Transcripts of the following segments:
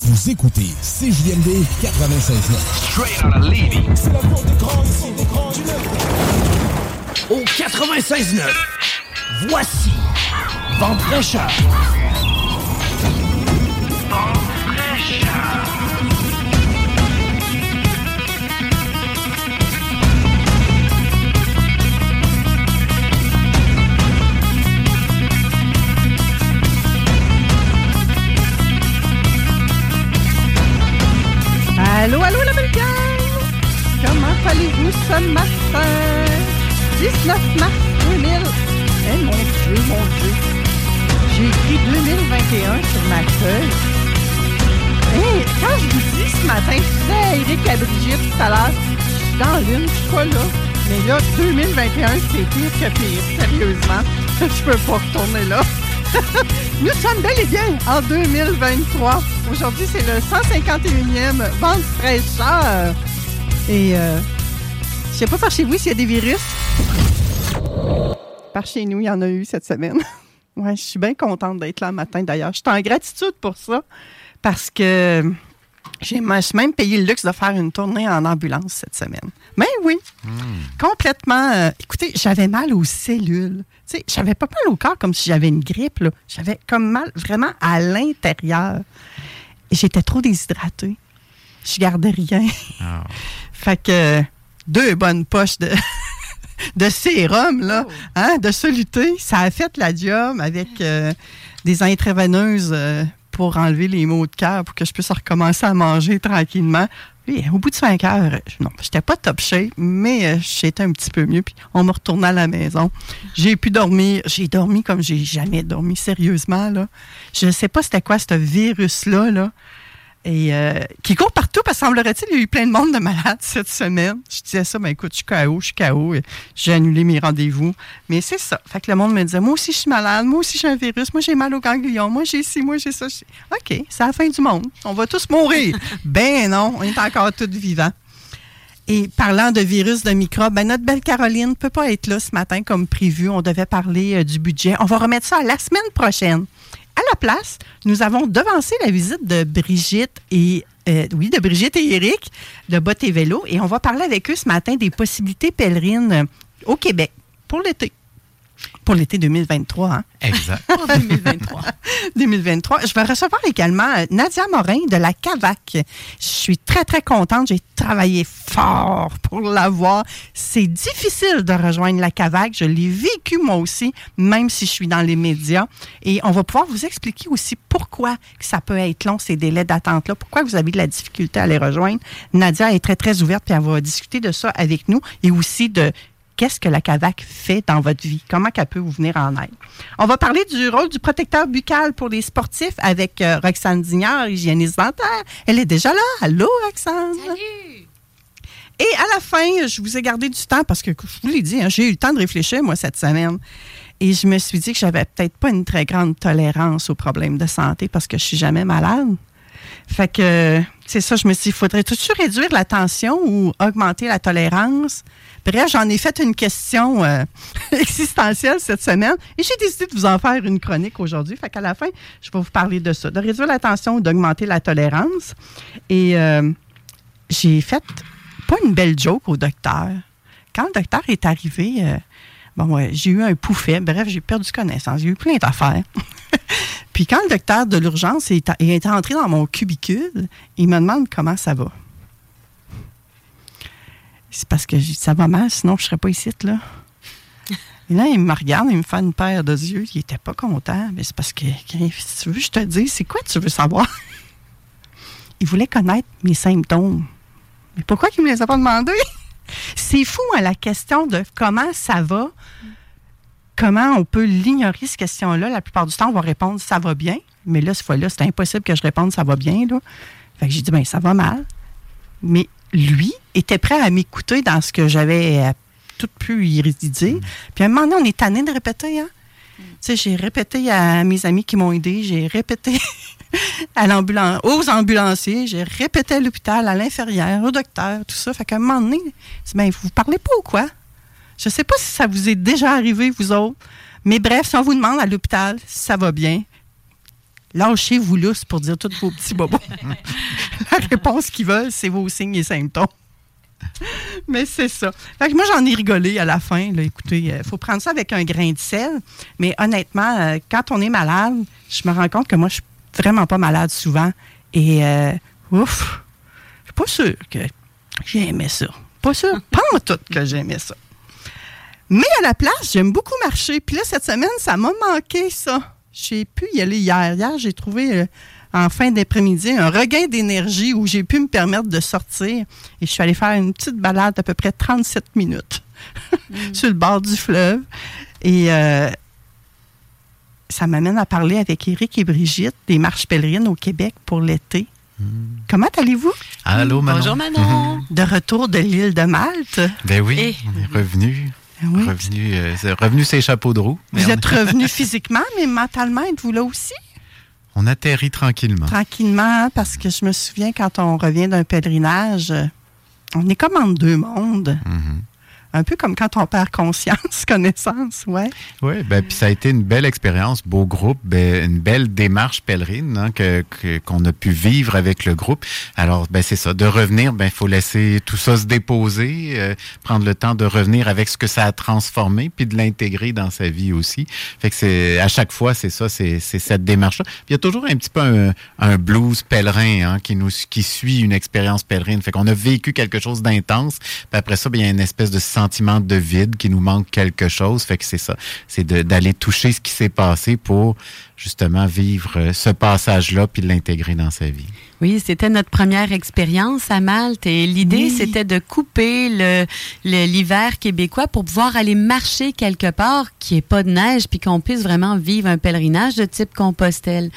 Vous écoutez CJMD 96.9. Straight out of Lady. C'est la cour des grands ici, des grands du Nord. Au 96.9, voici Vente fraîcheur. Allô, allô, la belle! Comment allez-vous ce matin? 19 mars 2000. Eh mon Dieu, mon Dieu. J'ai écrit 2021 sur ma feuille. Eh, quand je vous dis ce matin, je disais Eric à Brigitte tout à l'heure, je suis dans l'une, je suis pas là. Mais là, 2021, c'est pire que pire, sérieusement. Je peux pas retourner là. Nous sommes bel et bien en 2023. Aujourd'hui, c'est le 151e vente fraîcheur. Et euh, je sais pas par chez vous s'il y a des virus. Par chez nous, il y en a eu cette semaine. ouais, je suis bien contente d'être là le matin d'ailleurs. Je suis en gratitude pour ça parce que j'ai même payé le luxe de faire une tournée en ambulance cette semaine. Mais oui, complètement. euh, écoutez, j'avais mal aux cellules. Tu sais, j'avais pas mal au corps comme si j'avais une grippe. J'avais comme mal vraiment à l'intérieur. J'étais trop déshydratée. Je gardais rien. fait que deux bonnes poches de, de sérum, là, hein, de soluté. Ça a fait la job avec euh, des intraveineuses euh, pour enlever les maux de cœur, pour que je puisse recommencer à manger tranquillement. Puis, au bout de cinq heures, euh, non, j'étais pas top shape, mais euh, j'étais un petit peu mieux. Puis on me retournait à la maison. J'ai pu dormir. J'ai dormi comme j'ai jamais dormi, sérieusement. Là. Je sais pas c'était quoi ce virus-là. Là. Et euh, qui court partout, parce que semblerait-il, il y a eu plein de monde de malades cette semaine. Je disais ça, ben écoute, je suis KO, je suis KO. J'ai annulé mes rendez-vous. Mais c'est ça. Fait que le monde me disait, moi aussi, je suis malade, moi aussi, j'ai un virus, moi, j'ai mal au ganglion, moi, j'ai ci, moi, j'ai ça. OK, c'est la fin du monde. On va tous mourir. ben non, on est encore tous vivants. Et parlant de virus, de microbes, ben notre belle Caroline ne peut pas être là ce matin comme prévu. On devait parler euh, du budget. On va remettre ça à la semaine prochaine. À la place, nous avons devancé la visite de Brigitte et euh, de Brigitte et Eric de Bottes et Vélo et on va parler avec eux ce matin des possibilités pèlerines au Québec pour l'été. Pour l'été 2023, hein? Exact. 2023. 2023. Je vais recevoir également euh, Nadia Morin de la CAVAC. Je suis très, très contente. J'ai travaillé fort pour l'avoir. C'est difficile de rejoindre la CAVAC. Je l'ai vécu moi aussi, même si je suis dans les médias. Et on va pouvoir vous expliquer aussi pourquoi ça peut être long, ces délais d'attente-là, pourquoi vous avez de la difficulté à les rejoindre. Nadia est très, très ouverte, puis elle va discuter de ça avec nous et aussi de qu'est-ce que la CAVAC fait dans votre vie? Comment qu'elle peut vous venir en aide? On va parler du rôle du protecteur buccal pour les sportifs avec euh, Roxane Dignard, hygiéniste dentaire. Elle est déjà là. Allô, Roxane? Salut! Et à la fin, je vous ai gardé du temps parce que, je vous l'ai dit, hein, j'ai eu le temps de réfléchir, moi, cette semaine. Et je me suis dit que j'avais peut-être pas une très grande tolérance aux problèmes de santé parce que je suis jamais malade. Fait que, c'est ça, je me suis dit, faudrait-tu réduire la tension ou augmenter la tolérance? Bref, j'en ai fait une question euh, existentielle cette semaine et j'ai décidé de vous en faire une chronique aujourd'hui. Fait qu'à la fin, je vais vous parler de ça, de réduire la tension ou d'augmenter la tolérance. Et euh, j'ai fait pas une belle joke au docteur. Quand le docteur est arrivé, euh, bon, j'ai eu un pouffet. Bref, j'ai perdu connaissance. J'ai eu plein d'affaires. Puis quand le docteur de l'urgence est, est entré dans mon cubicule, il me demande comment ça va. C'est parce que ça va mal, sinon je ne serais pas ici, là. Et là, il me regarde, il me fait une paire de yeux. Il n'était pas content. Mais c'est parce que, si tu veux, je te dis, c'est quoi tu veux savoir? Il voulait connaître mes symptômes. Mais pourquoi il ne me les a pas demandés? C'est fou, hein, la question de comment ça va. Comment on peut l'ignorer, cette question-là. La plupart du temps, on va répondre ça va bien. Mais là, cette fois-là, c'est impossible que je réponde ça va bien. Là. Fait que j'ai dit, ben ça va mal. Mais lui était prêt à m'écouter dans ce que j'avais euh, tout pu y dire. Puis à un moment donné, on est tanné de répéter. Hein? Tu sais, j'ai répété à mes amis qui m'ont aidé, j'ai répété à l'ambulance, aux ambulanciers, j'ai répété à l'hôpital, à l'infirmière, au docteur, tout ça. Fait qu'à un moment donné, ben, vous parlez pas ou quoi? Je sais pas si ça vous est déjà arrivé, vous autres. Mais bref, si on vous demande à l'hôpital si ça va bien, lâchez-vous lousse pour dire tous vos petits bobos. La réponse qu'ils veulent, c'est vos signes et symptômes. Mais c'est ça. Fait que moi, j'en ai rigolé à la fin. Là. Écoutez, il faut prendre ça avec un grain de sel. Mais honnêtement, euh, quand on est malade, je me rends compte que moi, je suis vraiment pas malade souvent. Et euh, ouf, je suis pas sûre que j'aimais ça. Pas sûr, pas en tout que j'aimais ça. Mais à la place, j'aime beaucoup marcher. Puis là, cette semaine, ça m'a manqué, ça. J'ai pu y aller hier. Hier, j'ai trouvé euh, en fin d'après-midi un regain d'énergie où j'ai pu me permettre de sortir. Et je suis allée faire une petite balade d'à peu près 37 minutes sur le bord du fleuve. Et euh, ça m'amène à parler avec Éric et Brigitte des marches pèlerines au Québec pour l'été. Comment allez-vous? Allô, Manon. Bonjour, Manon. De retour de l'île de Malte. Ben oui, Et- on est revenu. Oui. Revenu, euh, revenu ses chapeaux de roue. Vous êtes revenu physiquement, mais mentalement, êtes-vous là aussi? on atterrit tranquillement. Tranquillement, parce que je me souviens quand on revient d'un pèlerinage, on est comme en deux mondes. Mhm. Un peu comme quand on perd conscience, connaissance, ouais. Oui, ben, puis ça a été une belle expérience, beau groupe, ben, une belle démarche pèlerine hein, que, qu'on a pu vivre avec le groupe. Alors, ben, c'est ça, de revenir, ben, faut laisser tout ça se déposer, euh, prendre le temps de revenir avec ce que ça a transformé, puis de l'intégrer dans sa vie aussi. Fait que c'est à chaque fois, c'est ça, c'est, cette démarche-là. Il y a toujours un petit peu un, blues pèlerin hein, qui nous qui suit une expérience pèlerine. Fait qu'on a vécu quelque chose d'intense, puis après ça, ben, il y a une espèce de sentiment de vide qui nous manque quelque chose. Fait que c'est ça, c'est d'aller toucher ce qui s'est passé pour justement vivre euh, ce passage-là puis l'intégrer dans sa vie. Oui, c'était notre première expérience à Malte et l'idée, Oui. c'était de couper le le- l'hiver québécois pour pouvoir aller marcher quelque part qui ait pas de neige puis qu'on puisse vraiment vivre un pèlerinage de type Compostelle.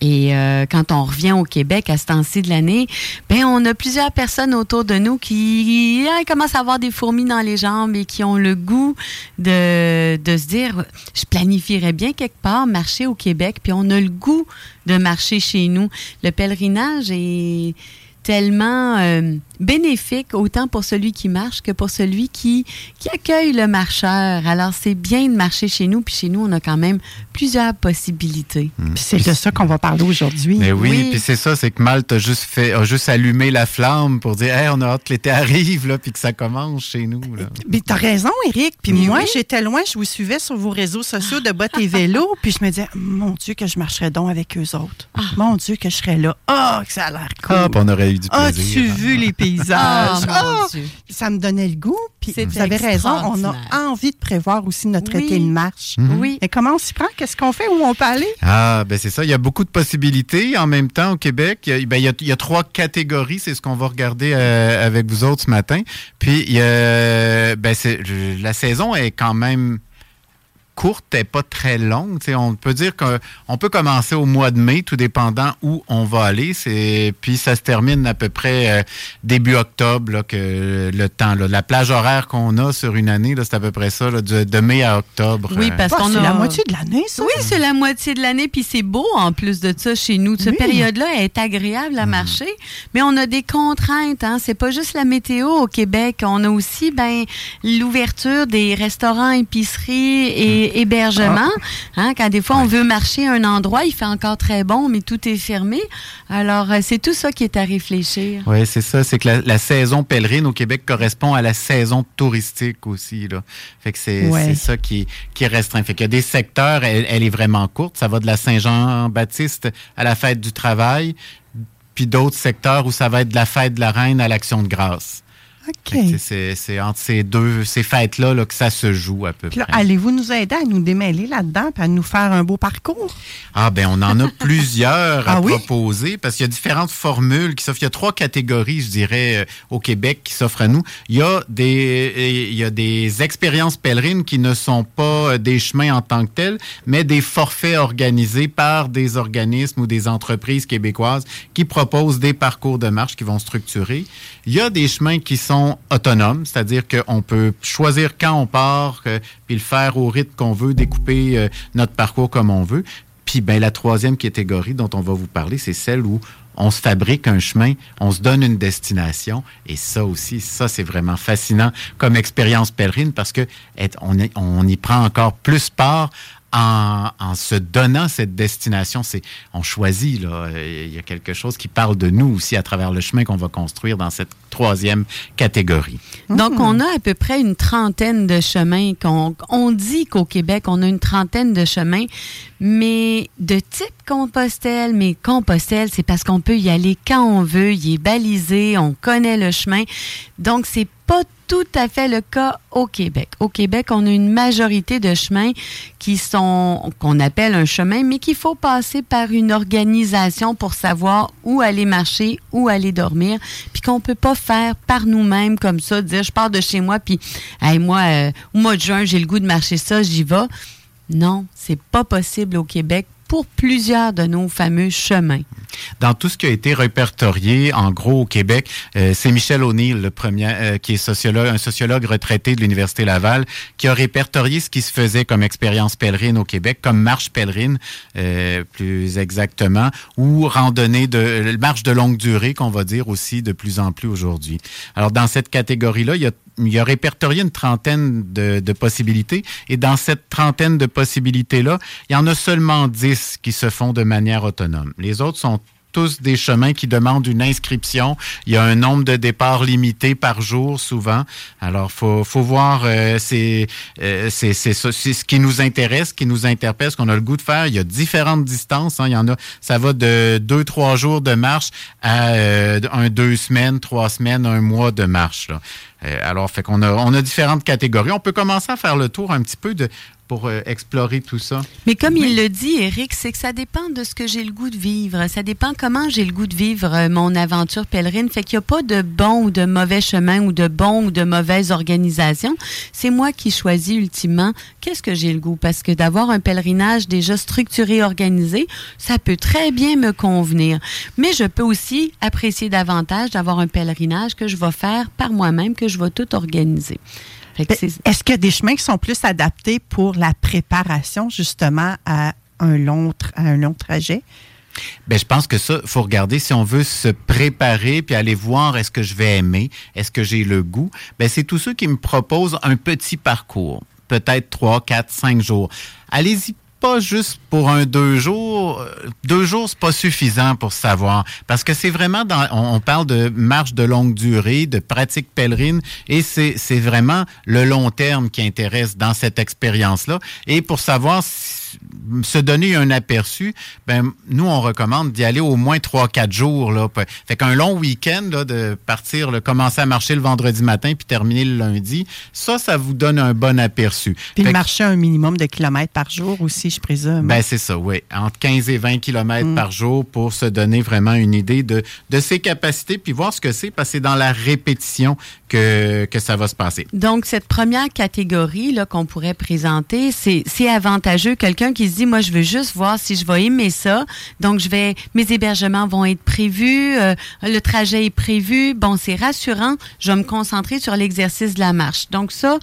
Et euh, quand on revient au Québec à ce temps-ci de l'année, ben on a plusieurs personnes autour de nous qui ah, commencent à avoir des fourmis dans les jambes et qui ont le goût de, de se dire je planifierais bien quelque part marcher au Québec puis on a le goût de marcher chez nous. Le pèlerinage est tellement euh, bénéfique autant pour celui qui marche que pour celui qui, qui accueille le marcheur. Alors c'est bien de marcher chez nous, puis chez nous on a quand même plusieurs possibilités. Puis c'est de ça qu'on va parler aujourd'hui. Mais oui, Oui. puis c'est ça, c'est que Malte a juste fait, a juste allumé la flamme pour dire, hey, on a hâte que l'été arrive là, puis que ça commence chez nous. Là. Mais t'as raison, Eric. Puis Mais moi, j'étais loin, je vous suivais sur vos réseaux sociaux de bottes et vélos, puis je me disais, mon Dieu, que je marcherais donc avec eux autres. Mon Dieu, que je serais là. Ah, que ça a l'air cool. Ah, on aurait eu du plaisir. As-tu vu les Ah! Dieu. ça me donnait le goût. Puis vous avez raison, on a envie de prévoir aussi notre Oui. été de marche. Oui. Mais comment on s'y prend? Qu'est-ce qu'on fait? Où on peut aller? Ah, ben c'est ça. Il y a beaucoup de possibilités en même temps au Québec. Il y a, ben, il y a, il y a trois catégories. C'est ce qu'on va regarder euh, avec vous autres ce matin. Puis, il y a, ben, c'est, la saison est quand même courte et pas très longue. Tu sais, on peut dire qu'on peut commencer au mois de mai, tout dépendant où on va aller. C'est puis ça se termine à peu près euh, début octobre là, que le temps. Là. La plage horaire qu'on a sur une année, c'est à peu près ça, là, de, de mai à octobre. Oui, parce qu'on c'est a la moitié de l'année, ça? Oui, c'est la moitié de l'année, puis c'est beau en plus de ça chez nous. Cette Oui. période-là est agréable à marcher, mais on a des contraintes. Hein. C'est pas juste la météo au Québec. On a aussi ben l'ouverture des restaurants, épiceries et hébergement. Hein, quand des fois on veut marcher à un endroit, il fait encore très bon, mais tout est fermé. Alors, euh, c'est tout ça qui est à réfléchir. Oui, c'est ça. C'est que la, la saison pèlerine au Québec correspond à la saison touristique aussi. Là. Fait que c'est Ouais. ça qui, qui est restreint. Fait qu'il y a des secteurs, elle, elle est vraiment courte. Ça va de la Saint-Jean-Baptiste à la fête du travail, puis d'autres secteurs où ça va être de la fête de la reine à l'action de grâce. OK. C'est- entre ces deux, ces fêtes-là là, que ça se joue à peu Puis là, près. allez-vous nous aider à nous démêler là-dedans et à nous faire un beau parcours? Ah ben on en a plusieurs à Ah oui? proposer parce qu'il y a différentes formules qui s'offrent. Il y a trois catégories, je dirais, euh, au Québec qui s'offrent à nous. Il y a des euh, il y a des expériences pèlerines qui ne sont pas euh, des chemins en tant que tels, mais des forfaits organisés par des organismes ou des entreprises québécoises qui proposent des parcours de marche qui vont structurer. Il y a des chemins qui sont autonomes, c'est-à-dire qu'on peut choisir quand on part, euh, puis le faire au rythme qu'on veut, découper euh, notre parcours comme on veut. Puis ben, la troisième catégorie dont on va vous parler, c'est celle où on se fabrique un chemin, on se donne une destination. Et ça aussi, ça, c'est vraiment fascinant comme expérience pèlerine parce que être- on, y prend encore plus part en, en se donnant cette destination. C'est, on choisit, là. Il y a quelque chose qui parle de nous aussi à travers le chemin qu'on va construire dans cette troisième catégorie. Donc, on a à peu près une trentaine de chemins. on dit qu'au Québec, on a une trentaine de chemins, mais de type Compostelle. Mais Compostelle, c'est parce qu'on peut y aller quand on veut, il est balisé, on connaît le chemin. Donc, c'est pas tout à fait le cas au Québec. Au Québec, on a une majorité de chemins qui sont, qu'on appelle un chemin, mais qu'il faut passer par une organisation pour savoir où aller marcher, où aller dormir, puis qu'on peut pas faire par nous-mêmes comme ça, dire je pars de chez moi, puis hey, moi, euh, au mois de juin, j'ai le goût de marcher ça, j'y vais. Non, c'est pas possible au Québec pour plusieurs de nos fameux chemins. Dans tout ce qui a été répertorié, en gros, au Québec, euh, c'est Michel O'Neill, le premier, euh, qui est sociologue, un sociologue retraité de l'Université Laval, qui a répertorié ce qui se faisait comme expérience pèlerine au Québec, comme marche pèlerine, euh, plus exactement, ou randonnée de marche de longue durée, qu'on va dire aussi de plus en plus aujourd'hui. Alors, dans cette catégorie-là, il y a il a répertorié une trentaine de, possibilités. Et dans cette trentaine de possibilités-là, il y en a seulement dix qui se font de manière autonome. Les autres sont tous des chemins qui demandent une inscription. Il y a un nombre de départs limité par jour, souvent. Alors, faut, faut voir, euh, c'est, euh, ce qui nous intéresse, ce qui nous interpelle, ce qu'on a le goût de faire. Il y a différentes distances. hein. Il y en a, ça va de deux, trois jours de marche à euh, un, deux semaines, trois semaines, un mois de marche. là. Euh, alors, fait qu'on a, on a différentes catégories. On peut commencer à faire le tour un petit peu de, pour euh, explorer tout ça. Mais comme il le dit, Eric, c'est que ça dépend de ce que j'ai le goût de vivre. Ça dépend comment j'ai le goût de vivre euh, mon aventure pèlerine. Fait qu'il n'y a pas de bon ou de mauvais chemin ou de bon ou de mauvaise organisation. C'est moi qui choisis ultimement qu'est-ce que j'ai le goût. Parce que d'avoir un pèlerinage déjà structuré, organisé, ça peut très bien me convenir. Mais je peux aussi apprécier davantage d'avoir un pèlerinage que je vais faire par moi-même, que je vais tout organiser. C'est- Est-ce qu'il y a des chemins qui sont plus adaptés pour la préparation, justement, à un long, à un long trajet? Ben, je pense que ça, faut regarder si on veut se préparer puis aller voir est-ce que je vais aimer, est-ce que j'ai le goût? Ben, c'est tous ceux qui me proposent un petit parcours, peut-être trois, quatre, cinq jours. Allez-y pas juste pour un deux jours. Euh, Deux jours, c'est pas suffisant pour savoir. Parce que c'est vraiment dans, on, on parle de marche de longue durée, de pratique pèlerine, et c'est, c'est vraiment le long terme qui intéresse dans cette expérience-là. Et pour savoir si- se donner un aperçu, ben, nous, on recommande d'y aller au moins trois, quatre jours, là. Fait qu'un long week-end, là, de partir, là, commencer à marcher le vendredi matin puis terminer le lundi, ça, ça vous donne un bon aperçu. Puis Fait que- marcher un minimum de kilomètres par jour aussi, je présume. ben, c'est ça, oui. Entre 15 et 20 kilomètres par jour pour se donner vraiment une idée de, de ses capacités puis voir ce que c'est parce que c'est dans la répétition que, que ça va se passer. Donc, cette première catégorie là, qu'on pourrait présenter, c'est c'est avantageux. Quelqu'un quelqu'un qui se dit, moi, je veux juste voir si je vais aimer ça. Donc, je vais, mes hébergements vont être prévus, euh, le trajet est prévu. Bon, c'est rassurant. Je vais me concentrer sur l'exercice de la marche. Donc, ça,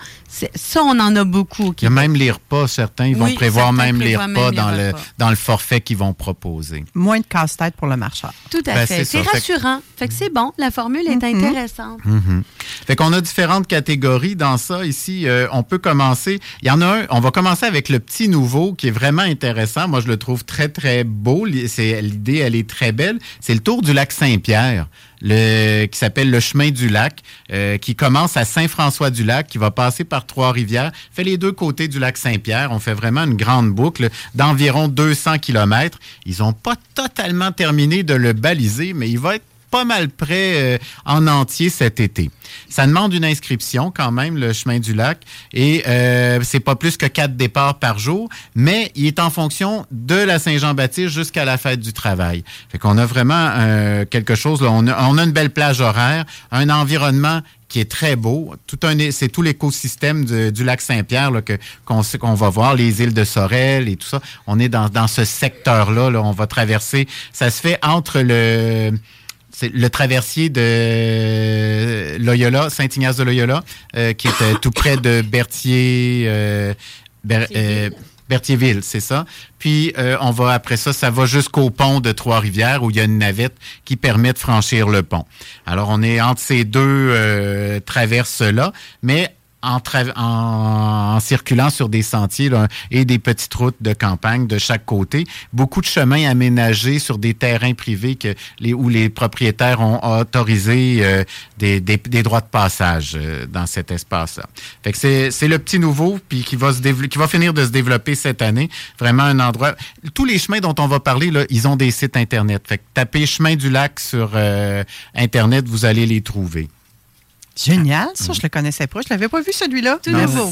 ça, on en a beaucoup. Il y a même les repas, certains, ils vont Oui, prévoir même les repas même les dans, le, dans le forfait qu'ils vont proposer. Moins de casse-tête pour le marcheur. Tout à Ben, fait. c'est rassurant. Fait que c'est bon. La formule est Mhm. intéressante. Mhm. Fait qu'on a différentes catégories dans ça. Ici, euh, on peut commencer. Il y en a un, on va commencer avec le petit nouveau qui est vraiment intéressant. Moi, je le trouve très, très beau. L'idée, elle est très belle. C'est le tour du lac Saint-Pierre. Qui s'appelle le chemin du lac, euh, qui commence à Saint-François-du-Lac, qui va passer par Trois-Rivières, fait les deux côtés du lac Saint-Pierre. On fait vraiment une grande boucle d'environ 200 kilomètres. Ils n'ont pas totalement terminé de le baliser, mais il va être pas mal près euh, en entier cet été. Ça demande une inscription quand même, le chemin du lac, et euh, c'est pas plus que quatre départs par jour, mais il est en fonction de la Saint-Jean-Baptiste jusqu'à la fête du travail. Fait qu'on a vraiment euh, quelque chose, là, on, a, on a une belle plage horaire, un environnement qui est très beau. Tout un, c'est tout l'écosystème du, lac Saint-Pierre que, qu'on, qu'on va voir, les îles de Sorel et tout ça. On est dans, dans ce secteur-là. Là, on va traverser. Ça se fait entre le c'est le traversier de Loyola, Saint-Ignace de Loyola, euh, qui est euh, tout près de Berthier, euh, Ber- euh, Berthierville, c'est ça. Puis euh, on va après ça, ça va jusqu'au pont de Trois-Rivières où il y a une navette qui permet de franchir le pont. Alors on est entre ces deux euh, traverses là, mais en, en, en circulant sur des sentiers là, et des petites routes de campagne de chaque côté. Beaucoup de chemins aménagés sur des terrains privés que les, où les propriétaires ont autorisé euh, des, des, des droits de passage euh, dans cet espace-là. C'est, le petit nouveau puis qui va se qui va finir de se développer cette année. Vraiment un endroit. Tous les chemins dont on va parler là, ils ont des sites internet. Fait que tapez chemin du lac sur euh, internet, vous allez les trouver. Génial, ça, je le connaissais pas. Je l'avais pas vu celui-là. Tout Merci. nouveau.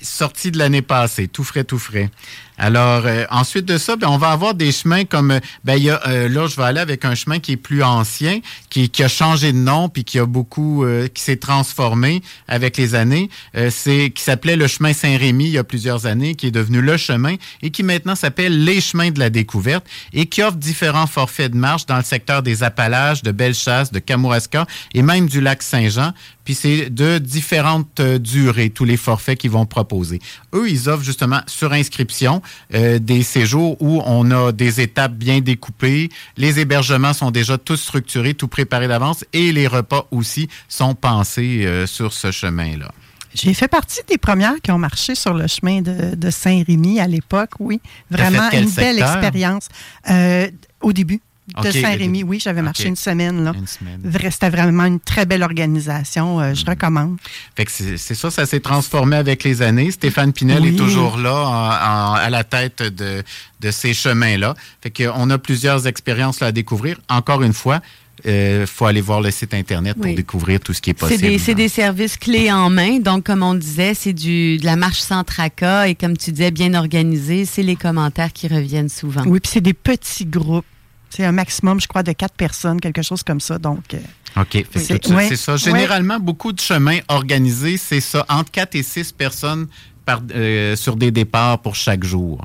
sorti de l'année passée, tout frais, tout frais. Alors, euh, ensuite de ça, ben, on va avoir des chemins comme, euh, ben, y a, euh, là, je vais aller avec un chemin qui est plus ancien, qui, qui a changé de nom, puis qui a beaucoup, euh, qui s'est transformé avec les années. Euh, c'est qui s'appelait le chemin Saint-Rémy il y a plusieurs années, qui est devenu le chemin et qui maintenant s'appelle les chemins de la découverte et qui offre différents forfaits de marche dans le secteur des Appalaches, de Bellechasse, de Kamouraska et même du lac Saint-Jean. Puis c'est de différentes euh, durées, tous les forfaits qu'ils vont proposer. Eux, ils offrent justement sur inscription euh, des séjours où on a des étapes bien découpées. Les hébergements sont déjà tous structurés, tout préparés d'avance et les repas aussi sont pensés euh, sur ce chemin-là. J'ai fait partie des premières qui ont marché sur le chemin de, de Saint-Rémy à l'époque, oui. Vraiment une belle expérience. Euh, au début de Saint-Rémy, oui, j'avais marché une semaine. Là. Une semaine. C'était vraiment une très belle organisation. euh, je Mm. recommande. Fait que c'est c'est ça, ça s'est transformé avec les années. Stéphane Pinel Oui. est toujours là en- en- à la tête de, de ces chemins-là. Fait qu'on a plusieurs expériences là, à découvrir. Encore une fois, il faut aller voir le site Internet pour Oui. découvrir tout ce qui est C'est possible. des, c'est des services clés en main. Donc, comme on disait, c'est du, de la marche sans tracas et comme tu disais, bien organisé. C'est les commentaires qui reviennent souvent. Oui, puis c'est des petits groupes. C'est un maximum, je crois, de quatre personnes, quelque chose comme ça. Donc, euh, OK, C'est- ça, ouais. c'est ça. Généralement, beaucoup de chemins organisés, c'est ça, entre 4 et 6 personnes par, euh, sur des départs pour chaque jour.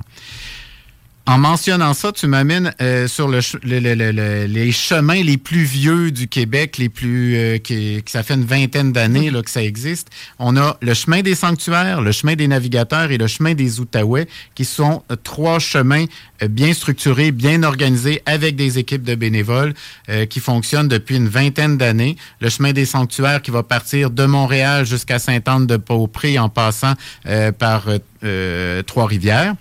En mentionnant ça, tu m'amènes euh, sur le, ch- le- le- le- le- les chemins les plus vieux du Québec, les plus euh, qui, qui- ça fait une vingtaine d'années là, que ça existe. On a le chemin des sanctuaires, le chemin des navigateurs et le chemin des Outaouais, qui sont euh, trois chemins euh, bien structurés, bien organisés, avec des équipes de bénévoles euh, qui fonctionnent depuis une vingtaine d'années. Le chemin des sanctuaires qui va partir de Montréal jusqu'à Sainte-Anne-de-Beaupré en passant euh, par Trois-Rivières.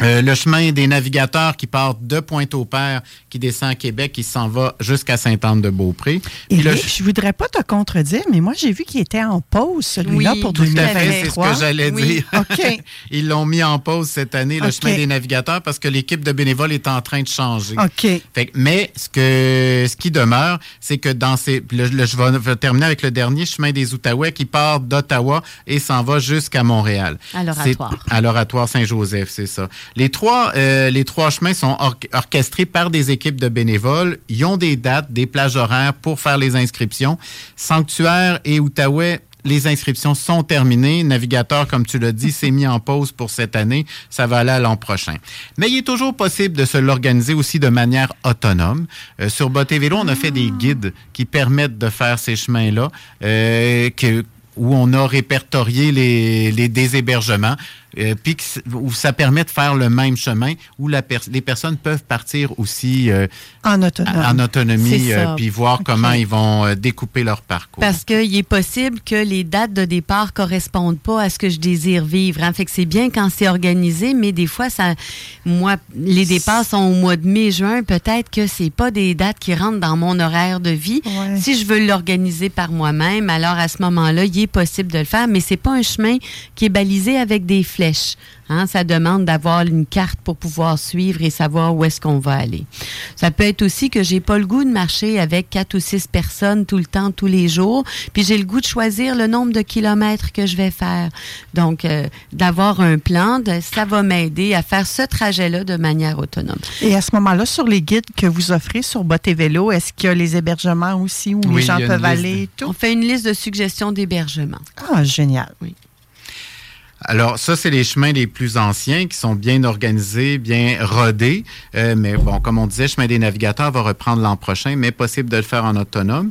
Euh, le chemin des navigateurs qui part de Pointe-au-Père, qui descend à Québec, qui s'en va jusqu'à Sainte-Anne-de-Beaupré. Le- Éric, je voudrais pas te contredire, mais moi, j'ai vu qu'il était en pause, celui-là, Oui, pour tout à fait, c'est ce 2023. que j'allais Oui. dire. OK. Ils l'ont mis en pause cette année, le chemin des navigateurs, parce que l'équipe de bénévoles est en train de changer. OK. Fait que- mais ce, que, ce qui demeure, c'est que dans ces. le- le- je vais, vais terminer avec le dernier chemin des Outaouais qui part d'Ottawa et s'en va jusqu'à Montréal. À l'oratoire. À l'oratoire Saint-Joseph, c'est ça. Les trois, euh, les trois chemins sont or- orchestrés par des équipes de bénévoles. Ils ont des dates, des plages horaires pour faire les inscriptions. Sanctuaire et Outaouais, les inscriptions sont terminées. Navigateur, comme tu l'as dit, s'est mis en pause pour cette année. Ça va aller l'an prochain. Mais il est toujours possible de se l'organiser aussi de manière autonome. Euh, sur Boté Vélo, on a fait des guides qui permettent de faire ces chemins-là, euh, où on a répertorié les, les déshébergements, euh, puis où ça permet de faire le même chemin, où la les personnes peuvent partir aussi euh, En autonome. en autonomie, euh, puis voir comment ils vont euh, découper leur parcours. Parce qu'il est possible que les dates de départ correspondent pas à ce que je désire vivre. hein. Fait que c'est bien quand c'est organisé, mais des fois, ça, moi, les départs sont au mois de mai, juin. Peut-être que c'est pas des dates qui rentrent dans mon horaire de vie. Ouais. Si je veux l'organiser par moi-même, alors à ce moment-là, il est possible de le faire, mais c'est pas un chemin qui est balisé avec des flèches. Hein? Ça demande d'avoir une carte pour pouvoir suivre et savoir où est-ce qu'on va aller. Ça peut être aussi que j'ai pas le goût de marcher avec quatre ou six personnes tout le temps, tous les jours, puis j'ai le goût de choisir le nombre de kilomètres que je vais faire. Donc, euh, d'avoir un plan, de- ça va m'aider à faire ce trajet-là de manière autonome. Et à ce moment-là, sur les guides que vous offrez sur Botte et Vélo, est-ce qu'il y a les hébergements aussi où Oui, les gens peuvent aller et On tout? fait une liste de suggestions d'hébergement. Ah, génial. Alors, ça, c'est les chemins les plus anciens qui sont bien organisés, bien rodés. Euh, mais bon, comme on disait, Chemin des navigateurs va reprendre l'an prochain, mais possible de le faire en autonome.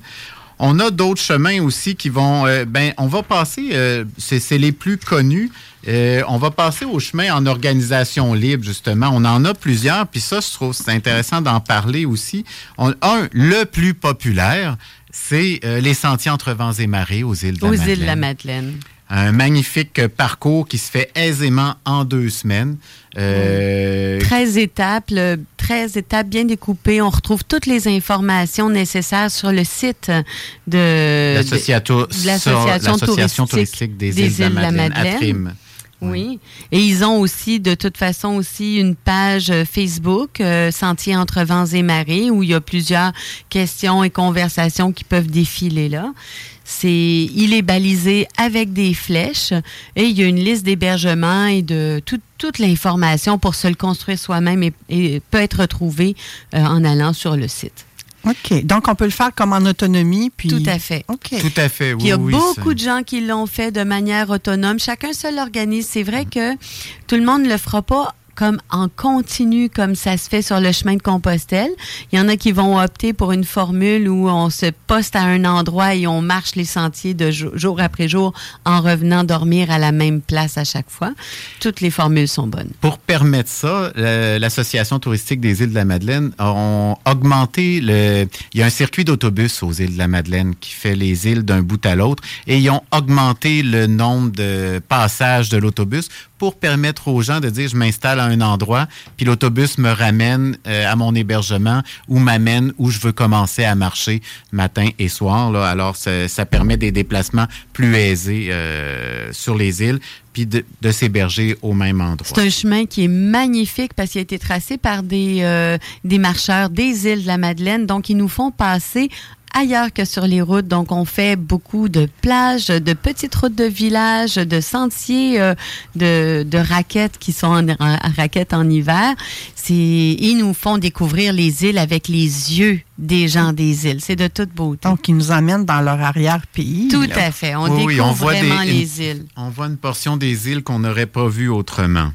On a d'autres chemins aussi qui vont. euh, ben, on va passer. euh, c'est les plus connus. Euh, on va passer aux chemins en organisation libre, justement. On en a plusieurs, puis ça, je trouve c'est intéressant d'en parler aussi. On- un, le plus populaire, c'est les sentiers entre vents et marées aux îles de la Aux îles de la Madeleine. Un magnifique parcours qui se fait aisément en deux semaines. Euh, 13 étapes, le- 13 étapes bien découpées. On retrouve toutes les informations nécessaires sur le site de l'association touristique touristique des, îles de la Madeleine. Oui. Et ils ont aussi, de toute façon, aussi une page Facebook, euh, Sentier entre vents et marées, où il y a plusieurs questions et conversations qui peuvent défiler là. C'est, il est balisé avec des flèches et il y a une liste d'hébergements et de tout- toute l'information pour se le construire soi-même et, et peut être retrouvée euh, en allant sur le site. OK. Donc, on peut le faire comme en autonomie. Puis... Tout à fait. OK. Tout à fait, oui. Puis il y a oui, beaucoup ça- de gens qui l'ont fait de manière autonome. Chacun se l'organise. C'est vrai que tout le monde ne le fera pas comme en continu, comme ça se fait sur le chemin de Compostelle. Il y en a qui vont opter pour une formule où on se poste à un endroit et on marche les sentiers de jour, après jour en revenant dormir à la même place à chaque fois. Toutes les formules sont bonnes. Pour permettre ça, l'Association touristique des îles de la Madeleine ont augmenté le. Il y a un circuit d'autobus aux îles de la Madeleine qui fait les îles d'un bout à l'autre et ils ont augmenté le nombre de passages de l'autobus pour permettre aux gens de dire je m'installe à un endroit puis l'autobus me ramène euh, à mon hébergement ou m'amène où je veux commencer à marcher matin et soir. Là. Alors ça, permet des déplacements plus aisés euh, sur les îles puis de, de s'héberger au même endroit. C'est un chemin qui est magnifique parce qu'il a été tracé par des, euh, des marcheurs des îles de la Madeleine. Donc, ils nous font passer ailleurs que sur les routes. Donc, on fait beaucoup de plages, de petites routes de village, de sentiers, euh, de, de raquettes qui sont en, en- raquettes en hiver. C'est, ils nous font découvrir les îles avec les yeux des gens des îles. C'est de toute beauté. Donc, ils nous amènent dans leur arrière-pays. Tout là. à fait. On Oui, oui, découvre on voit des- vraiment une- les îles. On voit une portion des îles qu'on n'aurait pas vues autrement.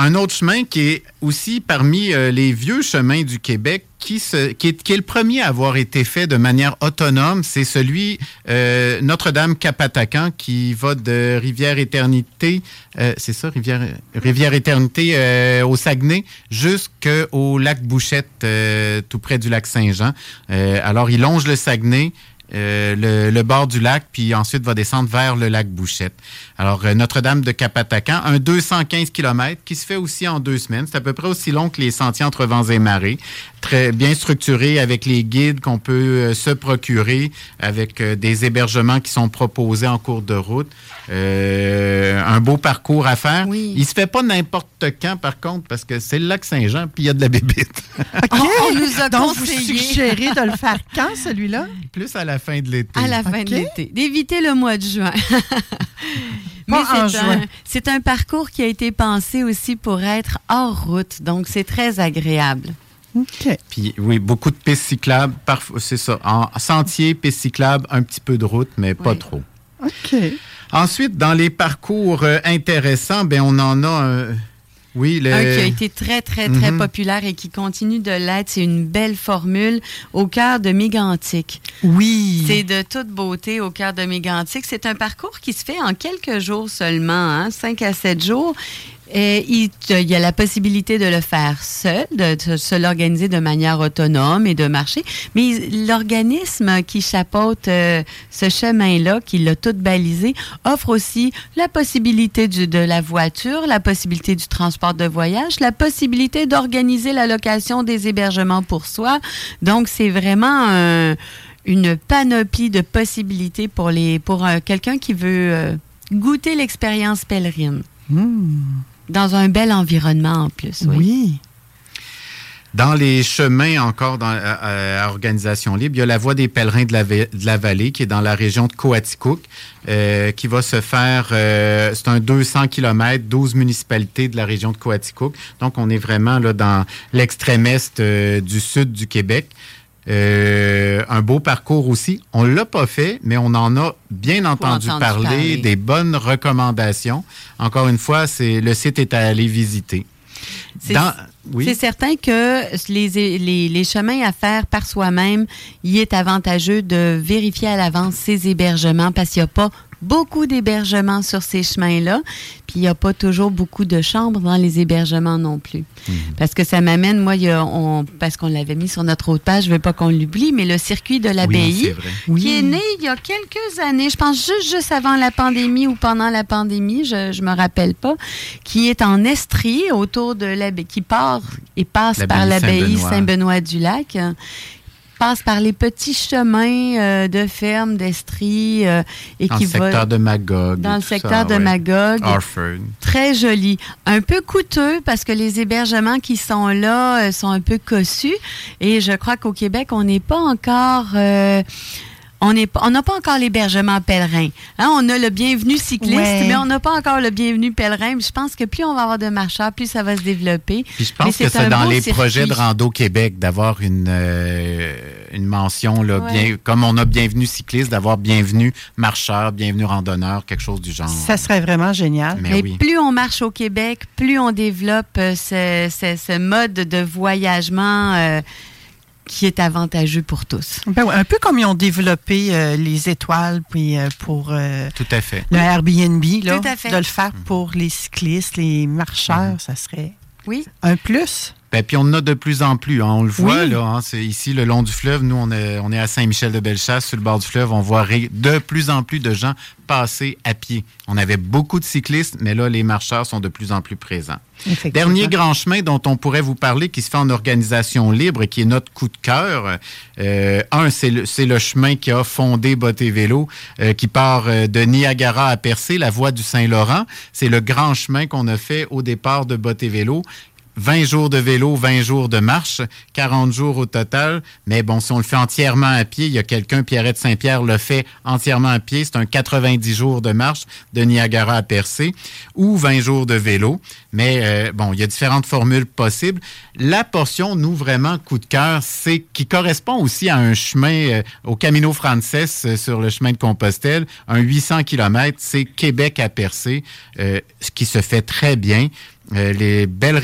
Un autre chemin qui est aussi parmi euh, les vieux chemins du Québec, qui, est, le premier à avoir été fait de manière autonome, c'est celui euh, Notre-Dame-Capatacan qui va de Rivière-Éternité, euh, c'est ça, Rivière, Rivière-Éternité euh, au Saguenay, jusqu'au lac Bouchette, euh, tout près du lac Saint-Jean. Alors, il longe le Saguenay. euh, le, le bord du lac, puis ensuite va descendre vers le lac Bouchette. Alors, euh, Notre-Dame de Capatacan, un 215 km qui se fait aussi en deux semaines. C'est à peu près aussi long que les sentiers entre vents et marées. Très bien structuré avec les guides qu'on peut euh, se procurer, avec euh, des hébergements qui sont proposés en cours de route. Euh, un beau parcours à faire. Oui. Il se fait pas n'importe quand, par contre, parce que c'est le lac Saint-Jean, puis il y a de la bébite. OK. On- on nous a Donc, vous conseillé. suggérez de le faire quand, celui-là? Plus à la fin de l'été. À la fin de l'été. D'éviter le mois de juin. Mais en c'est juin. un, c'est un parcours qui a été pensé aussi pour être hors route. Donc, c'est très agréable. OK. Puis oui, beaucoup de pistes cyclables, parfois c'est ça. En sentier, pistes cyclables, un petit peu de route, mais pas Oui. trop. OK. Ensuite, dans les parcours euh, intéressants, ben, on en a un. Oui, le... Un qui a été très, très, très Mhm. populaire et qui continue de l'être. C'est une belle formule au cœur de Mégantic. Oui. C'est de toute beauté au cœur de Mégantic. C'est un parcours qui se fait en quelques jours seulement, hein, 5 à 7 jours. Il, y a la possibilité de le faire seul, de, se l'organiser de manière autonome et de marcher. Mais l'organisme qui chapeaute euh, ce chemin-là, qui l'a tout balisé, offre aussi la possibilité de la voiture, la possibilité du transport de voyage, la possibilité d'organiser la location des hébergements pour soi. Donc, c'est vraiment un- une panoplie de possibilités pour, pour euh, quelqu'un qui veut euh, goûter l'expérience pèlerine. Dans un bel environnement en plus. Oui. Oui. Dans les chemins encore dans, à, à Organisation Libre, il y a la Voie des pèlerins de la, de la vallée qui est dans la région de Coaticook, euh, qui va se faire, euh, c'est un 200 km, 12 municipalités de la région de Coaticook. Donc, on est vraiment là dans l'extrême est euh, du sud du Québec. Euh, un beau parcours aussi. On l'a pas fait, mais on en a bien entendu parler, parler. des bonnes recommandations. Encore une fois, c'est le site est à aller visiter. C'est- oui? Certain que les, les, les chemins à faire par soi-même, il est avantageux de vérifier à l'avance ces hébergements parce qu'il n'y a pas beaucoup d'hébergements sur ces chemins-là, puis il n'y a pas toujours beaucoup de chambres dans les hébergements non plus. Mhm. Parce que ça m'amène, moi, il y a- on, parce qu'on l'avait mis sur notre autre page, je ne veux pas qu'on l'oublie, mais le circuit de Oui, l'abbaye, vrai. qui est né il y a quelques années, je pense juste, juste avant la pandémie ou pendant la pandémie, je ne me rappelle pas, qui est en Estrie, autour de l'abbaye, qui part et passe par L'abbaye l'abbaye Saint-Benoît. Saint-Benoît-du-Lac, passe par les petits chemins euh, de ferme d'Estrie euh, et Dans qui le secteur va de Magog. dans le secteur ça, de ouais. Magog. Harford. Très joli. Un peu coûteux parce que les hébergements qui sont là euh, sont un peu cossus. Et je crois qu'au Québec, on n'est pas encore. On n'est pas- on n'a pas encore l'hébergement pèlerin. Hein, on a le bienvenu cycliste, Ouais. mais on n'a pas encore le bienvenu pèlerin. Je pense que plus on va avoir de marcheurs, plus ça va se développer. Puis je Mais pense que c'est dans les circuit. projets de Rando Québec d'avoir une, euh, une mention, là, Ouais. bien, comme on a bienvenu cycliste, d'avoir bienvenu marcheur, bienvenu randonneur, quelque chose du genre. Ça serait vraiment génial. Mais Mais oui. plus on marche au Québec, plus on développe euh, ce, ce- ce mode de voyagement euh, qui est avantageux pour tous. Ben ouais, un peu comme ils ont développé euh, les étoiles puis euh, pour euh, Tout à fait. le Airbnb, là, Tout à fait. de le faire pour les cyclistes, les marcheurs, Mhm. ça serait Oui. un plus. Ben, puis on en a de plus en plus. hein. On le voit, Oui. là. hein, c'est ici, le long du fleuve. Nous, on est, on est à Saint-Michel-de-Bellechasse, sur le bord du fleuve. On voit de plus en plus de gens passer à pied. On avait beaucoup de cyclistes, mais là, les marcheurs sont de plus en plus présents. Dernier grand chemin dont on pourrait vous parler, qui se fait en organisation libre et qui est notre coup de cœur. Euh, un, c'est le, c'est le chemin qui a fondé Botté Vélo, euh, qui part euh, de Niagara à Percé, la voie du Saint-Laurent. C'est le grand chemin qu'on a fait au départ de Botté Vélo. 20 jours de vélo, 20 jours de marche, 40 jours au total. Mais bon, si on le fait entièrement à pied, il y a quelqu'un, Pierrette Saint-Pierre, le fait entièrement à pied. C'est un 90 jours de marche de Niagara à Percé ou 20 jours de vélo. Mais euh, bon, il y a différentes formules possibles. La portion, nous, vraiment, coup de cœur, c'est qui correspond aussi à un chemin euh, au Camino Frances euh, sur le chemin de Compostelle, un 800 km, c'est Québec à Percé, euh, ce qui se fait très bien. Euh, les belles,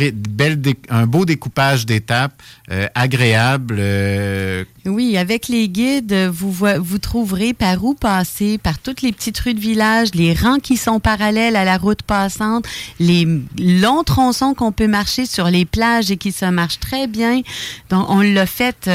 un beau découpage d'étapes, euh, agréable. euh, Oui, avec les guides, vous, vo- vous trouverez par où passer, par toutes les petites rues de village, les rangs qui sont parallèles à la route passante, les longs tronçons qu'on peut marcher sur les plages et qui se marchent très bien. Donc, on l'a fait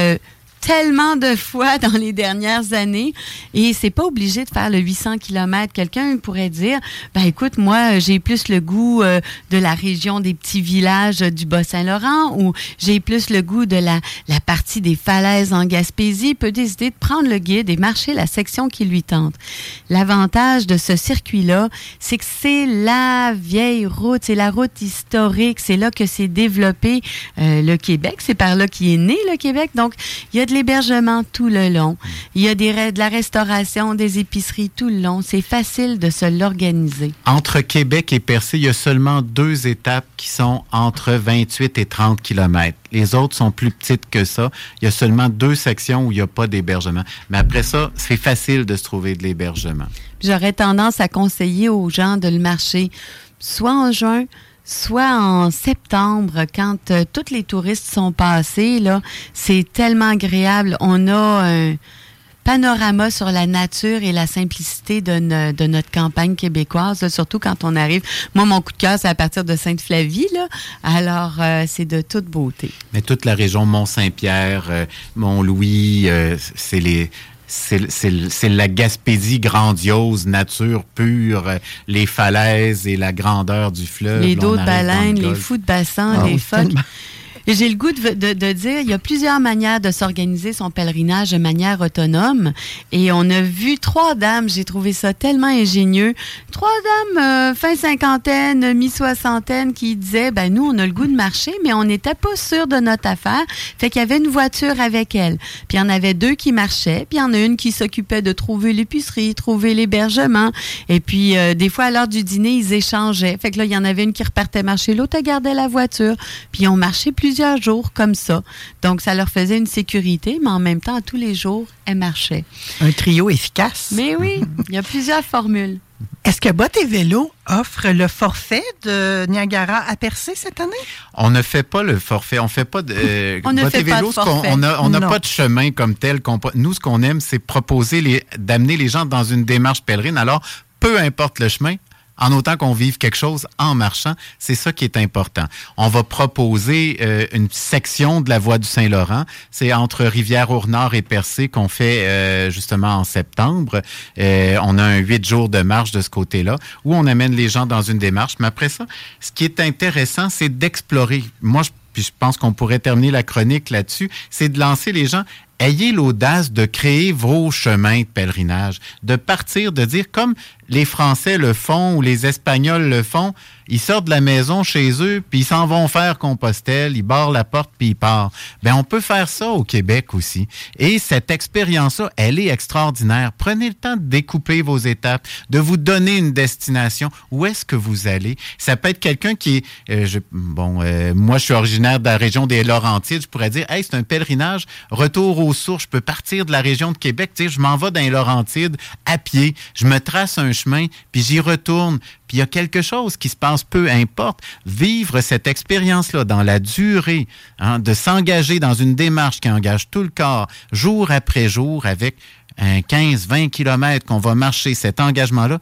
tellement de fois dans les dernières années et c'est pas obligé de faire le 800 km. Quelqu'un pourrait dire, ben écoute, moi j'ai plus le goût euh, de la région des petits villages du Bas-Saint-Laurent ou j'ai plus le goût de la, la partie des falaises en Gaspésie, peut décider de prendre le guide et marcher la section qui lui tente. L'avantage de ce circuit-là, c'est que c'est la vieille route, c'est la route historique, c'est là que s'est développé euh, le Québec, c'est par là qu'est né le Québec. Donc, il y a de l'hébergement tout le long. Il y a des, de la restauration, des épiceries tout le long. C'est facile de se l'organiser. Entre Québec et Percé, il y a seulement deux étapes qui sont entre 28 et 30 kilomètres. Les autres sont plus petites que ça. Il y a seulement deux sections où il n'y a pas d'hébergement. Mais après ça, c'est facile de se trouver de l'hébergement. J'aurais tendance à conseiller aux gens de le marcher soit en juin, soit en septembre, quand euh, tous les touristes sont passés. Là, c'est tellement agréable. On a un panorama sur la nature et la simplicité de, no- de notre campagne québécoise, surtout quand on arrive. Moi, mon coup de cœur, c'est à partir de Sainte-Flavie. Là. Alors, euh, c'est de toute beauté. Mais toute la région Mont-Saint-Pierre, euh, Mont-Louis, c'est les. C'est la Gaspésie grandiose, nature pure, euh, les falaises et la grandeur du fleuve. les dos de le baleine, les fous de bassin, Ah les phoques. J'ai le goût de, de- dire, il y a plusieurs manières de s'organiser son pèlerinage de manière autonome. Et on a vu trois dames, j'ai trouvé ça tellement ingénieux. Trois dames euh, fin cinquantaine, mi-soixantaine qui disaient, ben nous, on a le goût de marcher, mais on n'était pas sûr de notre affaire. Fait qu'il y avait une voiture avec elles. Puis il y en avait deux qui marchaient, puis il y en a une qui s'occupait de trouver l'épicerie, trouver l'hébergement. Et puis, euh, des fois, à l'heure du dîner, ils échangeaient. Fait que là, il y en avait une qui repartait marcher, l'autre gardait la voiture. Puis ils ont marché plusieurs jours comme ça. Donc, ça leur faisait une sécurité, mais en même temps, tous les jours, elles marchaient. Un trio efficace. Mais oui, il y a plusieurs formules. Est-ce que Bottes et Vélo offre le forfait de Niagara à Percé cette année? On ne fait pas le forfait, on fait pas de. euh, On ne fait et pas de forfait. On n'a on pas de chemin comme tel. nous, ce qu'on aime, c'est proposer les, d'amener les gens dans une démarche pèlerine. Alors, peu importe le chemin. En autant qu'on vive quelque chose en marchant, c'est ça qui est important. On va proposer euh, une section de la voie du Saint-Laurent. C'est entre Rivière-au-Nord et Percé qu'on fait euh, justement en septembre. Euh, on a un huit jours de marche de ce côté-là où on amène les gens dans une démarche. Mais après ça, ce qui est intéressant, c'est d'explorer. Moi, je, je pense qu'on pourrait terminer la chronique là-dessus, c'est de lancer les gens. Ayez l'audace de créer vos chemins de pèlerinage, de partir, de dire comme les Français le font ou les Espagnols le font, ils sortent de la maison chez eux, puis ils s'en vont faire Compostelle, ils barrent la porte, puis ils partent. Ben, on peut faire ça au Québec aussi. Et cette expérience-là, elle est extraordinaire. Prenez le temps de découper vos étapes, de vous donner une destination. Où est-ce que vous allez? Ça peut être quelqu'un qui est, euh, je- bon, euh, moi, je suis originaire de la région des Laurentides. Je pourrais dire, hey, c'est un pèlerinage, retour aux. Je peux partir de la région de Québec, dire, je m'en vais dans les Laurentides à pied. Je me trace un chemin, puis j'y retourne. Puis il y a quelque chose qui se passe, peu importe. Vivre cette expérience-là dans la durée, hein, de s'engager dans une démarche qui engage tout le corps, jour après jour, avec un 15-20 kilomètres qu'on va marcher, cet engagement-là,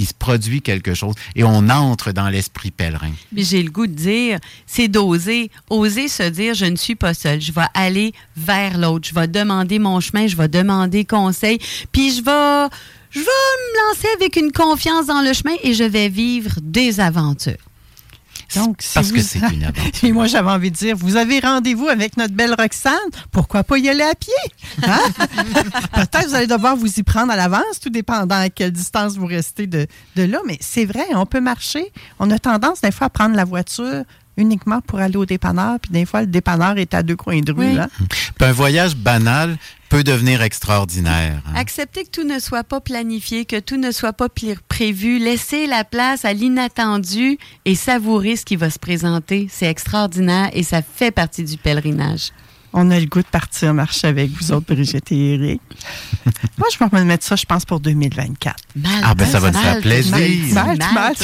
il se produit quelque chose et on entre dans l'esprit pèlerin. J'ai le goût de dire, c'est d'oser, oser se dire, je ne suis pas seule. Je vais aller vers l'autre. Je vais demander mon chemin, je vais demander conseil. Puis je vais, je vais me lancer avec une confiance dans le chemin et je vais vivre des aventures. Donc, si Parce que c'est une aventure. Et moi, j'avais envie de dire, vous avez rendez-vous avec notre belle Roxane, pourquoi pas y aller à pied? Hein? Peut-être vous allez devoir vous y prendre à l'avance, tout dépendant à quelle distance vous restez de, de là, mais c'est vrai, on peut marcher. On a tendance des fois à prendre la voiture uniquement pour aller au dépanneur, puis des fois, le dépanneur est à deux coins de rue. Oui. Puis un voyage banal peut devenir extraordinaire. hein. Accepter que tout ne soit pas planifié, que tout ne soit pas prévu, laisser la place à l'inattendu et savourer ce qui va se présenter, c'est extraordinaire et ça fait partie du pèlerinage. On a le goût de partir marcher avec vous autres, Brigitte et Eric. Moi, je vais me mettre ça, je pense, pour 2024. Mal, Ah, ben, ça va te mal, faire plaisir. mal, Mal, mal,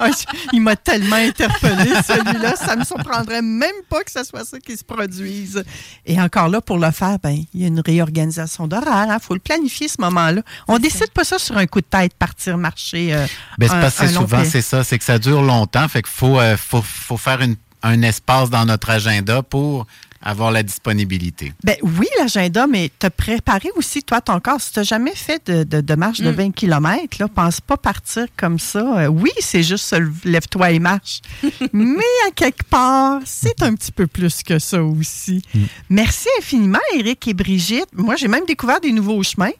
mal. Il m'a tellement interpellé, celui-là. Ça me surprendrait même pas que ce soit ça qui se produise. Et encore là, pour le faire, ben, il y a une réorganisation d'horaire. Il faut le planifier, ce moment-là. On décide pas ça sur un coup de tête, partir marcher. euh, Ben, c'est parce que souvent, c'est ça, c'est que ça dure longtemps. Fait qu'il faut, euh, faut, faut faire une- un espace dans notre agenda pour avoir la disponibilité. Ben oui, l'agenda, mais te préparer aussi, toi, ton corps. Si tu n'as jamais fait de, de, de marche de 20 km, là, pense pas partir comme ça. Euh, oui, c'est juste lève-toi et marche. mais à quelque part, c'est un petit peu plus que ça aussi. Merci infiniment, Eric et Brigitte. Moi, j'ai même découvert des nouveaux chemins.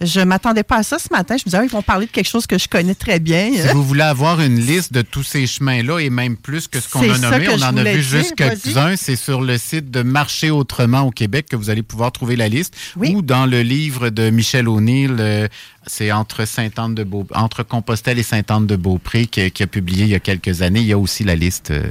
Je m'attendais pas à ça ce matin. Je me disais, ah, ils vont parler de quelque chose que je connais très bien. Si vous voulez avoir une liste de tous ces chemins-là et même plus que ce qu'on a nommé, on en a vu juste quelques-uns. C'est sur le site de Marché Autrement au Québec que vous allez pouvoir trouver la liste. Oui. Ou dans le livre de Michel O'Neill, euh, c'est entre Sainte-Anne de Beau, entre Compostelle et Sainte-Anne de Beaupré qui, qui a publié il y a quelques années. Il y a aussi la liste euh,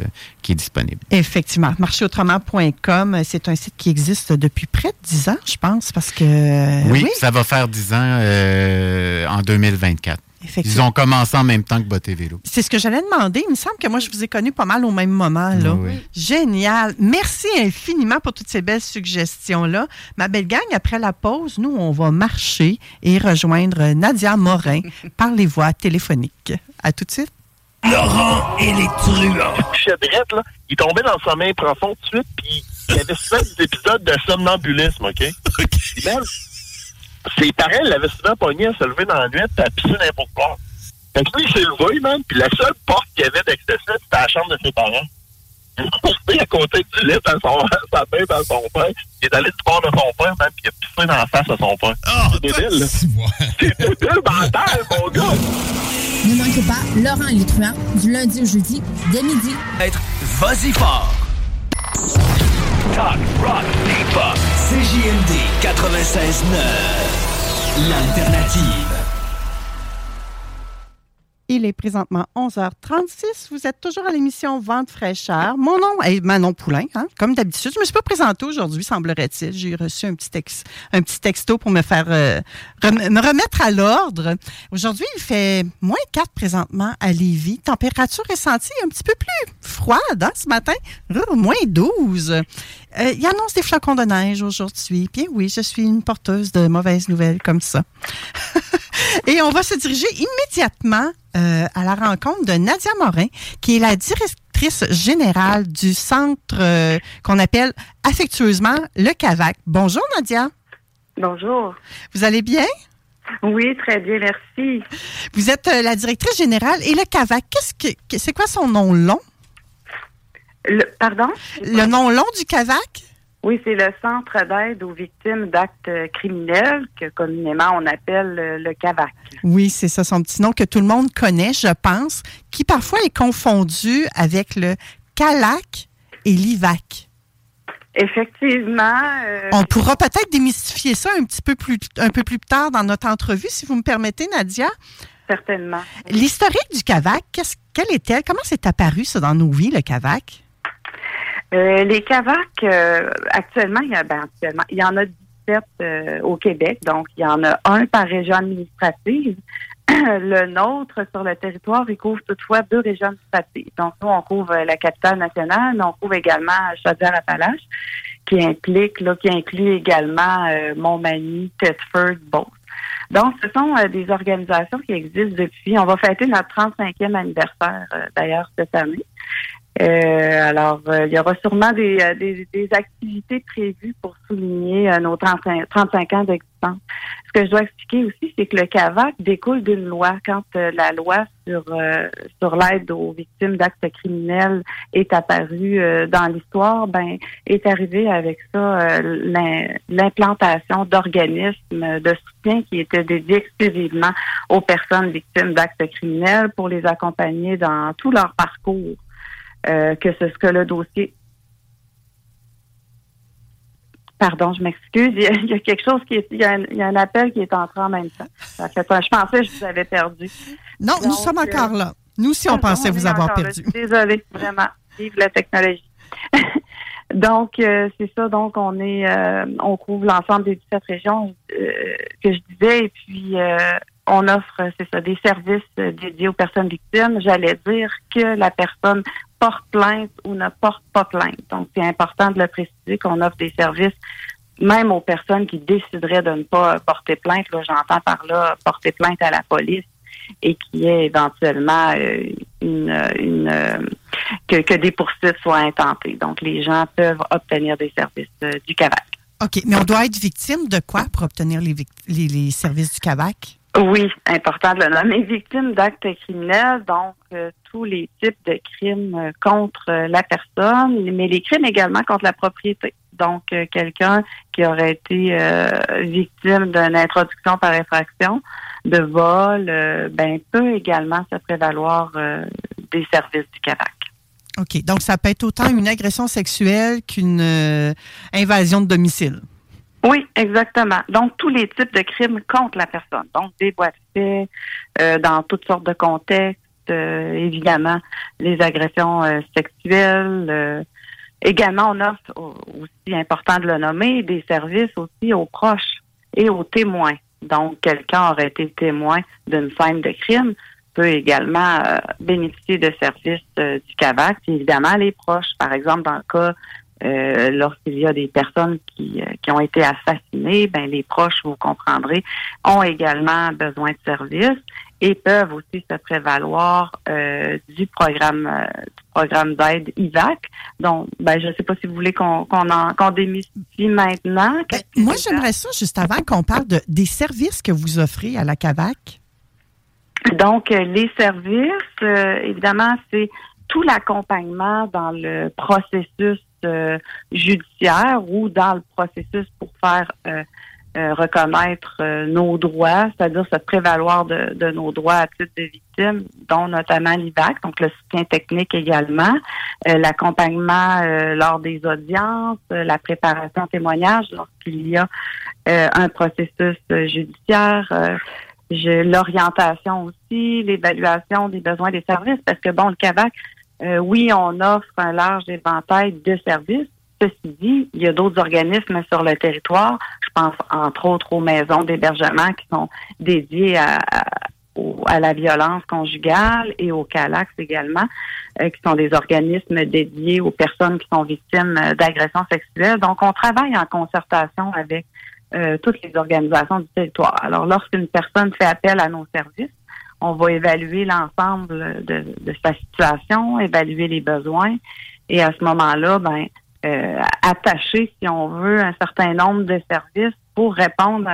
qui est disponible. Effectivement. Marchéautrement.com, c'est un site qui existe depuis près de 10 ans, je pense, parce que. oui, ça va faire 10 ans euh, en 2024. Ils ont commencé en même temps que Botte et Vélo. C'est ce que j'allais demander. Il me semble que moi, je vous ai connu pas mal au même moment. Là. Oui, oui. Génial. Merci infiniment pour toutes ces belles suggestions-là. Ma belle gang, après la pause, nous, on va marcher et rejoindre Nadia Morin par les voies téléphoniques. À tout de suite. Laurent et les truands. là. Il tombait dans le sommeil profond tout de suite, puis il y avait souvent des épisodes de somnambulisme, OK? Puis même, ses parents l'avaient souvent pogné à se lever dans la nuit et à pisser n'importe quoi. Fait que lui, il s'est levé, man, puis la seule porte qu'il y avait d'accès, c'était la chambre de ses parents. Il est resté à côté du lit à son, sa tête à son père. Il est allé du bord de son père, man, puis il a pissé dans la face à son père. c'est débile, là. C'est débile mental, mon gars! Ne manquez pas Laurent truands du lundi au jeudi dès midi. Être vas-y fort. Talk, rock, hip-hop. CJMD 96.9. L'alternative. Il est présentement 11h36. Vous êtes toujours à l'émission Vente fraîcheur. Mon nom est Manon Poulain, hein, comme d'habitude. Je me suis pas présentée aujourd'hui, semblerait-il. J'ai reçu un petit, tex- un petit texto pour me faire euh, me remettre à l'ordre. Aujourd'hui, il fait moins 4 présentement à Lévis. Température ressentie un petit peu plus froide hein, ce matin. Moins 12. Euh, il annonce des flocons de neige aujourd'hui. Bien oui, je suis une porteuse de mauvaises nouvelles comme ça. Et on va se diriger immédiatement euh, à la rencontre de Nadia Morin, qui est la directrice générale du centre euh, qu'on appelle affectueusement le CAVAC. Bonjour Nadia. Bonjour. Vous allez bien? Oui, très bien, merci. Vous êtes euh, la directrice générale et le CAVAC, qu'est-ce que que- c'est quoi son nom long? Le, pardon? Le nom long du CAVAC? Oui, c'est le Centre d'aide aux victimes d'actes criminels que communément on appelle euh, le CAVAC. Oui, c'est ça, son petit nom que tout le monde connaît, je pense, qui parfois est confondu avec le CALAC et l'IVAC. Effectivement. euh, On pourra peut-être démystifier ça un petit peu plus, un peu plus tard dans notre entrevue, si vous me permettez, Nadia. Certainement. L'historique du CAVAC, qu'est-ce, quelle est-elle? Comment c'est apparu, ça, dans nos vies, le CAVAC? Euh, les CAVAC, euh, actuellement, il y, a, ben, actuellement, il y en a 17 euh, au Québec, donc il y en a un par région administrative. le nôtre, sur le territoire, il couvre toutefois deux régions administratives. Donc, nous, on couvre euh, la capitale nationale, mais on couvre également Chaudière-Appalaches, qui implique, là, qui inclut également euh, Montmagny, Thetford, Beauce. Donc, ce sont euh, des organisations qui existent depuis. On va fêter notre 35e anniversaire, euh, d'ailleurs, cette année. Euh, alors, euh, il y aura sûrement des, euh, des, des activités prévues pour souligner nos 35, 35 ans d'existence. Ce que je dois expliquer aussi, c'est que le CAVAC découle d'une loi. Quand la loi sur, sur l'aide aux victimes d'actes criminels est apparue dans l'histoire, ben est arrivé avec ça l'im- l'implantation d'organismes de soutien qui étaient dédiés exclusivement aux personnes victimes d'actes criminels pour les accompagner dans tout leur parcours euh, que ce que le dossier. Pardon, je m'excuse. Il, y a- il y a quelque chose qui est. Il y a, un, il y a un appel qui est entré en même temps. Ça fait pas- je pensais que je vous avais perdu. Non, nous sommes euh, encore là. Nous aussi, on Pardon, pensait vous avoir perdu. Désolée, vraiment. Vive la technologie. donc, euh, c'est ça. Donc, on est, euh, on couvre l'ensemble des 17 régions euh, que je disais, et puis euh, on offre, c'est ça, des services euh, dédiés aux personnes victimes. J'allais dire que la personne porte plainte ou ne porte pas plainte. Donc, c'est important de le préciser qu'on offre des services même aux personnes qui décideraient de ne pas porter plainte. Là, j'entends par là porter plainte à la police et qui est éventuellement euh, une, euh, que, des poursuites soient intentées. Donc, les gens peuvent obtenir des services euh, du CAVAC. OK, mais on doit être victime de quoi pour obtenir les, les services du CAVAC? Oui, important de le nommer. Victime d'actes criminels, donc euh, tous les types de crimes euh, contre euh, la personne, mais les crimes également contre la propriété. Donc, quelqu'un qui aurait été victime d'une introduction par infraction de vol, ben, peut également se prévaloir des services du CAVAC. OK. Donc, ça peut être autant une agression sexuelle qu'une invasion de domicile. Oui, exactement. Donc, tous les types de crimes contre la personne. Donc, des boîtes de fait, euh, dans toutes sortes de contextes, euh, évidemment, les agressions euh, sexuelles. euh, également, on offre au- aussi, important de le nommer, des services aussi aux proches et aux témoins. Donc, quelqu'un aurait été témoin d'une scène de crime peut également euh, bénéficier de services euh, du CAVAC. Évidemment, les proches, par exemple, dans le cas euh, lorsqu'il y a des personnes qui, euh, qui ont été assassinées, ben les proches, vous comprendrez, ont également besoin de services et peuvent aussi se prévaloir euh, du programme euh, du programme d'aide IVAC. Donc, ben je ne sais pas si vous voulez qu'on qu'on en qu'on démystifie maintenant. Ben, moi, j'aimerais ça, juste avant qu'on parle de, des services que vous offrez à la CAVAC. Donc, euh, les services, euh, évidemment, c'est tout l'accompagnement dans le processus judiciaire ou dans le processus pour faire euh, euh, reconnaître euh, nos droits, c'est-à-dire se prévaloir de, de nos droits à titre de victime, dont notamment l'IVAC, donc le soutien technique également, euh, l'accompagnement euh, lors des audiences, euh, la préparation témoignage lorsqu'il y a euh, un processus euh, judiciaire. euh, l'orientation aussi, l'évaluation des besoins des services, parce que bon, le CAVAC, euh, oui, on offre un large éventail de services. Ceci dit, il y a d'autres organismes sur le territoire. Je pense entre autres aux maisons d'hébergement qui sont dédiées à, à, à la violence conjugale et au CALAX également, euh, qui sont des organismes dédiés aux personnes qui sont victimes euh, d'agressions sexuelles. Donc, on travaille en concertation avec euh, toutes les organisations du territoire. Alors, lorsqu'une personne fait appel à nos services, on va évaluer l'ensemble de, sa situation, évaluer les besoins et à ce moment-là, ben, euh, attacher, si on veut, un certain nombre de services pour répondre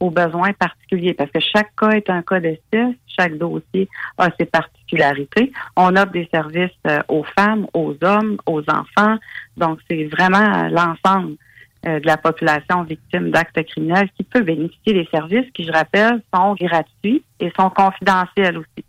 aux besoins particuliers. Parce que chaque cas est un cas d'espèce, chaque dossier a ses particularités. On offre des services euh, aux femmes, aux hommes, aux enfants. Donc, c'est vraiment l'ensemble de la population victime d'actes criminels qui peut bénéficier des services qui, je rappelle, sont gratuits et sont confidentiels aussi.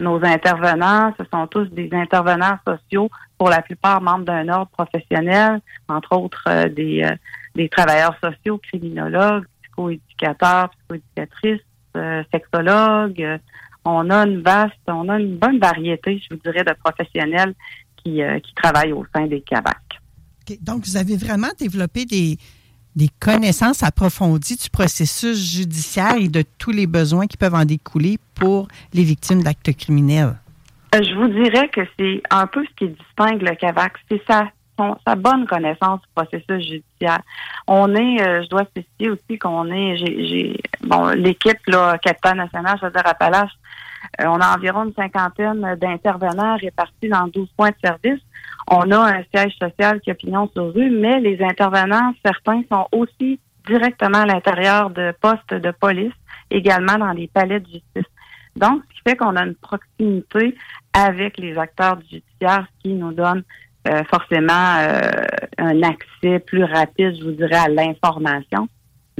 Nos intervenants, ce sont tous des intervenants sociaux, pour la plupart membres d'un ordre professionnel, entre autres euh, des, euh, des travailleurs sociaux, criminologues, psychoéducateurs, psychoéducatrices, euh, sexologues. Euh, on a une vaste, on a une bonne variété, je vous dirais, de professionnels qui, euh, qui travaillent au sein des CAVAC. Donc, vous avez vraiment développé des, connaissances approfondies du processus judiciaire et de tous les besoins qui peuvent en découler pour les victimes d'actes criminels. Euh, Je vous dirais que c'est un peu ce qui distingue le CAVAC, c'est sa, bonne connaissance du processus judiciaire. On est, euh, je dois spécifier aussi qu'on est, j'ai- bon, l'équipe là, Capitaine National, je veux dire Appalaches, euh, on a environ une cinquantaine d'intervenants répartis dans 12 points de service. On a un siège social qui a pignon sur rue, mais les intervenants, certains sont aussi directement à l'intérieur de postes de police, également dans les palais de justice. Donc, ce qui fait qu'on a une proximité avec les acteurs du judiciaire, ce qui nous donne euh, forcément euh, un accès plus rapide, je vous dirais, à l'information,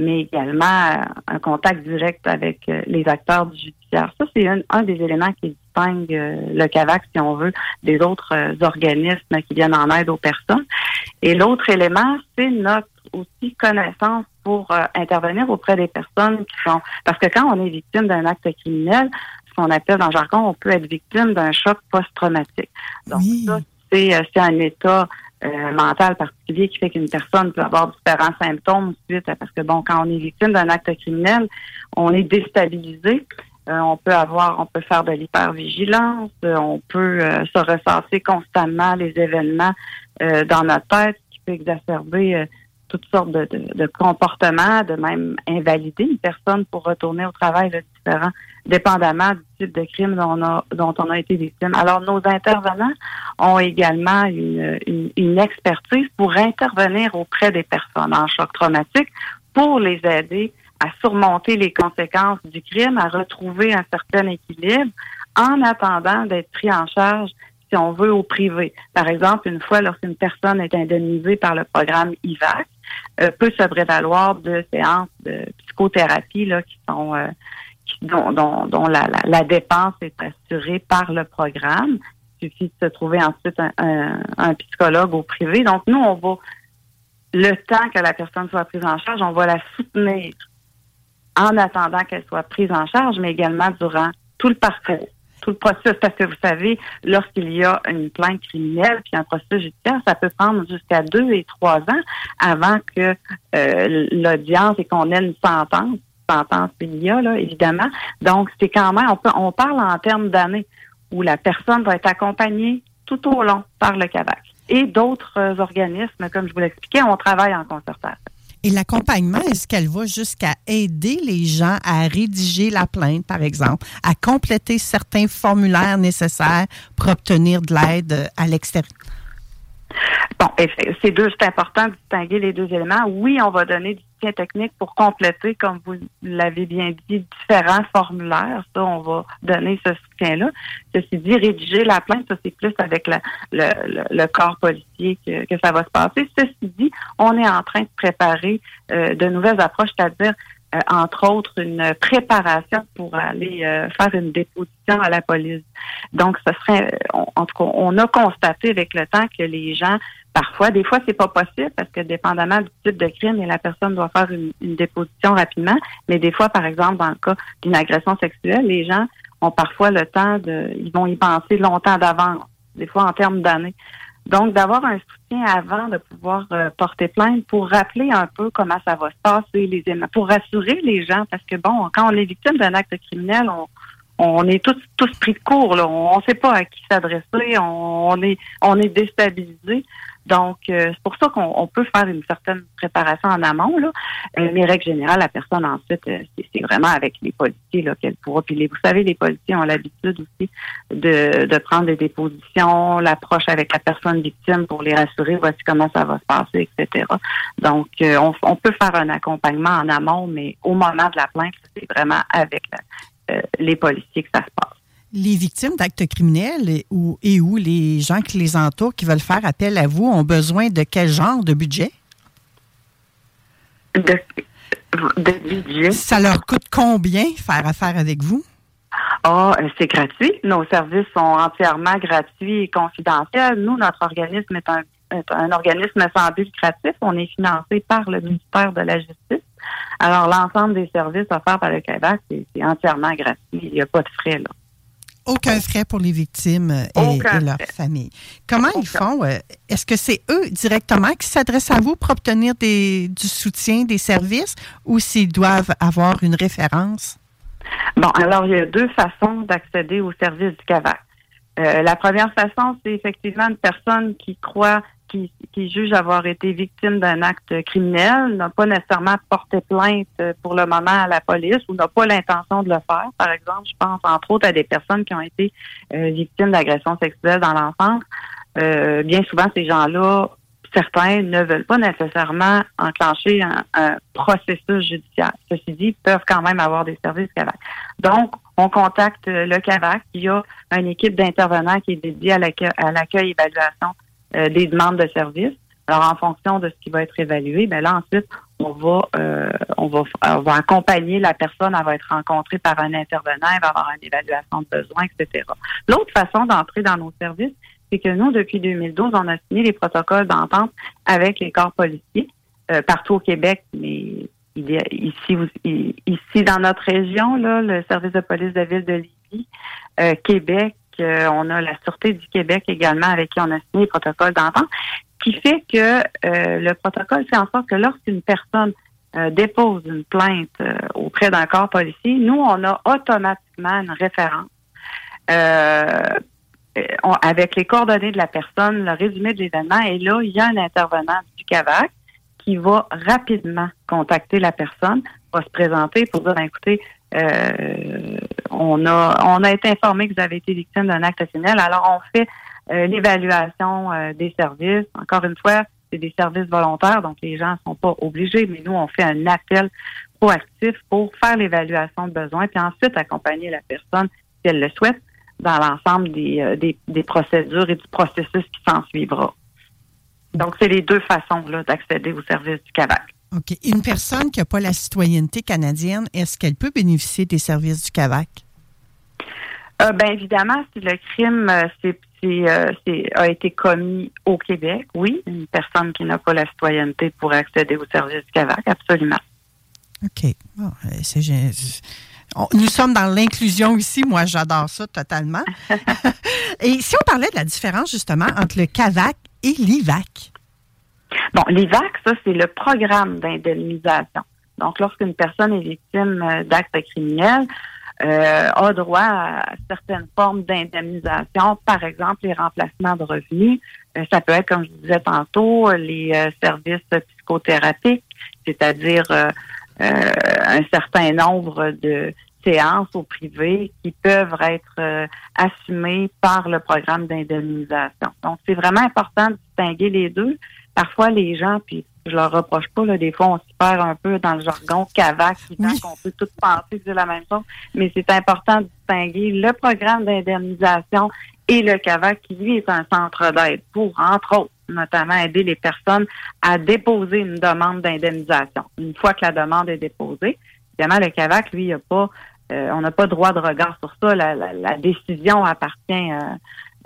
mais également euh, un contact direct avec euh, les acteurs du judiciaire. Ça, c'est un, un des éléments qui distingue euh, le CAVAC, si on veut, des autres organismes qui viennent en aide aux personnes. Et l'autre élément, c'est notre aussi connaissance pour euh, intervenir auprès des personnes qui sont... Parce que quand on est victime d'un acte criminel, ce qu'on appelle dans le jargon, on peut être victime d'un choc post-traumatique. Donc ça, c'est c'est un état euh, mental particulier qui fait qu'une personne peut avoir différents symptômes suite à, parce que bon, quand on est victime d'un acte criminel, on est déstabilisé. Euh, on peut avoir, on peut faire de l'hypervigilance, euh, on peut euh, se ressasser constamment les événements euh, dans notre tête, qui peut exacerber euh, toutes sortes de, de- de comportements, de même invalider une personne pour retourner au travail là, différent, dépendamment du type de crime dont on a, dont on a été victime. Alors, nos intervenants ont également une, une, une expertise pour intervenir auprès des personnes en choc traumatique pour les aider à surmonter les conséquences du crime, à retrouver un certain équilibre en attendant d'être pris en charge si on veut, au privé. Par exemple, une fois, lorsqu'une personne est indemnisée par le programme IVAC, euh, peut se prévaloir de séances de psychothérapie là, qui sont euh, dont, dont, dont la, la, la, dépense est assurée par le programme. Il suffit de se trouver ensuite un, un, un psychologue au privé. Donc, nous, on va, le temps que la personne soit prise en charge, on va la soutenir en attendant qu'elle soit prise en charge, mais également durant tout le parcours tout le processus, parce que vous savez, lorsqu'il y a une plainte criminelle puis un processus judiciaire, ça peut prendre jusqu'à deux et trois ans avant que euh, l'audience et qu'on ait une sentence, sentence là, évidemment. Donc, c'est quand même, on, parle en termes d'années où la personne va être accompagnée tout au long par le CAVAC. Et d'autres organismes, comme je vous l'expliquais, on travaille en concertation. Et l'accompagnement, est-ce qu'elle va jusqu'à aider les gens à rédiger la plainte, par exemple, à compléter certains formulaires nécessaires pour obtenir de l'aide à l'extérieur? Bon, c'est deux, c'est important de distinguer les deux éléments. Oui, on va donner du soutien technique pour compléter, comme vous l'avez bien dit, différents formulaires. Ça, on va donner ce soutien-là. Ceci dit, rédiger la plainte, ça, c'est plus avec le, le, le, corps policier que, que, ça va se passer. Ceci dit, on est en train de préparer euh, de nouvelles approches, c'est-à-dire euh, entre autres, une préparation pour aller euh, faire une déposition à la police. Donc, ce serait, en tout cas, on a constaté avec le temps que les gens, parfois, des fois, c'est pas possible parce que dépendamment du type de crime, et la personne doit faire une, une déposition rapidement. Mais des fois, par exemple, dans le cas d'une agression sexuelle, les gens ont parfois le temps de, ils vont y penser longtemps d'avance, des fois en termes d'années. Donc, d'avoir un soutien avant de pouvoir euh, porter plainte pour rappeler un peu comment ça va se passer, les pour rassurer les gens, parce que bon, quand on est victime d'un acte criminel, on, est tous tous pris de court, là. on ne sait pas à qui s'adresser, on, est on est déstabilisé. Donc, euh, c'est pour ça qu'on peut faire une certaine préparation en amont. Là. Euh, mais règle générale, la personne ensuite, euh, c'est vraiment avec les policiers qu'elle pourra. Puis vous savez, les policiers ont l'habitude aussi de, de prendre des dépositions, l'approche avec la personne victime pour les rassurer, voici comment ça va se passer, etc. Donc, euh, on, on, peut faire un accompagnement en amont, mais au moment de la plainte, c'est vraiment avec les policiers que ça se passe les victimes d'actes criminels et où les gens qui les entourent, qui veulent faire appel à vous, ont besoin de quel genre de budget? De, budget? Ça leur coûte combien faire affaire avec vous? Ah, oh, c'est gratuit. Nos services sont entièrement gratuits et confidentiels. Nous, notre organisme est un, un organisme sans but lucratif. On est financé par le ministère de la Justice. Alors, l'ensemble des services offerts par le Québec, c'est entièrement gratuit. Il n'y a pas de frais, là. Aucun frais pour les victimes et, et leur famille. Comment ils font? Euh, est-ce que c'est eux directement qui s'adressent à vous pour obtenir des, du soutien, des services, ou s'ils doivent avoir une référence? Bon, alors il y a deux façons d'accéder aux services du CAVAC. Euh, la première façon, c'est effectivement une personne qui croit qui, qui juge avoir été victime d'un acte criminel n'a pas nécessairement porté plainte euh, pour le moment à la police ou n'a pas l'intention de le faire. Par exemple, je pense entre autres à des personnes qui ont été euh, victimes d'agressions sexuelles dans l'enfance. Euh, bien souvent, ces gens-là, certains ne veulent pas nécessairement enclencher un, processus judiciaire. Ceci dit, peuvent quand même avoir des services CAVAC. Donc, on contacte le CAVAC. Il y a une équipe d'intervenants qui est dédiée à l'accueil évaluation euh, des demandes de services. Alors, en fonction de ce qui va être évalué, ben là, ensuite, on va, euh, on va, on va accompagner la personne, elle va être rencontrée par un intervenant, elle va avoir une évaluation de besoins, etc. L'autre façon d'entrer dans nos services, c'est que nous, depuis 2012, on a signé les protocoles d'entente avec les corps policiers euh, partout au Québec, mais ici, ici dans notre région, là, le service de police de ville de Lévis, euh, Québec, on a la Sûreté du Québec également avec qui on a signé le protocole d'entente, qui fait que euh, le protocole fait en sorte que lorsqu'une personne euh, dépose une plainte euh, auprès d'un corps policier, nous, on a automatiquement une référence avec les coordonnées de la personne, le résumé de l'événement, et là, il y a un intervenant du CAVAC qui va rapidement contacter la personne, va se présenter pour dire, ben, écoutez, euh, on a on a été informé que vous avez été victime d'un acte criminel. Alors on fait euh, l'évaluation euh, des services. Encore une fois, c'est des services volontaires, donc les gens ne sont pas obligés, mais nous on fait un appel proactif pour faire l'évaluation de besoins, puis ensuite accompagner la personne si elle le souhaite dans l'ensemble des, des, procédures et du processus qui s'en suivra. Donc, c'est les deux façons là, d'accéder au service du CAVAC. OK. Une personne qui n'a pas la citoyenneté canadienne, est-ce qu'elle peut bénéficier des services du CAVAC? Euh, ben évidemment, si le crime euh, c'est, euh, a été commis au Québec, oui, une personne qui n'a pas la citoyenneté pourrait accéder au service du CAVAC, absolument. OK. Bon, euh, c'est nous sommes dans l'inclusion ici. Moi, j'adore ça totalement. Et si on parlait de la différence, justement, entre le CAVAC et l'IVAC? Bon, l'IVAC, ça, c'est le programme d'indemnisation. Donc, lorsqu'une personne est victime euh, d'actes criminels, euh, a droit à certaines formes d'indemnisation, par exemple les remplacements de revenus. Euh, ça peut être, comme je disais tantôt, les euh, services psychothérapiques, c'est-à-dire euh, euh, un certain nombre de séances au privé qui peuvent être assumées par le programme d'indemnisation. Donc, c'est vraiment important de distinguer les deux. Parfois, les gens, puis je leur reproche pas, là, des fois, on s'y perd un peu dans le jargon CAVAC, qui pense qu'on peut tout penser c'est la même chose, mais c'est important de distinguer le programme d'indemnisation et le CAVAC, qui, lui, est un centre d'aide pour, entre autres, notamment aider les personnes à déposer une demande d'indemnisation. Une fois que la demande est déposée, évidemment, le CAVAC, lui, il a pas, euh, on n'a pas droit de regard sur ça. La, la- la décision appartient euh,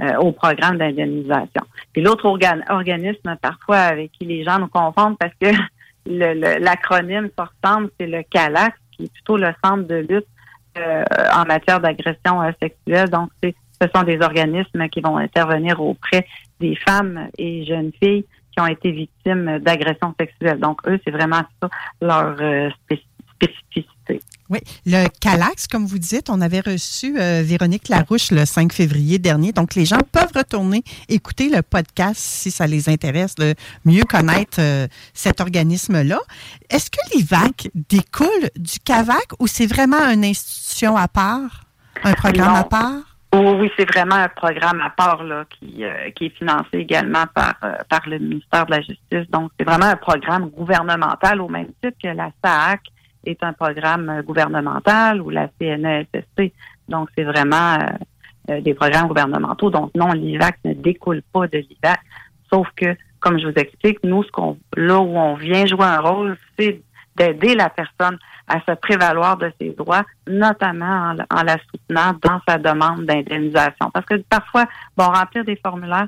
euh, au programme d'indemnisation. Puis l'autre organ- organisme, parfois, avec qui les gens nous confondent parce que l'acronyme se ressemble, c'est le CALAC, qui est plutôt le centre de lutte euh, en matière d'agression euh, sexuelle. Donc, c'est, ce sont des organismes qui vont intervenir auprès des femmes et jeunes filles qui ont été victimes d'agressions sexuelles. Donc, eux, c'est vraiment ça leur euh, spéc- spécificité. Oui, le CALAX, comme vous dites, on avait reçu euh, Véronique Larouche le 5 février dernier. Donc, les gens peuvent retourner écouter le podcast si ça les intéresse de mieux connaître euh, cet organisme-là. Est-ce que l'IVAC découle du CAVAC ou c'est vraiment une institution à part, un programme Non. à part? Oui, oui, c'est vraiment un programme à part là, qui, euh, qui est financé également par, euh, par le ministère de la Justice. Donc, c'est vraiment un programme gouvernemental au même titre que la SAAC est un programme gouvernemental ou la CNESST. Donc, c'est vraiment euh, euh, des programmes gouvernementaux. Donc, non, l'IVAC ne découle pas de l'IVAC. Sauf que, comme je vous explique, nous, ce qu'on là où on vient jouer un rôle, c'est d'aider la personne à se prévaloir de ses droits, notamment en, en la soutenant dans sa demande d'indemnisation. Parce que parfois, bon, remplir des formulaires,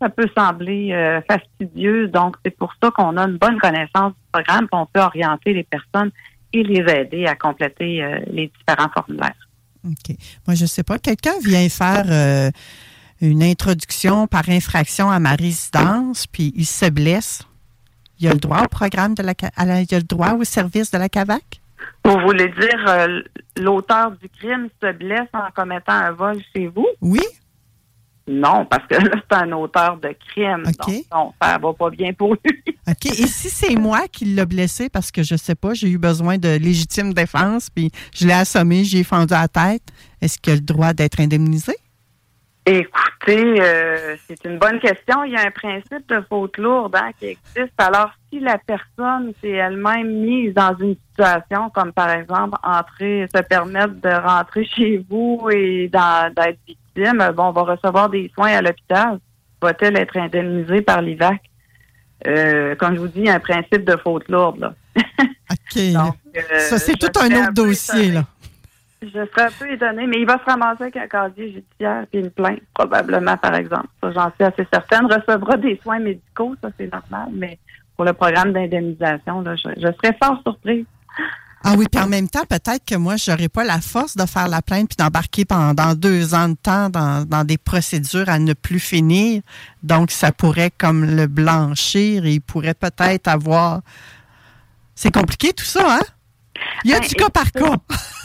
ça peut sembler euh, fastidieux. Donc, c'est pour ça qu'on a une bonne connaissance du programme, qu'on peut orienter les personnes et les aider à compléter euh, les différents formulaires. OK. Moi, je sais pas. Quelqu'un vient faire euh, une introduction par infraction à ma résidence, puis il se blesse. Il a le droit au programme de la, à la- il a le droit au service de la CAVAC? Vous voulez dire euh, l'auteur du crime se blesse en commettant un vol chez vous? Oui. Non, parce que là, c'est un auteur de crime. Donc, non, ça va pas bien pour lui. OK. Et si c'est moi qui l'ai blessé parce que je sais pas, j'ai eu besoin de légitime défense, puis je l'ai assommé, j'ai fendu à la tête, est-ce qu'il a le droit d'être indemnisé? Écoutez, euh, c'est une bonne question. Il y a un principe de faute lourde hein, qui existe. Alors, si la personne s'est elle-même mise dans une situation comme par exemple entrer, se permettre de rentrer chez vous et d'être victime, bon, on va recevoir des soins à l'hôpital. Va-t-elle être indemnisée par l'IVAC? Euh, comme je vous dis, il y a un principe de faute lourde. Là. OK. Euh, Ça, c'est tout un autre dossier, étonnée. là. Je serais un peu étonnée, mais il va se ramasser avec un casier judiciaire et une plainte, probablement, par exemple. Ça, j'en suis assez certaine. Recevra des soins médicaux, ça, c'est normal, mais pour le programme d'indemnisation, là, je, je serais fort surprise. Ah oui, puis en même temps, peut-être que moi, j'aurais pas la force de faire la plainte puis d'embarquer pendant deux ans de temps dans, dans des procédures à ne plus finir. Donc, ça pourrait comme le blanchir et il pourrait peut-être avoir... C'est compliqué tout ça, hein? Il y a Ben, du cas par cas.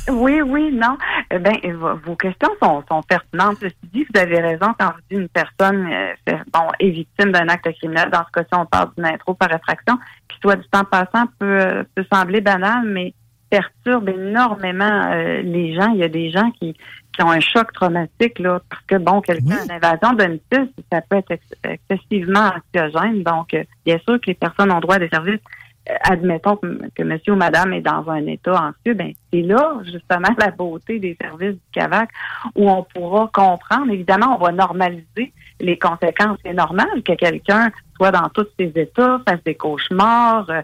Oui, oui, non. Eh ben, euh, vos- questions sont, sont pertinentes. Ceci dit, vous avez raison quand vous dites une personne euh, fait- bon, est victime d'un acte criminel. Dans ce cas-ci, on parle d'une intro par effraction, qui, soit du temps passant, peut, euh, peut sembler banal, mais perturbe énormément euh, les gens. Il y a des gens qui, qui ont un choc traumatique, là, parce que, bon, quelqu'un a une invasion de domicile, ça peut être ex- excessivement anxiogène. Donc, euh, bien sûr que les personnes ont droit à des services admettons que, que monsieur ou madame est dans un état anxieux, ben c'est là justement la beauté des services du CAVAC où on pourra comprendre. Évidemment, on va normaliser les conséquences. C'est normal que quelqu'un soit dans tous ses états, fasse des cauchemars, euh,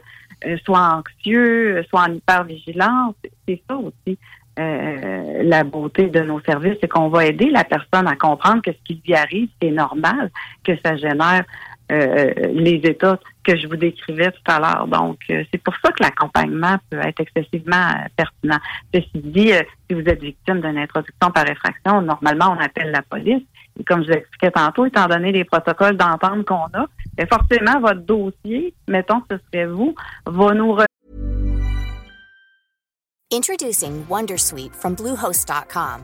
soit anxieux, soit en hypervigilance. C'est ça aussi. Euh, la beauté de nos services, c'est qu'on va aider la personne à comprendre que ce qui lui arrive, c'est normal, que ça génère euh, les états que je vous décrivais tout à l'heure. Donc, euh, c'est pour ça que l'accompagnement peut être excessivement euh, pertinent. Ceci dit, si vous êtes victime d'une introduction par effraction, normalement, on appelle la police. Et comme je vous expliquais tantôt, étant donné les protocoles d'entente qu'on a, bien forcément, votre dossier, mettons ce serait vous, va nous Introducing Wondersuite from Bluehost.com.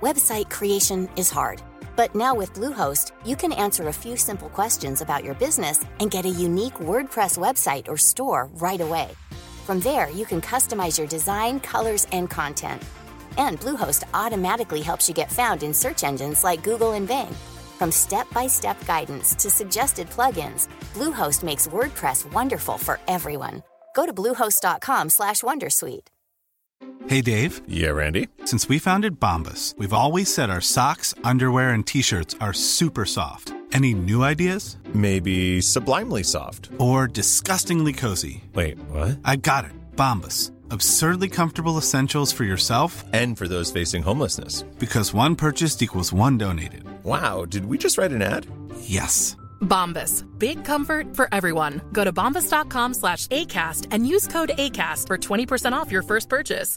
Website creation is hard. But now with Bluehost, you can answer a few simple questions about your business and get a unique WordPress website or store right away. From there, you can customize your design, colors, and content. And Bluehost automatically helps you get found in search engines like Google and Bing. From step-by-step guidance to suggested plugins, Bluehost makes WordPress wonderful for everyone. Go to bluehost.com/wondersuite. Hey Dave. Yeah, Randy. Since we founded Bombus, we've always said our socks, underwear, and t-shirts are super soft. Any new ideas? Maybe sublimely soft. Or disgustingly cozy. Wait, what? I got it. Bombus. Absurdly comfortable essentials for yourself and for those facing homelessness. Because one purchased equals one donated. Wow, did we just write an ad? Yes. Bombas. Big comfort for everyone. Go to bombas.com slash ACAST and use code ACAST for 20% off your first purchase.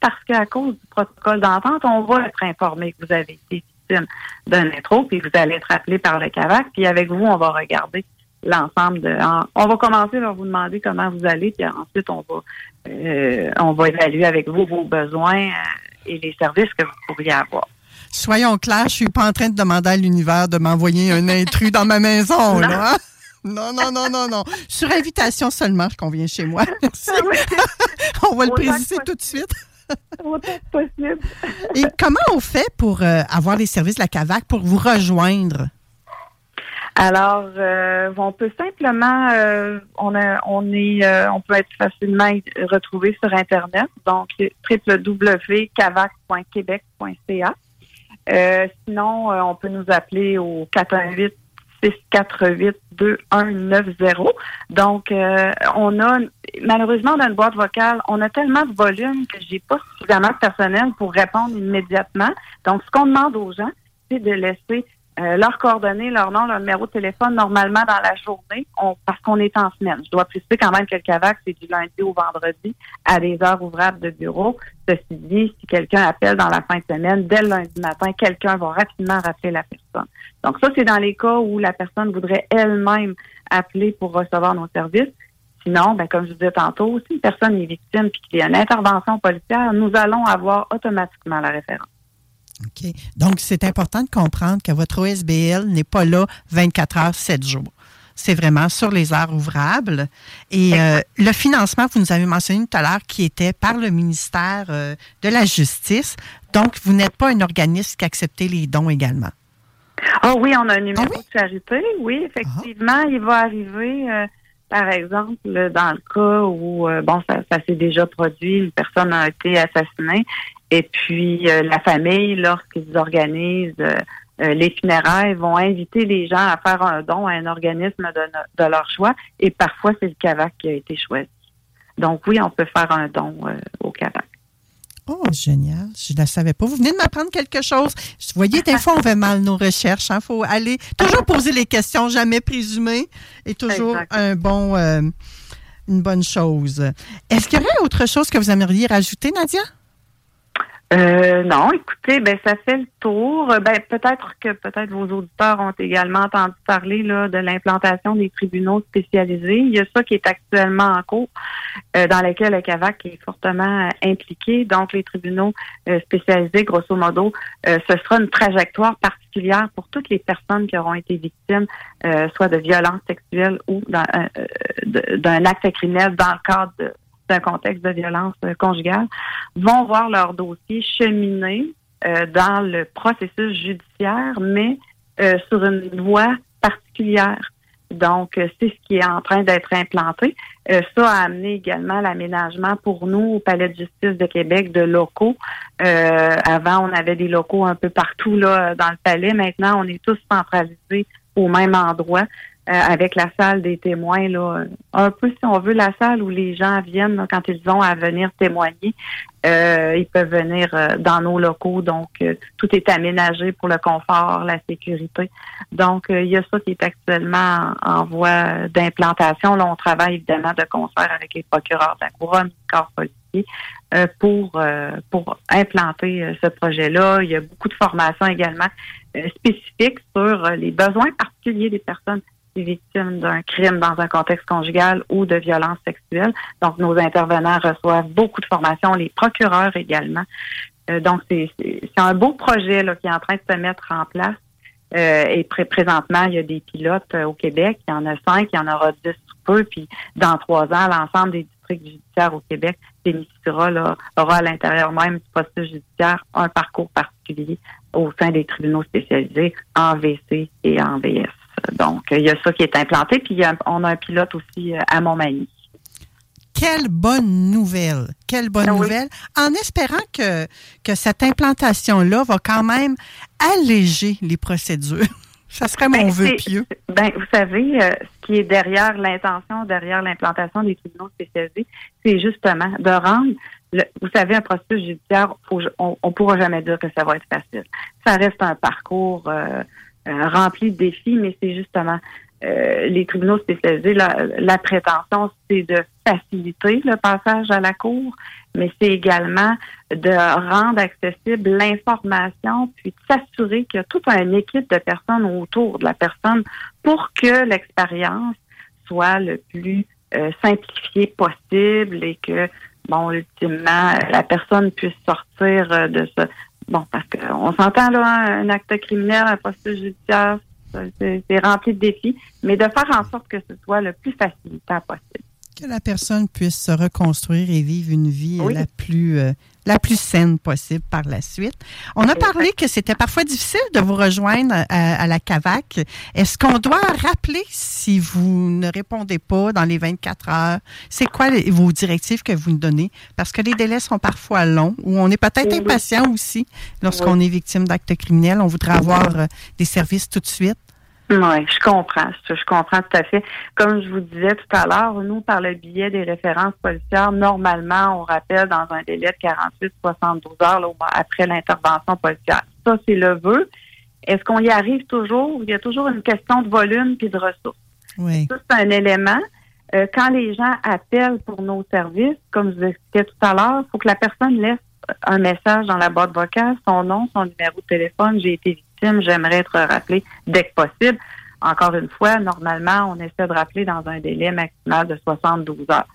Parce qu'à cause du protocole d'entente, on va être informé que vous avez été victime d'un intro, puis vous allez être appelé par le CAVAC, puis avec vous, on va regarder l'ensemble de. En, on va commencer par vous demander comment vous allez, puis ensuite on va euh, on va évaluer avec vous vos besoins euh, et les services que vous pourriez avoir. Soyons clairs, je suis pas en train de demander à l'univers de m'envoyer un intrus dans ma maison, non. là. Non, non, non, non, non. Sur invitation seulement, je conviens chez moi. Merci. on va le préciser tout de suite. Autant que possible. Et comment on fait pour euh, avoir les services de la CAVAC pour vous rejoindre? Alors, euh, on peut simplement, euh, on, on est, euh, on peut être facilement retrouvé sur internet, donc www.cavac.québec.ca. Euh, sinon, euh, on peut nous appeler au 418 648 2190. Donc, euh, on a malheureusement dans une boîte vocale, on a tellement de volume que j'ai pas suffisamment de personnel pour répondre immédiatement. Donc, ce qu'on demande aux gens, c'est de laisser euh, leurs coordonnées, leur nom, leur numéro de téléphone normalement dans la journée, on, parce qu'on est en semaine. Je dois préciser quand même que le CAVAC, c'est du lundi au vendredi à des heures ouvrables de bureau. Ceci dit, si quelqu'un appelle dans la fin de semaine, dès le lundi matin, quelqu'un va rapidement rappeler la personne. Donc ça, c'est dans les cas où la personne voudrait elle-même appeler pour recevoir nos services. Sinon, ben, comme je vous disais tantôt, si une personne est victime et qu'il y a une intervention policière, nous allons avoir automatiquement la référence. OK? Donc, c'est important de comprendre que votre OSBL n'est pas là 24 heures, 7 jours. C'est vraiment sur les heures ouvrables. Et euh, le financement, vous nous avez mentionné tout à l'heure, qui était par le ministère euh, de la Justice. Donc, vous n'êtes pas un organisme qui accepte les dons également. Ah oui, on a un numéro ah oui? de charité. Oui, effectivement, ah. il va arriver, euh, par exemple, dans le cas où, bon, ça, ça s'est déjà produit, une personne a été assassinée et puis, euh, la famille, lorsqu'ils organisent euh, euh, les funérailles, vont inviter les gens à faire un don à un organisme de, de leur choix. Et parfois, c'est le CAVAC qui a été choisi. Donc, oui, on peut faire un don au CAVAC. Oh, génial. Je ne la savais pas. Vous venez de m'apprendre quelque chose. Vous voyez, des fois, on fait mal nos recherches. Il hein. faut aller toujours poser les questions, jamais présumer. Et toujours un bon, une bonne chose. Est-ce qu'il y aurait autre chose que vous aimeriez rajouter, Nadia? Euh, non, écoutez, ben ça fait le tour. Ben peut-être que peut-être vos auditeurs ont également entendu parler là de l'implantation des tribunaux spécialisés. Il y a ça qui est actuellement en cours, euh, dans lequel le CAVAC est fortement impliqué. Donc les tribunaux euh, spécialisés, grosso modo, euh, ce sera une trajectoire particulière pour toutes les personnes qui auront été victimes, soit de violences sexuelles ou d'un acte criminel dans le cadre de d'un contexte de violence euh, conjugale, vont voir leur dossier cheminer euh, dans le processus judiciaire, mais euh, sur une voie particulière. Donc, c'est ce qui est en train d'être implanté. Ça a amené également l'aménagement pour nous au Palais de justice de Québec de locaux. Avant, on avait des locaux un peu partout là dans le palais. Maintenant, on est tous centralisés au même endroit. Euh, avec la salle des témoins, là, un peu si on veut la salle où les gens viennent là, quand ils ont à venir témoigner. Euh, ils peuvent venir euh, dans nos locaux, donc euh, tout est aménagé pour le confort, la sécurité. Donc il y a ça qui est actuellement en, voie d'implantation. Là, on travaille évidemment de concert avec les procureurs de la couronne, le corps policier, pour pour implanter ce projet-là. Il y a beaucoup de formations également spécifiques sur les besoins particuliers des personnes victimes d'un crime dans un contexte conjugal ou de violence sexuelle. Donc, nos intervenants reçoivent beaucoup de formations, les procureurs également. Euh, donc, c'est un beau projet là, qui est en train de se mettre en place. Euh, et présentement, il y a des pilotes euh, au Québec. Il y en a cinq, il y en aura dix peu. Puis, dans trois ans, l'ensemble des districts judiciaires au Québec bénéficiera, là, aura à l'intérieur même du processus judiciaire un parcours particulier au sein des tribunaux spécialisés en VC et en VS. Donc, il y a ça qui est implanté, puis on a un pilote aussi euh, à Montmagny. Quelle bonne nouvelle! Quelle bonne Ah oui. nouvelle! En espérant que, que cette implantation-là va quand même alléger les procédures. Ça serait mon Ben, vœu pieux. Ben, vous savez, euh, ce qui est derrière l'intention, derrière l'implantation des tribunaux spécialisés, c'est justement de rendre, le- vous savez, un processus judiciaire, faut- on ne pourra jamais dire que ça va être facile. Ça reste un parcours euh, euh, rempli de défis, mais c'est justement euh, les tribunaux spécialisés, la, la prétention, c'est de faciliter le passage à la cour, mais c'est également de rendre accessible l'information, puis de s'assurer qu'il y a toute une équipe de personnes autour de la personne pour que l'expérience soit le plus euh, simplifiée possible et que, bon, ultimement, la personne puisse sortir euh, de ce... Bon, parce qu'on s'entend là, un acte criminel, un processus judiciaire, c'est rempli de défis, mais de faire en sorte que ce soit le plus facilitant possible. Que la personne puisse se reconstruire et vivre une vie Oui. la plus euh, la plus saine possible par la suite. On a parlé que c'était parfois difficile de vous rejoindre à, à la CAVAC. Est-ce qu'on doit rappeler si vous ne répondez pas dans les 24 heures? C'est quoi les- vos directives que vous nous donnez? Parce que les délais sont parfois longs ou on est peut-être impatient aussi lorsqu'on est victime d'actes criminels. On voudrait avoir euh, des services tout de suite. Oui, je comprends. Je, je comprends tout à fait. Comme je vous disais tout à l'heure, nous, par le biais des références policières, normalement, on rappelle dans un délai de 48-72 heures là, après l'intervention policière. Ça, c'est le vœu. Est-ce qu'on y arrive toujours? Il y a toujours une question de volume puis de ressources. Oui. Ça, c'est un élément. Euh, quand les gens appellent pour nos services, comme je vous expliquais tout à l'heure, il faut que la personne laisse un message dans la boîte vocale, son nom, son numéro de téléphone, j'ai été victime, j'aimerais être rappelé dès que possible. Encore une fois, normalement, on essaie de rappeler dans un délai maximal de 72 heures.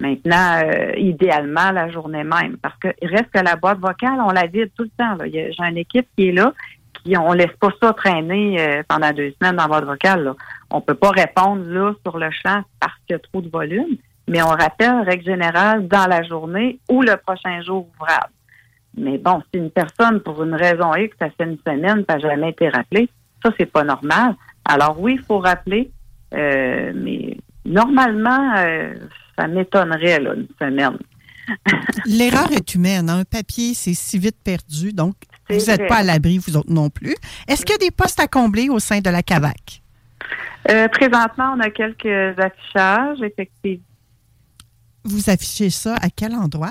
Maintenant, euh, idéalement, la journée même, parce qu'il reste que la boîte vocale, on la vide tout le temps. Il J'ai une équipe qui est là, qui on laisse pas ça traîner euh, pendant deux semaines dans la boîte vocale. Là. On peut pas répondre là sur le champ parce qu'il y a trop de volume, mais on rappelle, règle générale, dans la journée ou le prochain jour ouvrable. Mais bon, si une personne, pour une raison X, ça fait une semaine, n'a jamais été rappelée, ça, c'est pas normal. Alors oui, il faut rappeler, euh, mais normalement, euh, ça m'étonnerait, là, une semaine. L'erreur est humaine. hein. Un papier, c'est si vite perdu, donc vous n'êtes pas à l'abri, vous autres non plus. Est-ce qu'il y a des postes à combler au sein de la CAVAC? Euh, présentement, on a quelques affichages, effectivement. Vous affichez ça à quel endroit?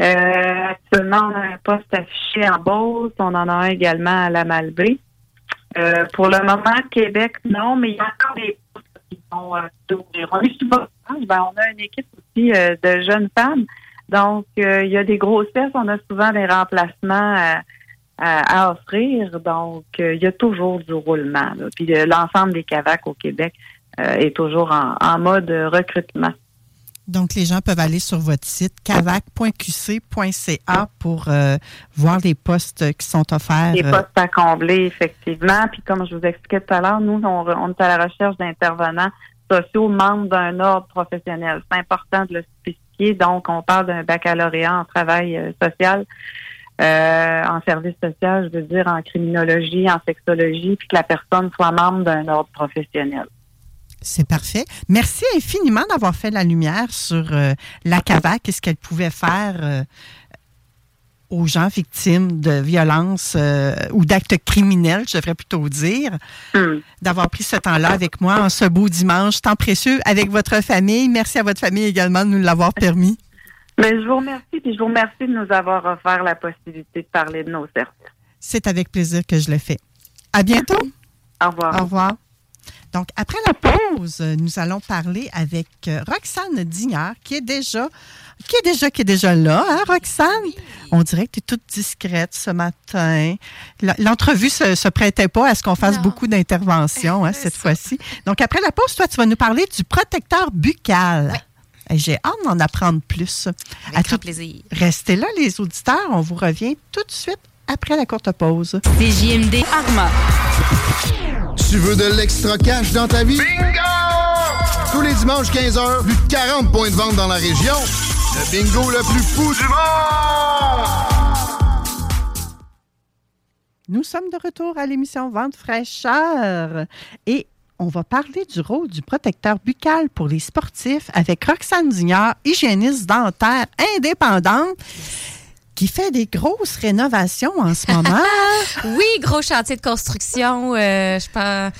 Euh, actuellement, on a un poste affiché en Beauce. On en a un également à la Malbaie. Euh, pour le moment, Québec, non, mais il y a encore des postes qui sont euh. On ben, on a une équipe aussi euh, de jeunes femmes. Donc, euh, il y a des grossesses. On a souvent des remplacements à, offrir. Donc, euh, il y a toujours du roulement. Puis l'ensemble des CAVAC au Québec est toujours en mode recrutement. Donc, les gens peuvent aller sur votre site cavac.qc.ca pour euh, voir les postes qui sont offerts. Des euh, postes à combler, effectivement. Puis comme je vous expliquais tout à l'heure, nous, on, on est à la recherche d'intervenants sociaux membres d'un ordre professionnel. C'est important de le spécifier. Donc, on parle d'un baccalauréat en travail euh, social euh, en service social, je veux dire en criminologie, en sexologie, puis que la personne soit membre d'un ordre professionnel. C'est parfait. Merci infiniment d'avoir fait la lumière sur euh, la CAVAC et ce qu'elle pouvait faire euh, aux gens victimes de violences euh, ou d'actes criminels, je devrais plutôt dire, d'avoir pris ce temps-là avec moi en ce beau dimanche, temps précieux avec votre famille. Merci à votre famille également de nous l'avoir permis. Mais je vous remercie, puis je vous remercie de nous avoir offert la possibilité de parler de nos services. C'est avec plaisir que je le fais. À bientôt. Au revoir. Au revoir. Donc, après la pause, nous allons parler avec euh, Roxane Dignard, qui est déjà, qui est déjà, qui est déjà là, hein, Roxane? On dirait que tu es toute discrète ce matin. L'entrevue se, se prêtait pas à ce qu'on fasse beaucoup d'interventions hein, cette fois-ci. Donc, après la pause, toi, tu vas nous parler du protecteur buccal. J'ai hâte d'en apprendre plus. Avec grand plaisir. Restez là, les auditeurs. On vous revient tout de suite après la courte pause. CJMD Arma. Tu veux de l'extra cash dans ta vie? Bingo! Tous les dimanches 15h, plus de 40 points de vente dans la région. Le bingo le plus fou du monde! Nous sommes de retour à l'émission Vente fraîcheur et on va parler du rôle du protecteur buccal pour les sportifs avec Roxane Dignard, hygiéniste dentaire indépendante qui fait des grosses rénovations en ce moment. oui, gros chantier de construction. euh, je pense.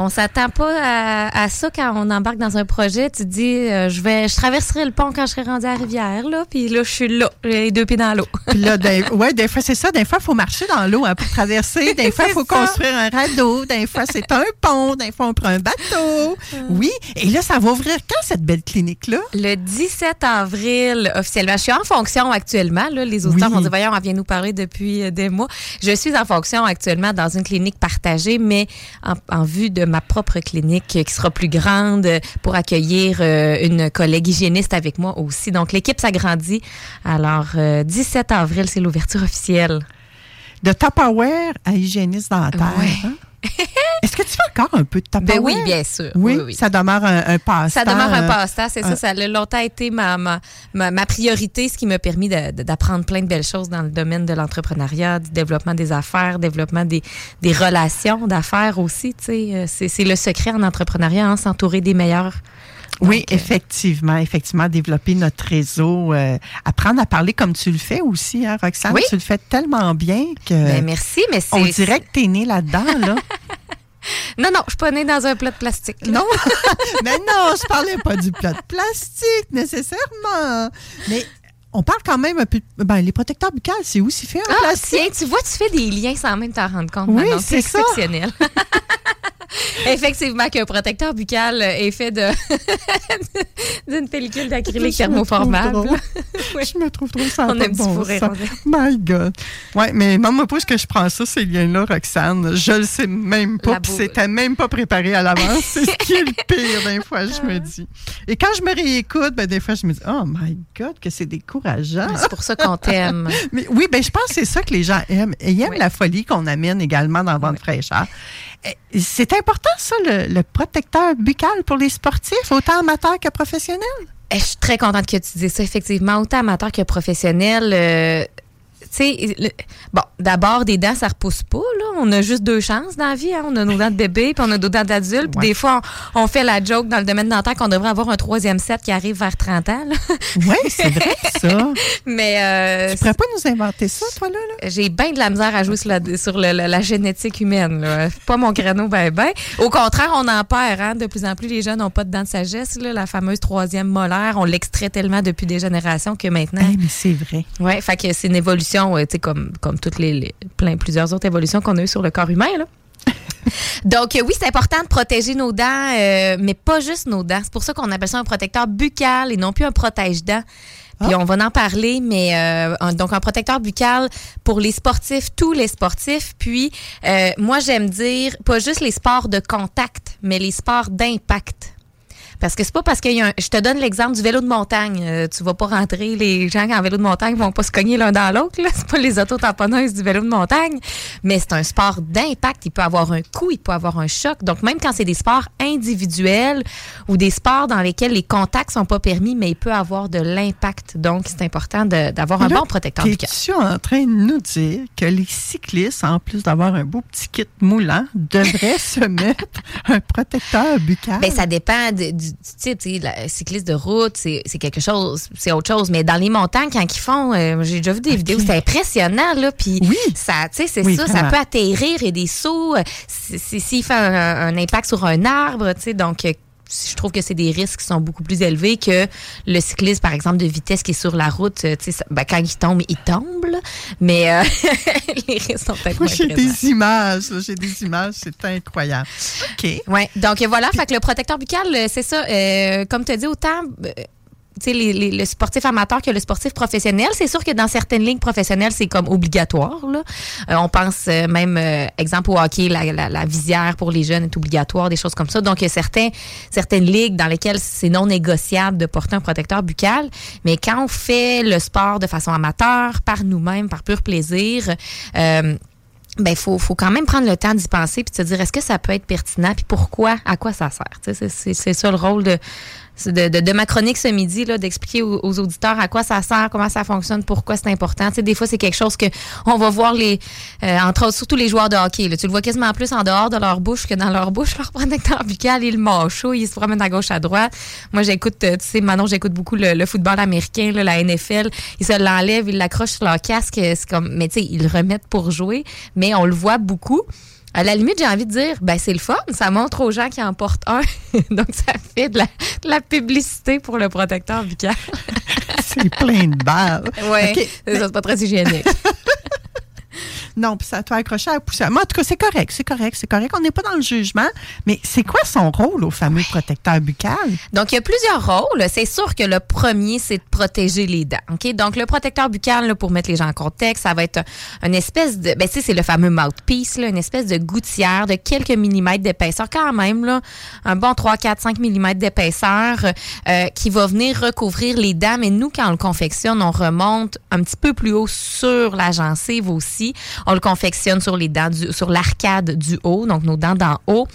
On s'attend pas à, à ça quand on embarque dans un projet. Tu te dis, euh, je vais, je traverserai le pont quand je serai rendu à la rivière, là. Puis là, je suis là, j'ai les deux pieds dans l'eau. Puis là, des, ouais, des fois, c'est ça. Des fois, il faut marcher dans l'eau hein, pour traverser. Des fois, il faut ça. construire un radeau. Des fois, c'est un pont. Des fois, on prend un bateau. Oui. Et là, ça va ouvrir quand, cette belle clinique-là? Le 17 avril, officiellement. Je suis en fonction actuellement. Là. Les auditeurs Oui. vont dire, voyons, elle vient nous parler depuis euh, des mois. Je suis en fonction actuellement dans une clinique partagée, mais en, en vue de ma propre clinique euh, qui sera plus grande euh, pour accueillir euh, une collègue hygiéniste avec moi aussi. Donc, l'équipe s'agrandit. Alors, euh, 17 avril, c'est l'ouverture officielle. De Tupperware à hygiéniste dentaire. hein? Est-ce que tu fais encore un peu de Tupperware? Ben oui, bien sûr. Oui, Oui, oui. ça demeure un, un passe-temps. Ça demeure un euh, passe-temps, c'est un- ça. Ça a longtemps été ma, ma, ma, ma priorité, ce qui m'a permis d'apprendre plein de belles choses dans le domaine de l'entrepreneuriat, du développement des affaires, développement des, des relations d'affaires aussi. Euh, C'est c'est le secret en entrepreneuriat, hein, s'entourer des meilleurs. Oui, effectivement, effectivement, développer notre réseau, euh, apprendre à parler comme tu le fais aussi, hein, Roxane. Oui. Tu le fais tellement bien que. Ben, merci, mais c'est. On dirait que tu es née là-dedans, là. Non, non, je suis pas née dans un plat de plastique. là. Non, mais non, je parlais pas du plat de plastique nécessairement. Mais on parle quand même un peu. Ben, les protecteurs buccales, c'est aussi fait en Ah, plastique? tiens, tu vois, tu fais des liens sans même t'en rendre compte. Oui, c'est exceptionnel. Effectivement, qu'un protecteur buccal est fait de d'une pellicule d'acrylique thermoformable. Je me trouve trop ça. a On aime bon fou rire, sens. on dirait. My God. Ouais, mais non, moi, pas que je prends ça, ces liens-là, Roxane. Je le sais même pas. Puis c'était même pas préparé à l'avance. C'est ce qui est le pire, des fois, je me dis. Et quand je me réécoute, ben, des fois, je me dis, oh my God, que c'est décourageant. C'est pour ça qu'on t'aime. Mais oui, ben, je pense que c'est ça que les gens aiment. Et ils aiment la folie qu'on amène également dans Vente fraîcheur. Eh, C'est important, ça, le, protecteur buccal pour les sportifs, autant amateurs que professionnels? Eh, Je suis très contente que tu dises ça, effectivement, autant amateur que professionnel. euh, sais, bon, d'abord, des dents, ça repousse pas, là. On a juste deux chances dans la vie, hein. On a nos dents de bébé, puis on a nos dents d'adulte. Puis des fois, on, on fait la joke dans le domaine dentaire qu'on devrait avoir un troisième set qui arrive vers 30 ans. Oui, c'est vrai, ça. Mais. Euh, Tu pourrais pas nous inventer ça, toi, là? là? J'ai bien de la misère à jouer sur la, sur le- la, la génétique humaine. Là. Pas mon créneau, ben, ben. Au contraire, on en perd. Hein? De plus en plus, les jeunes n'ont pas de dents de sagesse. Là. La fameuse troisième molaire, on l'extrait tellement depuis des générations que maintenant. Eh, mais c'est vrai. Ouais, fait que c'est une évolution, euh, tu sais, comme, comme toutes les, les- plein, plusieurs autres évolutions qu'on a eues sur le corps humain, là. Donc, euh, oui, c'est important de protéger nos dents, euh, mais pas juste nos dents. C'est pour ça qu'on appelle ça un protecteur buccal et non plus un protège-dents. Puis on va en parler, mais euh, un- donc un protecteur buccal pour les sportifs, tous les sportifs. Puis euh, moi, j'aime dire pas juste les sports de contact, mais les sports d'impact. Parce que c'est pas parce qu'il y a un... Je te donne l'exemple du vélo de montagne. Euh, tu vas pas rentrer, les gens en vélo de montagne vont pas se cogner l'un dans l'autre. là. C'est pas les auto-tamponneuses du vélo de montagne. Mais c'est un sport d'impact. Il peut avoir un coup, il peut avoir un choc. Donc, même quand c'est des sports individuels ou des sports dans lesquels les contacts sont pas permis, mais il peut avoir de l'impact. Donc, c'est important de- d'avoir un Là, bon protecteur buccal. Es-tu en train de nous dire que les cyclistes, en plus d'avoir un beau petit kit moulant, devraient se mettre un protecteur buccal? Ben, ça dépend de- du, du type. tu sais, la cycliste de route, c'est quelque chose, c'est autre chose. Mais dans les montagnes, quand ils font, euh, j'ai déjà vu des vidéos, c'est impressionnant, là. Puis, ça, tu sais, c'est Oui, ça, ça peut atterrir et des sauts. euh, S'il fait un, un impact sur un arbre, tu sais, donc. Je trouve que c'est des risques qui sont beaucoup plus élevés que le cycliste, par exemple, de vitesse qui est sur la route. euh, tu sais, ça- ben, quand il tombe, il tombe, là. mais euh, les risques sont peut-être Moi, moins j'ai des images, j'ai des images, c'est incroyable. OK. Ouais. Donc voilà, fait que le protecteur buccal, euh, c'est ça. euh, comme tu as dit, autant le sportif amateur que le sportif professionnel. C'est sûr que dans certaines ligues professionnelles, c'est comme obligatoire. Là. Euh, on pense euh, même, euh, exemple au hockey, la, visière pour les jeunes est obligatoire, des choses comme ça. Donc, il y a certains, certaines ligues dans lesquelles c'est non négociable de porter un protecteur buccal. Mais quand on fait le sport de façon amateur, par nous-mêmes, par pur plaisir, ben faut faut quand même prendre le temps d'y penser puis de se dire est-ce que ça peut être pertinent? Puis pourquoi? À quoi ça sert? C'est ça le rôle de de, de, de ma chronique ce midi là d'expliquer aux, aux auditeurs à quoi ça sert comment ça fonctionne pourquoi c'est important. Tu sais des fois c'est quelque chose que on va voir les euh, entre autres surtout les joueurs de hockey là, tu le vois quasiment plus en dehors de leur bouche que dans leur bouche. Leur protecteur buccal il chaud il se promène à gauche à droite. Moi j'écoute euh, tu sais Manon j'écoute beaucoup le, le football américain là, la NFL ils se l'enlèvent ils l'accrochent sur leur casque c'est comme mais tu sais ils le remettent pour jouer mais on le voit beaucoup à la limite, j'ai envie de dire, ben c'est le fun, ça montre aux gens qui en portent un. Donc, ça fait de la, de la publicité pour le protecteur buccal. c'est plein de balles. Oui, c'est pas très hygiénique. Non, puis ça te fait accrocher à la poussière. Mais en tout cas, c'est correct, c'est correct, c'est correct. On n'est pas dans le jugement. Mais c'est quoi son rôle au fameux protecteur buccal? Donc, il y a plusieurs rôles. C'est sûr que le premier, c'est de protéger les dents. OK? Donc, le protecteur buccal, là, pour mettre les gens en contexte, ça va être un- une espèce de. Ben, tu sais, c'est le fameux mouthpiece, là, une espèce de gouttière de quelques millimètres d'épaisseur, quand même, là, un bon 3, 4, 5 millimètres d'épaisseur, euh, qui va venir recouvrir les dents. Mais nous, quand on le confectionne, on remonte un petit peu plus haut sur la gencive aussi. On le confectionne sur les dents, du, sur l'arcade du haut, donc nos dents d'en haut.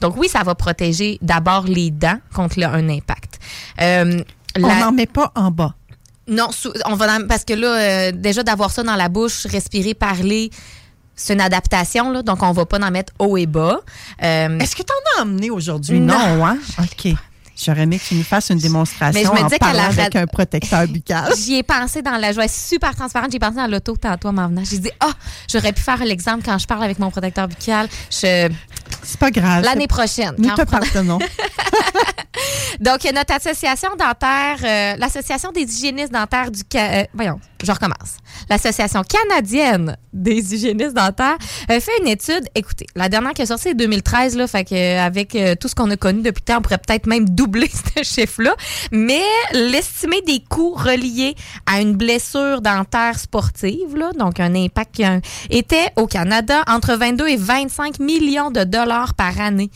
Donc, oui, ça va protéger d'abord les dents contre le- un impact. Euh, On n'en met pas en bas. non, on va dans- parce que là, euh, déjà d'avoir ça dans la bouche, respirer, parler, c'est une adaptation, là, donc on va pas en mettre haut et bas. Euh, Est-ce que tu en as emmené aujourd'hui? Non. Non, hein? OK. J'aurais aimé que tu nous fasses une démonstration Mais je me en parlant la avec un protecteur buccal. J'y ai pensé dans la joie super transparente. J'ai pensé dans l'auto tantôt en m'en venant. J'ai dit, ah, j'aurais pu faire l'exemple quand je parle avec mon protecteur buccal. Je... C'est pas grave. L'année prochaine. Nous te pardonnons. Donc, notre association dentaire, euh, l'Association des hygiénistes dentaires du... Euh, voyons, je recommence. L'Association canadienne des hygiénistes dentaires euh, fait une étude. Écoutez, la dernière qui est sortie est 2013, là, fait que, euh, avec euh, tout ce qu'on a connu depuis temps, on pourrait peut-être même doubler ce chiffre-là. Mais l'estimé des coûts reliés à une blessure dentaire sportive, là, donc un impact, un- était au Canada entre 22 et 25 millions de dollars par année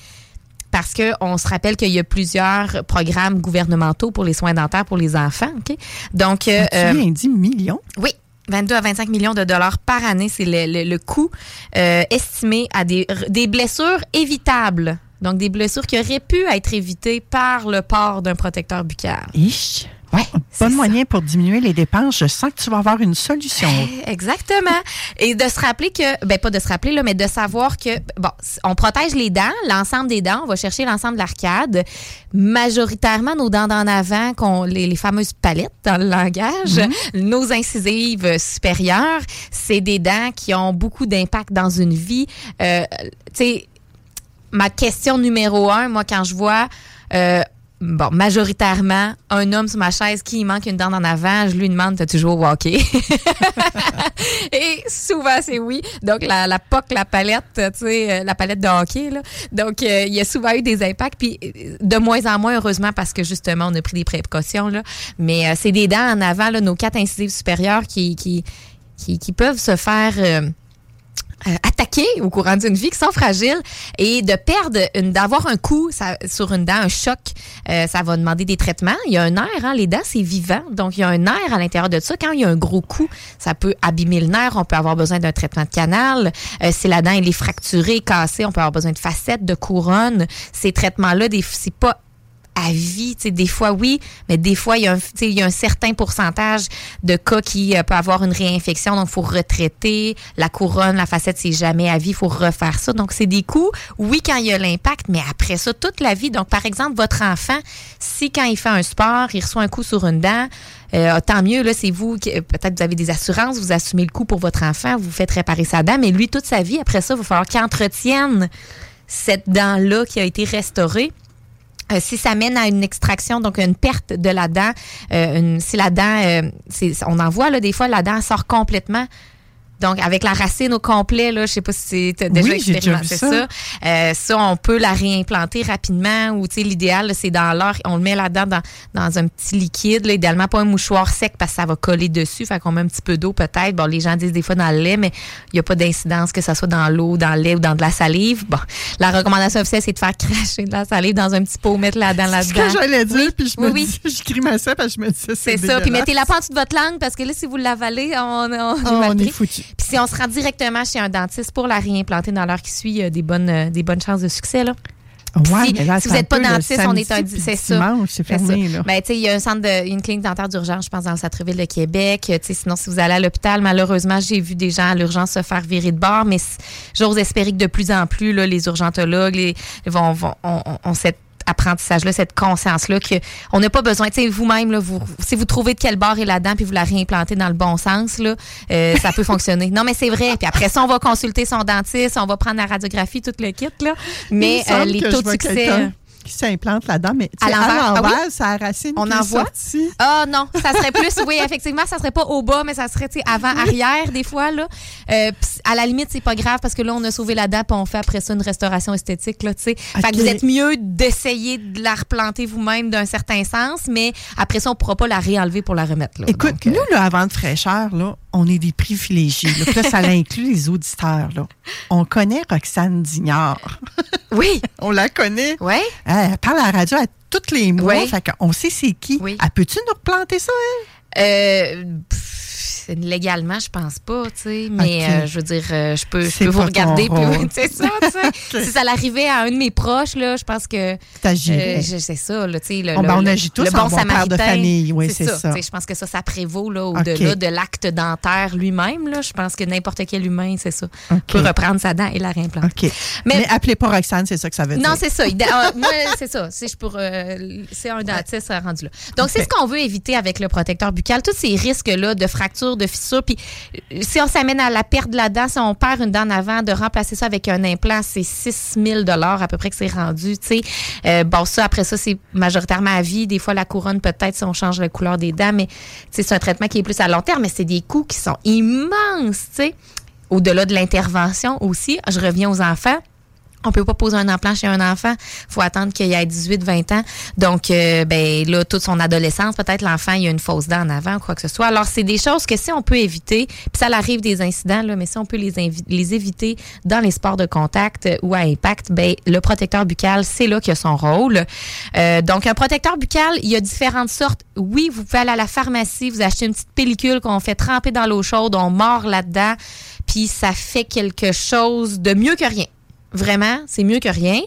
parce qu'on se rappelle qu'il y a plusieurs programmes gouvernementaux pour les soins dentaires pour les enfants. Donc, euh, tu bien dit millions? Oui. 22 à 25 millions de dollars par année, c'est le, le- le coût euh, estimé à des, des blessures évitables. Donc, des blessures qui auraient pu être évitées par le port d'un protecteur buccal. Ich. Bon moyen pour diminuer les dépenses. Je sens que tu vas avoir une solution. Exactement. Et de se rappeler que, ben pas de se rappeler, là, mais de savoir que, bon, on protège les dents, l'ensemble des dents, on va chercher l'ensemble de l'arcade. Majoritairement, nos dents d'en avant, qu'on, les, les fameuses palettes dans le langage, nos incisives supérieures, c'est des dents qui ont beaucoup d'impact dans une vie. Euh, tu sais, ma question numéro un, moi, quand je vois, euh, bon, majoritairement, un homme sur ma chaise qui manque une dent en avant, je lui demande, t'as toujours hockey? Et souvent, c'est oui. Donc, la, la POC, la palette, tu sais, euh, la palette de hockey, là. Donc, euh, il y a souvent eu des impacts, puis euh, de moins en moins, heureusement, parce que justement, on a pris des précautions, là. Mais euh, c'est des dents en avant, nos quatre incisives supérieures qui, qui, qui, peuvent se faire... euh, attaqués au courant d'une vie, qui sont fragiles, et de perdre, d'avoir un coup sur une dent, un choc, euh, ça va demander des traitements. Il y a un nerf, hein, les dents, c'est vivant, donc il y a un nerf à l'intérieur de ça. Quand il y a un gros coup, ça peut abîmer le nerf, on peut avoir besoin d'un traitement de canal. Euh, si la dent elle est fracturée, cassée, on peut avoir besoin de facettes, de couronnes. Ces traitements-là, c'est pas à vie. Tu sais, des fois, oui, mais des fois, il y, a un, tu sais, il y a un certain pourcentage de cas qui euh, peut avoir une réinfection. Donc, il faut retraiter. La couronne, la facette, c'est jamais à vie. Il faut refaire ça. Donc, c'est des coûts, oui, quand il y a l'impact, mais après ça, toute la vie. Donc, par exemple, votre enfant, si quand il fait un sport, il reçoit un coup sur une dent, euh, tant mieux, là, c'est vous, qui- peut-être vous avez des assurances, vous assumez le coût pour votre enfant, vous faites réparer sa dent, mais lui, toute sa vie, après ça, il va falloir qu'il entretienne cette dent-là qui a été restaurée. Euh, si ça mène à une extraction, donc une perte de la dent, euh, si la dent, euh, on en voit là, des fois, la dent sort complètement. Donc, avec la racine au complet, là, je sais pas si tu as déjà Oui, expérimenté ça. ça. Euh, ça, on peut la réimplanter rapidement ou, tu sais, l'idéal, c'est dans l'heure, on le met là-dedans dans, dans un petit liquide, là, idéalement pas un mouchoir sec parce que ça va coller dessus, fait qu'on met un petit peu d'eau peut-être. Bon, les gens disent des fois dans le lait, mais il n'y a pas d'incidence que ça soit dans l'eau, dans le lait ou dans de la salive. Bon, la recommandation officielle, c'est de faire cracher de la salive dans un petit pot, mettre la dent C'est là-dedans. ce que j'allais dire, puis je me oui, dis, je grimaçais parce que je me disais, C'est c'est ça. Puis mettez-la pas en dessous de votre langue parce que là, si vous l'avalez, on, on, Ah, on est foutu. Puis si on se rend directement chez un dentiste pour la réimplanter dans l'heure qui suit, il y a des bonnes, euh, des bonnes chances de succès. Là. Ouais, si, mais là, si vous n'êtes pas dentiste, on est un c'est ça. c'est fermé, là. Ben, tu sais, il y a un centre de, une clinique dentaire d'urgence, je pense, dans le Centre-ville de Québec. Sinon, si vous allez à l'hôpital, malheureusement, j'ai vu des gens à l'urgence se faire virer de bord, mais j'ose espérer que de plus en plus, là, les urgentologues les, vont, vont, ont, ont- ont cette apprentissage-là, cette conscience-là, que on n'a pas besoin, tu sais, vous-même, là, vous, si vous trouvez de quel bord est la dent, puis vous la réimplantez dans le bon sens, là, euh, ça peut fonctionner. Non, mais c'est vrai. Puis après ça, on va consulter son dentiste, on va prendre la radiographie, tout le kit, là. Mais euh, les taux de succès... qui s'implante là-dedans, mais À l'envers. Ah oui? la racine On en voit? Ah non, ça serait plus, oui, effectivement, ça serait pas au bas, mais ça serait avant, arrière, des fois. Là. Euh, à la limite, c'est pas grave parce que là, on a sauvé la puis on fait après ça une restauration esthétique. Là, tu sais. Fait que vous êtes mieux d'essayer de la replanter vous-même d'un certain sens, mais après ça, on pourra pas la réenlever pour la remettre. Là. Écoute, Donc, euh, nous, là, avant de fraîcheur, là, on est des privilégiés. Là, Puis là, ça inclut les auditeurs. Là. On connaît Roxane Dignard. oui. on la connaît. Oui. Elle parle à la radio à tous les mois. Oui. Fait qu'on sait c'est qui. Oui. Elle peut-tu nous replanter ça, elle? Euh, pff, légalement, je pense pas, tu sais. Mais euh, je veux dire, euh, je peux, je peux vous regarder. puis-. C'est ça, tu sais. Si ça l'arrivait à un de mes proches, là, je pense que. T'agirais. euh, c'est ça, là, tu sais. le- Bon, le- ben, on agit tous le en bon bon père de samaritain. famille, oui, c'est ça. Je pense que ça, ça prévaut là, au-delà de l'acte dentaire lui-même. Là. Je pense que n'importe quel humain, c'est ça, peut reprendre sa dent et la réimplanter. OK. Mais, appelez pas Roxane, c'est ça que ça veut dire. Non, c'est ça. Euh, moi, c'est ça. C'est euh, c'est un dentiste rendu là. Donc, c'est ce qu'on veut éviter avec le protecteur buccal. Tous ces risques-là de fractures, de fissures. Puis, euh, si on s'amène à la perte de la dent, si on perd une dent en avant, de remplacer ça avec un implant, c'est 6 000 à peu près que c'est rendu. Euh, bon, ça, après ça, c'est majoritairement à vie. Des fois, la couronne, peut-être, si on change la couleur des dents, mais c'est un traitement qui est plus à long terme, mais c'est des coûts qui sont immenses, tu sais. Au-delà de l'intervention aussi, je reviens aux enfants. On peut pas poser un implant chez un enfant. faut attendre qu'il ait 18-20 ans. Donc, euh, ben là, toute son adolescence, peut-être l'enfant, il a une fausse dent en avant ou quoi que ce soit. Alors, c'est des choses que si on peut éviter, puis ça arrive des incidents, mais si on peut les, éviter dans les sports de contact ou à impact, ben le protecteur buccal, c'est là qu'il a son rôle. Euh, donc, un protecteur buccal, il y a différentes sortes. Oui, vous pouvez aller à la pharmacie, vous achetez une petite pellicule qu'on fait tremper dans l'eau chaude, on mord là-dedans, puis ça fait quelque chose de mieux que rien. Vraiment, c'est mieux que rien.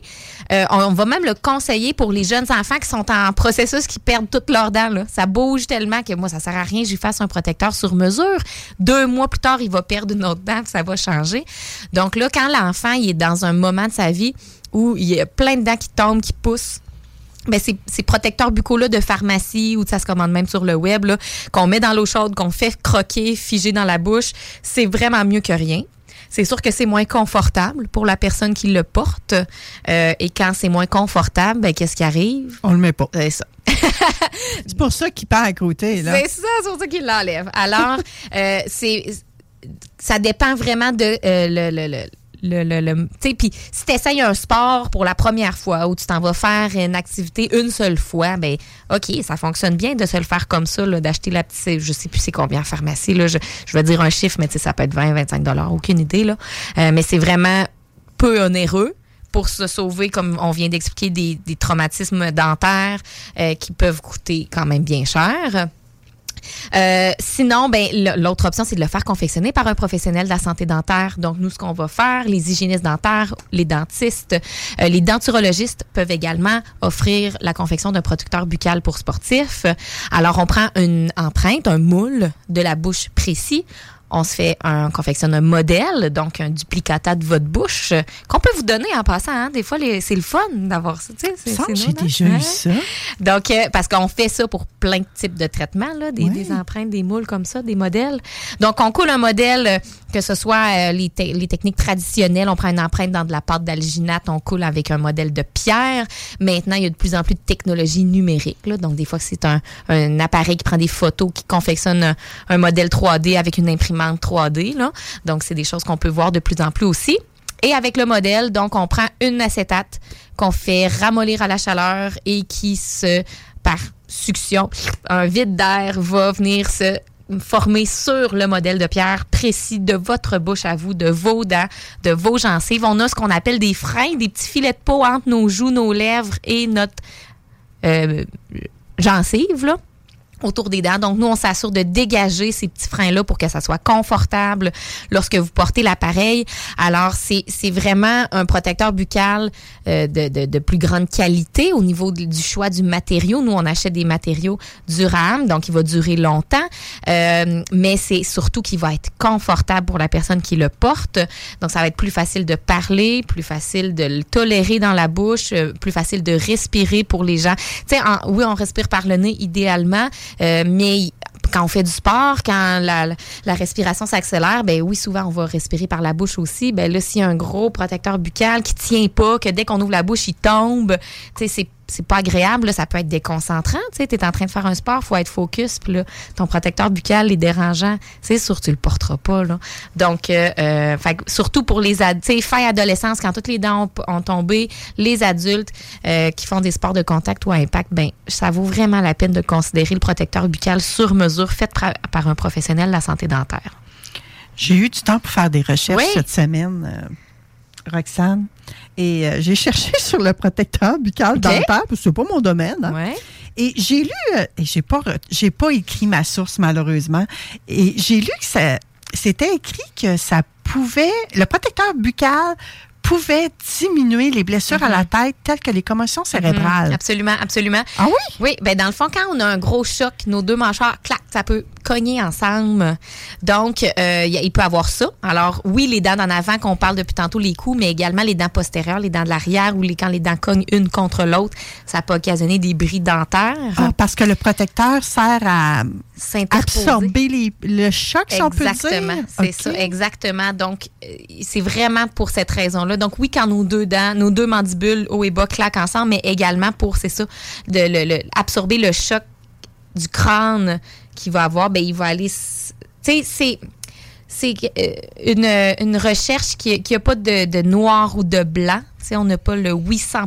Euh, on, va même le conseiller pour les jeunes enfants qui sont en processus, qui perdent toutes leurs dents. Ça bouge tellement que moi, ça sert à rien. J'y fasse un protecteur sur mesure. Deux mois plus tard, il va perdre une autre dent, ça va changer. Donc là, quand l'enfant est dans un moment de sa vie où il y a plein de dents qui tombent, qui poussent, ben ces, ces protecteurs buccaux-là de pharmacie ou ça se commande même sur le web, qu'on met dans l'eau chaude, qu'on fait croquer, figer dans la bouche, c'est vraiment mieux que rien. C'est sûr que c'est moins confortable pour la personne qui le porte. Euh, et quand c'est moins confortable, ben, qu'est-ce qui arrive? On le met pas. C'est ça. C'est pour ça qu'il part à côté. Là. C'est ça, c'est pour ça qu'il l'enlève. Alors, euh, c'est ça dépend vraiment de euh, le, le- le- le, le, le- tu puis si tu essayes un sport pour la première fois ou tu t'en vas faire une activité une seule fois, ben OK, ça fonctionne bien de se le faire comme ça, d'acheter la petite, je sais plus c'est combien en pharmacie, là, je, je vais dire un chiffre, mais tu sais, ça peut être 20, 25 dollars, aucune idée, là. Euh, mais c'est vraiment peu onéreux pour se sauver, comme on vient d'expliquer, des, des traumatismes dentaires euh, qui peuvent coûter quand même bien cher. Euh, sinon, ben, l'autre option, c'est de le faire confectionner par un professionnel de la santé dentaire. Donc, nous, ce qu'on va faire, les hygiénistes dentaires, les dentistes, euh, les denturologistes peuvent également offrir la confection d'un protecteur buccal pour sportifs. Alors, on prend une empreinte, un moule de la bouche précis. On se fait un, on confectionne un modèle, donc un duplicata de votre bouche, euh, qu'on peut vous donner en passant. hein. Des fois, c'est le fun d'avoir ça. tu sais, c'est- Ça, c'est j'ai déjà hein? eu ça. Donc, euh, parce qu'on fait ça pour plein de types de traitements, là, des, Ouais. des empreintes, des moules comme ça, des modèles. Donc, on coule un modèle, euh, que ce soit euh, les, te- les techniques traditionnelles, on prend une empreinte dans de la pâte d'alginate, on coule avec un modèle de pierre. Maintenant, il y a de plus en plus de technologies numériques. Donc, des fois, c'est un, appareil qui prend des photos, qui confectionne un, modèle 3D avec une imprimante 3D. Là. Donc, c'est des choses qu'on peut voir de plus en plus aussi. Et avec le modèle, donc, on prend une acétate qu'on fait ramollir à la chaleur et qui se, par succion, un vide d'air va venir se former sur le modèle de pierre précis de votre bouche à vous, de vos dents, de vos gencives. On a ce qu'on appelle des freins, des petits filets de peau entre nos joues, nos lèvres et notre euh, gencive, là autour des dents. Donc, nous, on s'assure de dégager ces petits freins-là pour que ça soit confortable lorsque vous portez l'appareil. Alors, c'est vraiment un protecteur buccal euh, de, de, de plus grande qualité au niveau du choix du matériau. Nous, on achète des matériaux durables, donc il va durer longtemps, Euh, mais c'est surtout qu'il va être confortable pour la personne qui le porte. Donc, ça va être plus facile de parler, plus facile de le tolérer dans la bouche, euh, plus facile de respirer pour les gens. Tu sais, oui, on respire par le nez idéalement, euh, mais quand on fait du sport, quand la, respiration s'accélère, ben oui, souvent on va respirer par la bouche aussi. Ben là, s'il y a un gros protecteur buccal qui tient pas, que dès qu'on ouvre la bouche, il tombe, tu sais, c'est c'est pas agréable, là, ça peut être déconcentrant. Tu es en train de faire un sport, faut être focus, puis là, ton protecteur buccal est dérangeant. C'est sûr, tu le porteras pas, là. Donc, euh, euh, surtout pour les ad- tu sais, fin adolescence, quand toutes les dents ont, ont tombé, les adultes euh, qui font des sports de contact ou à impact, ben, ça vaut vraiment la peine de considérer le protecteur buccal sur mesure fait pra- par un professionnel de la santé dentaire. J'ai eu du temps pour faire des recherches Oui. cette semaine, euh, Roxane. Et euh, j'ai cherché sur le protecteur buccal dentaire, parce que c'est pas mon domaine. hein. Ouais. Et j'ai lu, euh, et j'ai pas, j'ai pas écrit ma source malheureusement, et j'ai lu que ça, c'était écrit que ça pouvait, le protecteur buccal pouvait diminuer les blessures à la tête telles que les commotions cérébrales. Mhm, absolument, absolument. Ah oui? Oui, ben dans le fond, quand on a un gros choc, nos deux mâchoires, clac, ça peut cogner ensemble. Donc, euh, il peut avoir ça. Alors, oui, les dents d'en avant, qu'on parle depuis tantôt, les coups, mais également les dents postérieures, les dents de l'arrière, ou les, quand les dents cognent une contre l'autre, ça peut occasionner des bris dentaires. Ah, parce que le protecteur sert à. Absorber les- le choc, si on peut dire. Exactement, c'est ça, exactement. Donc, euh, c'est vraiment pour cette raison-là. Donc, oui, quand nos deux dents, nos deux mandibules haut et bas claquent ensemble, mais également pour, c'est ça, de le- le- absorber le choc du crâne qu'il va avoir, ben il va aller. Tu sais, c'est. C'est euh, une, une recherche qui n'a pas de, de noir ou de blanc. Tu sais, on n'a pas le oui 100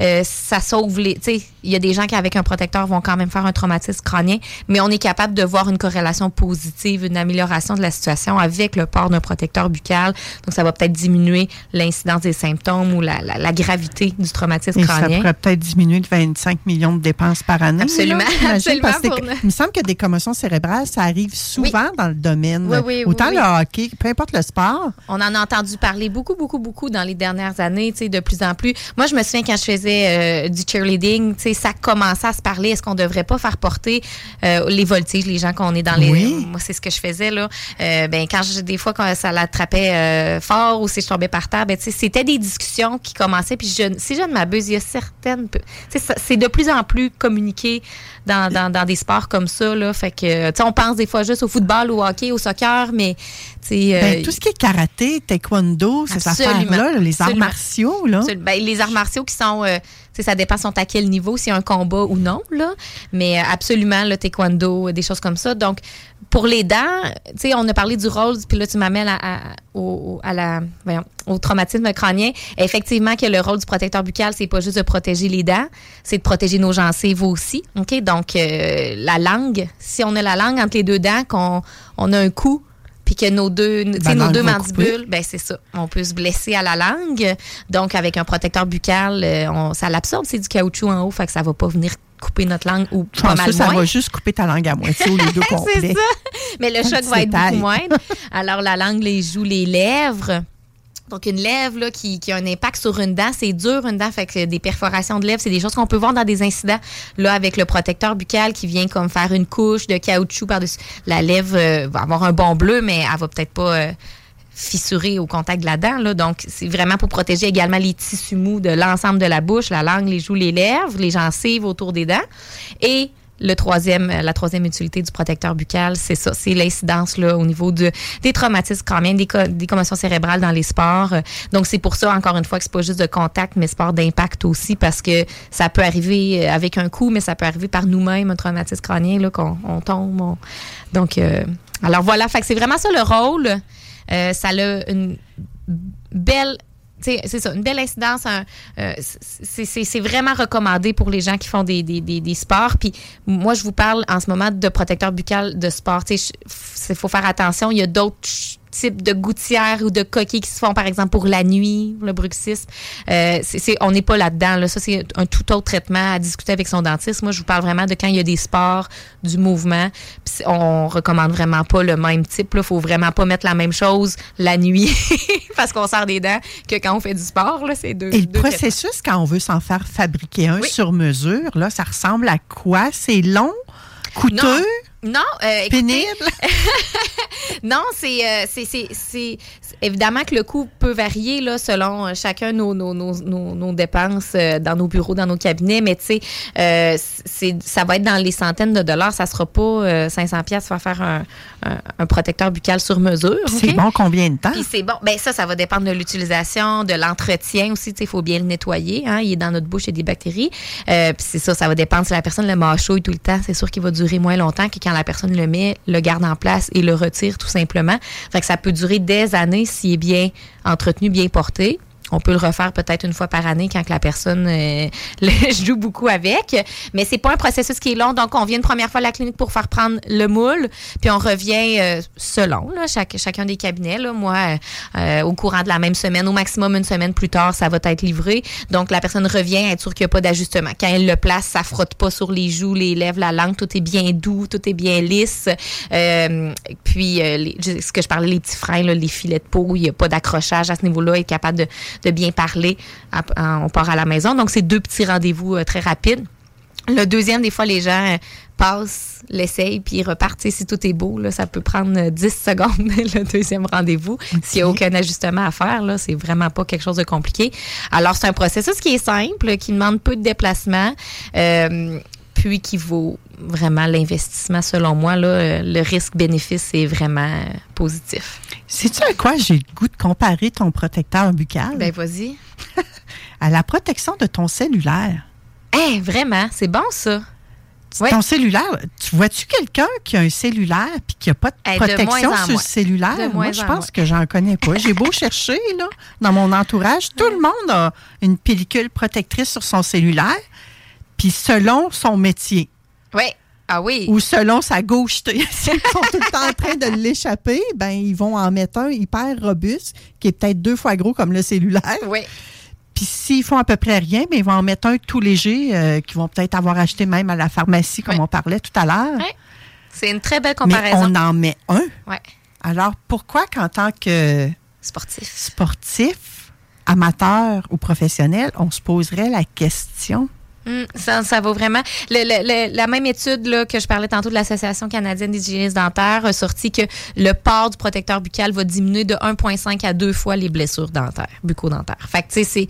euh, ça sauve les. Il y a des gens qui, avec un protecteur, vont quand même faire un traumatisme crânien, mais on est capable de voir une corrélation positive, une amélioration de la situation avec le port d'un protecteur buccal. Donc, ça va peut-être diminuer l'incidence des symptômes ou la, la- la gravité du traumatisme Et ça crânien. pourrait peut-être diminuer de 25 millions de dépenses par année. Absolument, là, absolument parce que pour- il me semble que des commotions cérébrales, ça arrive souvent dans le domaine. Oui, oui, oui, Autant le hockey, peu importe le sport. On en a entendu parler beaucoup, beaucoup, beaucoup dans les dernières années, tu sais, de plus en plus. Moi, je me souviens quand je faisais euh, du cheerleading, tu sais, ça commençait à se parler. Est-ce qu'on devrait pas faire porter euh, les voltiges, les gens qu'on est dans les. Oui. Moi, c'est ce que je faisais là. Euh, ben quand je- des fois quand ça l'attrapait fort ou si je tombais par terre, ben tu sais, c'était des discussions qui commençaient. Puis je, si je ne m'abuse, il y a certaines. tu sais, ça- c'est de plus en plus communiqué dans, dans, dans des sports comme ça là. Fait que tu sais, on pense des fois juste au football, au hockey, au soccer, mais tu sais. Ben, tout ce qui est karaté, taekwondo, ces affaires-là, les arts. Ben, les arts martiaux qui sont, euh, ça dépend sont à quel niveau, a un combat ou non, là. Mais euh, absolument, le taekwondo, des choses comme ça. Donc, pour les dents, tu sais, on a parlé du rôle, puis là, tu m'amènes au traumatisme crânien. Effectivement, que le rôle du protecteur buccal, c'est pas juste de protéger les dents, c'est de protéger nos gencives aussi. OK? Donc, euh, la langue, si on a la langue entre les deux dents, qu'on on a un coup, puis que nos deux, tu sais, Ben, nos deux mandibules, ben c'est ça. On peut se blesser à la langue. Donc, avec un protecteur buccal, euh, on, ça l'absorbe, c'est du caoutchouc en haut, fait que ça va pas venir couper notre langue ou Je pas pense mal ça moins. va juste couper ta langue à moitié ou les deux complets. c'est ça. Mais le Un choc va être détail. beaucoup moindre. Alors, la langue, les joues, les lèvres. Donc, une lèvre là, qui, qui a un impact sur une dent, c'est dur, une dent. Fait que des perforations de lèvres, c'est des choses qu'on peut voir dans des incidents. Là, avec le protecteur buccal qui vient comme faire une couche de caoutchouc par-dessus. La lèvre euh, va avoir un bon bleu, mais elle va peut-être pas euh, fissurer au contact de la dent. Là. Donc, c'est vraiment pour protéger également les tissus mous de l'ensemble de la bouche, la langue, les joues, les lèvres, les gencives autour des dents. Et le troisième, euh, la troisième utilité du protecteur buccal, c'est ça, c'est l'incidence là au niveau de, des traumatismes crâniens, des, des commotions cérébrales dans les sports. Donc c'est pour ça encore une fois que c'est pas juste de contact, mais sport d'impact aussi parce que ça peut arriver euh, avec un coup, mais ça peut arriver par nous-mêmes un traumatisme crânien là qu'on on tombe. on- Donc euh, alors voilà, c'est vraiment ça le rôle. Euh, ça a une belle c'est ça, une belle incidence. euh, c'est- vraiment recommandé pour les gens qui font des, des, des, des sports. Puis moi, je vous parle en ce moment de protecteur buccal de sport. Il faut faire attention. Il y a d'autres types de gouttières ou de coquilles qui se font, par exemple, pour la nuit, le bruxisme. Euh, c'est- c'est- on n'est pas là-dedans. Là. Ça, c'est un tout autre traitement à discuter avec son dentiste. Moi, je vous parle vraiment de quand il y a des sports, du mouvement. Puis on recommande vraiment pas le même type. Il faut vraiment pas mettre la même chose la nuit parce qu'on sort des dents que quand on fait du sport. là. C'est deux, Et le deux traitements. processus, quand on veut s'en faire fabriquer un sur mesure, là, ça ressemble à quoi? C'est long, coûteux, Non, euh, écoutez, pénible? non, c'est, euh, c'est, c'est, évidemment que le coût peut varier là, selon euh, chacun nos, nos, nos, nos, nos dépenses euh, dans nos bureaux, dans nos cabinets, mais tu sais, euh, c'est, ça va être dans les centaines de dollars. Ça sera pas euh, 500 pièces pour faire un, un, un protecteur buccal sur mesure. C'est bon combien de temps? C'est bon. Ben ça, ça va dépendre de l'utilisation, de l'entretien aussi. Il faut bien le nettoyer. Hein, il est dans notre bouche, il y a des bactéries. Euh, puis c'est ça, ça va dépendre si la personne le mâchouille tout le temps. C'est sûr qu'il va durer moins longtemps que quand la personne le met, le garde en place et le retire tout simplement. Fait que ça peut durer des années s'il est bien entretenu, bien porté. On peut le refaire peut-être une fois par année quand la personne euh, joue beaucoup avec. Mais c'est pas un processus qui est long. Donc, on vient une première fois à la clinique pour faire prendre le moule, puis on revient euh, selon chaque, chacun des cabinets. Là. Moi, euh, au courant de la même semaine, au maximum une semaine plus tard, ça va être livré. Donc, la personne revient à être sûre qu'il n'y a pas d'ajustement. Quand elle le place, ça frotte pas sur les joues, les lèvres, la langue. Tout est bien doux, tout est bien lisse. Euh, puis, ce que je parlais, les petits freins, là, les filets de peau, il n'y a pas d'accrochage à ce niveau-là, être capable de, de bien parler. à- à- on part à la maison. Donc, c'est deux petits rendez-vous euh, très rapides. Le deuxième, des fois, les gens euh, passent, l'essayent, puis ils repartent. Si tout est beau, là, ça peut prendre euh, 10 secondes, le deuxième rendez-vous. S'il n'y a aucun ajustement à faire, là, c'est vraiment pas quelque chose de compliqué. Alors, c'est un processus qui est simple, qui demande peu de déplacement, euh, puis qui vaut vraiment l'investissement, selon moi. Là, Euh, le risque-bénéfice est vraiment euh, positif. Sais-tu à quoi j'ai le goût de comparer ton protecteur buccal? Ben, vas-y. à la protection de ton cellulaire. Eh, vraiment, c'est bon, ça. Ton cellulaire, tu vois-tu quelqu'un qui a un cellulaire puis qui n'a pas de Eh, protection sur le cellulaire? De Moi, je en pense moins. que j'en connais pas. J'ai beau chercher, là, dans mon entourage, tout le monde a une pellicule protectrice sur son cellulaire, puis selon son métier. Oui. Ah oui. Ou selon sa gaucheté. S'ils sont tout le temps en train de l'échapper, ben ils vont en mettre un hyper robuste, qui est peut-être deux fois gros comme le cellulaire. Oui. Puis s'ils font à peu près rien, mais ils vont en mettre un tout léger, euh, qu'ils vont peut-être avoir acheté même à la pharmacie, comme on parlait tout à l'heure. Ouais. C'est une très belle Mais comparaison. on en met un. Ouais. Alors, pourquoi qu'en tant que sportif, sportif, amateur ou professionnel, on se poserait la question? Hum, ça, ça vaut vraiment. Le- le- le- la même étude là, que je parlais tantôt de l'Association canadienne des hygiénistes dentaires a sorti que le port du protecteur buccal va diminuer de 1,5 à 2 fois les blessures dentaires, bucco-dentaires. Fait que, tu sais, c'est.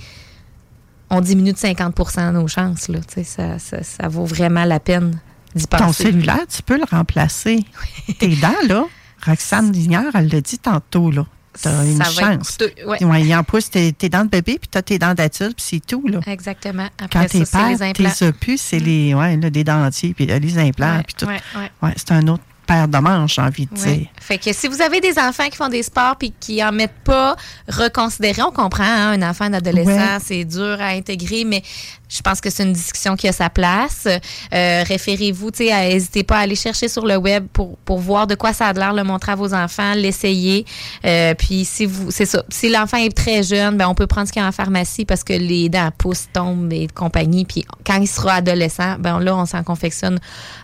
On diminue de 50% nos chances, là. Tu sais, ça, ça, ça vaut vraiment la peine d'y penser. Ton cellulaire, tu peux le remplacer. Tes dents, là, Roxane Lignard, elle l'a dit tantôt, là. T'as une Ça chance. ouais. il en pousse tes, tes dents de bébé, puis t'as tes dents d'adulte, puis c'est tout, là. Exactement. Quand Après t'es c'est les père, implants. tes opus, c'est les, ouais, là, des dentiers, puis les implants, Ouais, puis tout. ouais, ouais. Ouais, c'est un autre paire de manches, j'ai envie de Ouais. dire. Fait que si vous avez des enfants qui font des sports puis qui en mettent pas, reconsidérez. On comprend, hein, un enfant d'adolescent, Ouais. c'est dur à intégrer, mais je pense que c'est une discussion qui a sa place. Euh, Référez-vous, tu sais, à- n'hésitez pas à aller chercher sur le web pour, pour voir de quoi ça a l'air, le montrer à vos enfants, l'essayer. Euh, puis si vous, c'est ça. Si l'enfant est très jeune, ben on peut prendre ce qu'il y a en pharmacie parce que les dents poussent, tombent et compagnie. Puis quand il sera adolescent, ben là on s'en confectionne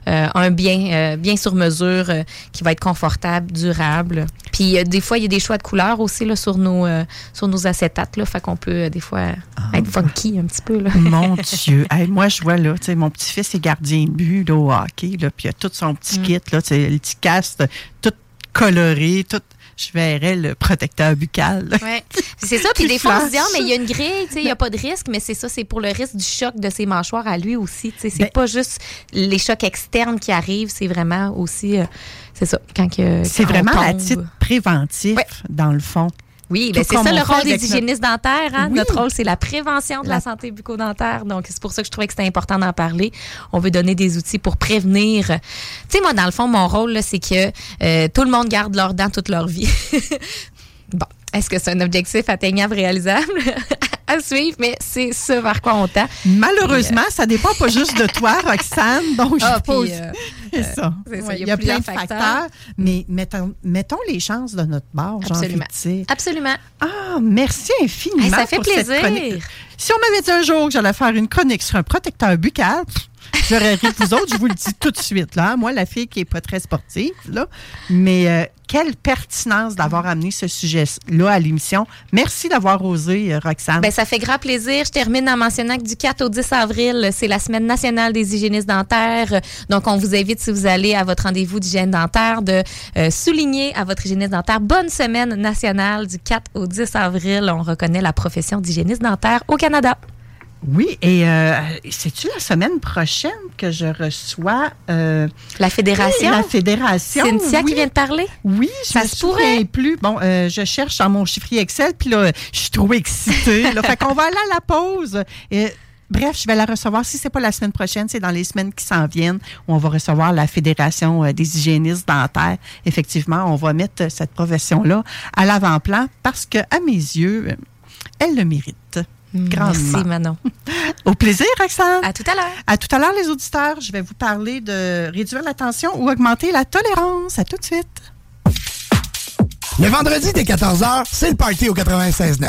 euh, un bien, euh, bien sur mesure euh, qui va être confortable, durable. Puis euh, des fois il y a des choix de couleurs aussi là sur nos euh, sur nos acétates là, fait qu'on peut euh, des fois Ah. être funky un petit peu là. Mon Dieu. Hey, moi, je vois, là, tu sais, mon petit-fils est gardien de but, là, au hockey, là, puis il a tout son Mm. petit kit, là, le petit casque, tout coloré, tout. Je verrais le protecteur buccal. Ouais. C'est ça, puis des fois, on se dit, ah, mais il y a une grille, tu sais, il n'y a pas de risque, mais c'est ça, c'est pour le risque du choc de ses mâchoires à lui aussi. tu sais. C'est Ben- pas juste les chocs externes qui arrivent, c'est vraiment aussi, euh, c'est ça, quand que. C'est quand on vraiment à titre préventif, dans le fond. Oui, ben c'est ça le rôle des notre- hygiénistes dentaires. Hein? Oui. Notre rôle, c'est la prévention de la, La- santé bucco-dentaire. Donc, c'est pour ça que je trouvais que c'était important d'en parler. On veut donner des outils pour prévenir. Tu sais, moi, dans le fond, mon rôle, là, c'est que euh, tout le monde garde leurs dents toute leur vie. est-ce que c'est un objectif atteignable, réalisable? à suivre, mais c'est ce vers quoi on tend. Malheureusement, ça dépend pas juste de toi, Roxane. Donc, Ah, je pose. euh, c'est euh, ça. c'est ça, Ouais, il y a plein de facteurs. facteurs. Mais mettons, mettons les chances de notre bord, j'ai envie de Absolument. Absolument. Ah, merci infiniment. Hey, ça fait pour plaisir. Si on m'avait dit un jour que j'allais faire une chronique sur un protecteur buccal, j'aurais ri vous autres, je vous le dis tout de suite. Là. Moi, la fille qui n'est pas très sportive, là. mais euh, quelle pertinence d'avoir amené ce sujet-là à l'émission. Merci d'avoir osé, euh, Roxane. Ben, ça fait grand plaisir. Je termine en mentionnant que du 4 au 10 avril, c'est la semaine nationale des hygiénistes dentaires. Donc, on vous invite, si vous allez à votre rendez-vous d'hygiène dentaire, de euh, souligner à votre hygiéniste dentaire bonne semaine nationale du 4 au 10 avril. On reconnaît la profession d'hygiéniste dentaire au Canada. Oui, et euh, c'est-tu la semaine prochaine que je reçois euh, la fédération? la fédération. Cynthia oui. qui vient de parler? Oui, je Ça me se pourrait? plus. Bon, euh, je cherche dans mon chiffrier Excel, puis là, je suis trop excitée. là. fait qu'on va aller à la pause. Et, bref, je vais la recevoir. Si c'est pas la semaine prochaine, c'est dans les semaines qui s'en viennent où on va recevoir la Fédération des hygiénistes dentaires. Effectivement, on va mettre cette profession-là à l'avant-plan parce que, à mes yeux, elle le mérite. Grandement. Merci, Manon. Au plaisir, Roxane. À tout à l'heure. À tout à l'heure, les auditeurs. Je vais vous parler de réduire la tension ou augmenter la tolérance. À tout de suite. Le vendredi dès 14h, c'est le party au 96.9.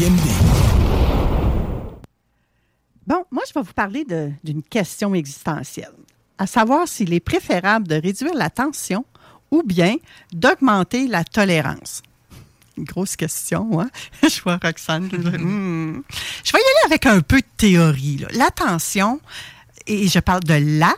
CJMD. Bon, moi, je vais vous parler d'une question existentielle, à savoir s'il est préférable de réduire la tension ou bien d'augmenter la tolérance. Une grosse question, hein? Je vois Roxane. dit, Hmm. Je vais y aller avec un peu de théorie. là. La tension, et je parle de la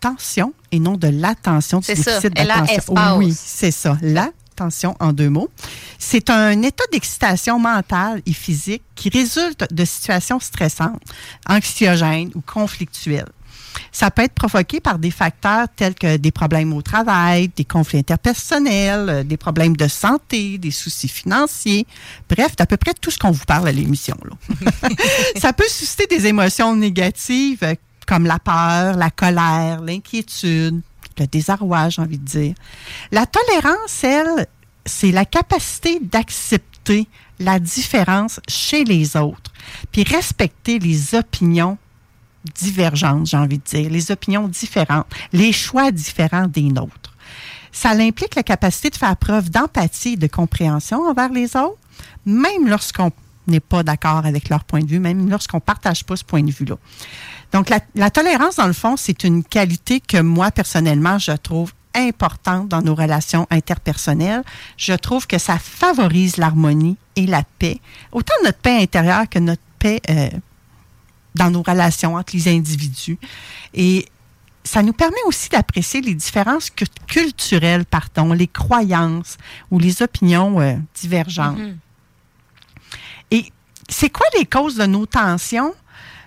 tension et non de l'attention du C'est ça, déficit d'attention. espace. Oui, c'est ça. La tension en deux mots. C'est un état d'excitation mentale et physique qui résulte de situations stressantes, anxiogènes ou conflictuelles. Ça peut être provoqué par des facteurs tels que des problèmes au travail, des conflits interpersonnels, euh, des problèmes de santé, des soucis financiers. Bref, d'à peu près tout ce qu'on vous parle à l'émission. Ça peut susciter des émotions négatives euh, comme la peur, la colère, l'inquiétude, le désarroi, j'ai envie de dire. La tolérance, elle, c'est la capacité d'accepter la différence chez les autres, puis respecter les opinions divergentes, j'ai envie de dire, les opinions différentes, les choix différents des nôtres. Ça implique la capacité de faire preuve d'empathie et de compréhension envers les autres, même lorsqu'on n'est pas d'accord avec leur point de vue, même lorsqu'on ne partage pas ce point de vue-là. Donc, la, la tolérance, dans le fond, c'est une qualité que moi, personnellement, je trouve importante dans nos relations interpersonnelles. Je trouve que ça favorise l'harmonie et la paix, autant notre paix intérieure que notre paix euh, dans nos relations entre les individus. Et ça nous permet aussi d'apprécier les différences cu- culturelles, pardon, les croyances ou les opinions euh, divergentes. Mm-hmm. Et c'est quoi les causes de nos tensions?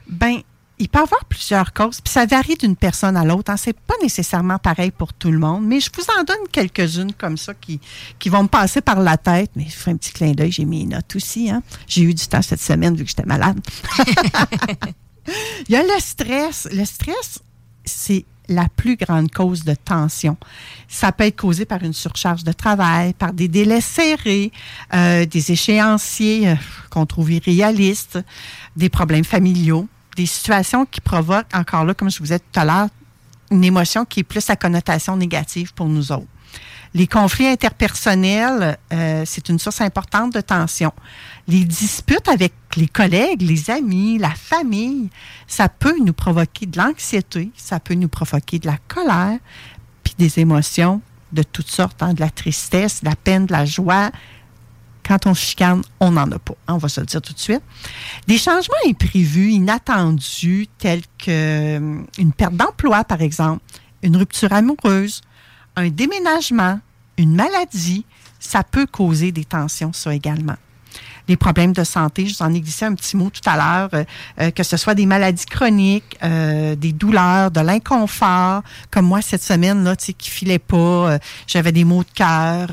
Ben, il peut y avoir plusieurs causes, puis ça varie d'une personne à l'autre. Hein. C'est pas nécessairement pareil pour tout le monde, mais je vous en donne quelques-unes comme ça qui, qui vont me passer par la tête. Mais je fais un petit clin d'œil, j'ai mis les notes aussi. Hein. J'ai eu du temps cette semaine vu que j'étais malade. Il y a le stress. Le stress, c'est la plus grande cause de tension. Ça peut être causé par une surcharge de travail, par des délais serrés, euh, des échéanciers euh, qu'on trouve irréalistes, des problèmes familiaux, des situations qui provoquent, encore là, comme je vous ai dit tout à l'heure, une émotion qui est plus à connotation négative pour nous autres. Les conflits interpersonnels, euh, c'est une source importante de tension. Les disputes avec les collègues, les amis, la famille, ça peut nous provoquer de l'anxiété, ça peut nous provoquer de la colère, puis des émotions de toutes sortes, hein, de la tristesse, de la peine, de la joie. Quand on chicane, on n'en a pas. on va se le dire tout de suite. Des changements imprévus, inattendus, tels que euh, une perte d'emploi, par exemple, une rupture amoureuse, un déménagement, une maladie, ça peut causer des tensions, ça également. Les problèmes de santé, je vous en ai glissé un petit mot tout à l'heure, euh, euh, que ce soit des maladies chroniques, des douleurs, de l'inconfort, comme moi cette semaine, là, tu sais, qui filait pas, j'avais des maux de cœur,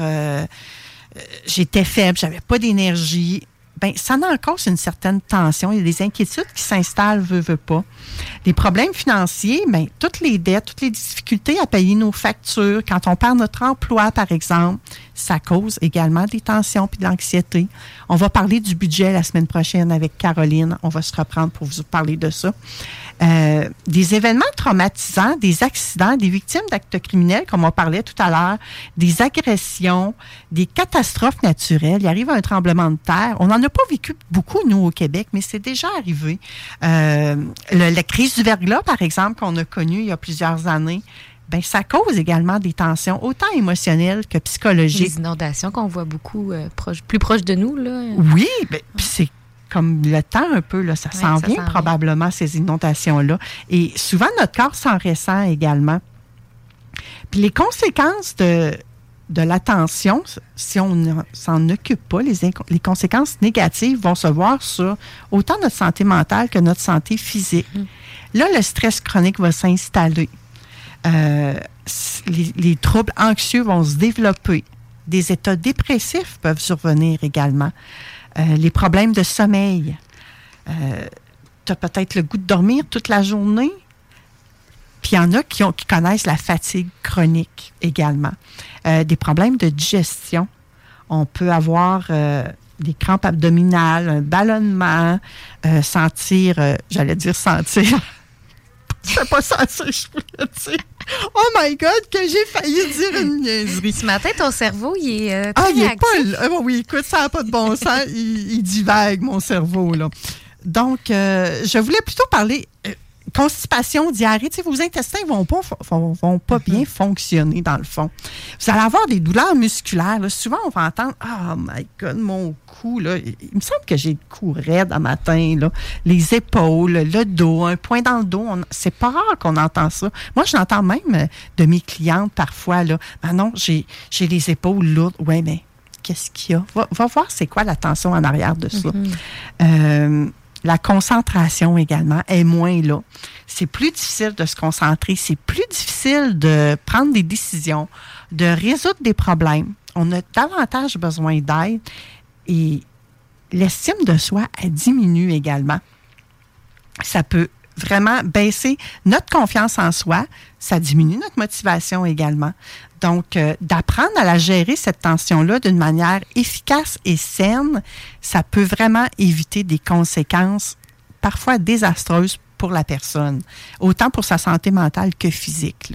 j'étais faible, j'avais pas d'énergie. Ben, ça en cause une certaine tension. Il y a des inquiétudes qui s'installent, veut, veut pas. Les problèmes financiers, ben, toutes les dettes, toutes les difficultés à payer nos factures, quand on perd notre emploi, par exemple, ça cause également des tensions puis de l'anxiété. On va parler du budget la semaine prochaine avec Caroline. On va se reprendre pour vous parler de ça. Euh, des événements traumatisants, des accidents, des victimes d'actes criminels, comme on parlait tout à l'heure, des agressions, des catastrophes naturelles. Il arrive un tremblement de terre. On n'en a pas vécu beaucoup, nous, au Québec, mais c'est déjà arrivé. Euh, le- la crise du verglas, par exemple, qu'on a connue il y a plusieurs années, ben, ça cause également des tensions, autant émotionnelles que psychologiques. Les inondations qu'on voit beaucoup euh, proche- plus proches de nous. Là. Oui, ben, puis c'est comme le temps un peu, là, ça s'en vient probablement, ces inondations-là. Et souvent, notre corps s'en ressent également. Puis les conséquences de, de la tension, si on ne s'en occupe pas, les, les conséquences négatives vont se voir sur autant notre santé mentale que notre santé physique. Là, le stress chronique va s'installer. Euh, les troubles anxieux vont se développer. Des états dépressifs peuvent survenir également. Euh, les problèmes de sommeil. tu as peut-être le goût de dormir toute la journée. Puis il y en a qui, connaissent la fatigue chronique également. Euh, des problèmes de digestion. On peut avoir euh, des crampes abdominales, un ballonnement, euh, sentir, euh, j'allais dire sentir. C'est pas sentir, je dire. Oh my God, que j'ai failli dire une niaiserie. Ce matin, ton cerveau, il est euh, Ah, il est pas. là. Ah, oui, écoute, ça n'a pas de bon sens. il, il divague, mon cerveau, là. Donc, euh, je voulais plutôt parler. Constipation, diarrhée, vos intestins vont pas, vont, vont pas bien fonctionner dans le fond. Vous allez avoir des douleurs musculaires. là. Souvent, on va entendre Oh my God, mon cou, là. Il me semble que j'ai le cou raide à matin, là. Les épaules, le dos, un point dans le dos. C'est pas rare qu'on entend ça. Moi, je l'entends même euh, de mes clientes parfois, là. Ah non, j'ai les épaules lourdes. Ouais, mais qu'est-ce qu'il y a? Va, va voir c'est quoi la tension en arrière de ça. Euh, la concentration également est moins là. C'est plus difficile de se concentrer, c'est plus difficile de prendre des décisions, de résoudre des problèmes. On a davantage besoin d'aide et l'estime de soi, elle diminue également. Ça peut vraiment baisser notre confiance en soi, ça diminue notre motivation également. Donc, euh, d'apprendre à la gérer, cette tension-là, d'une manière efficace et saine, ça peut vraiment éviter des conséquences parfois désastreuses pour la personne, autant pour sa santé mentale que physique.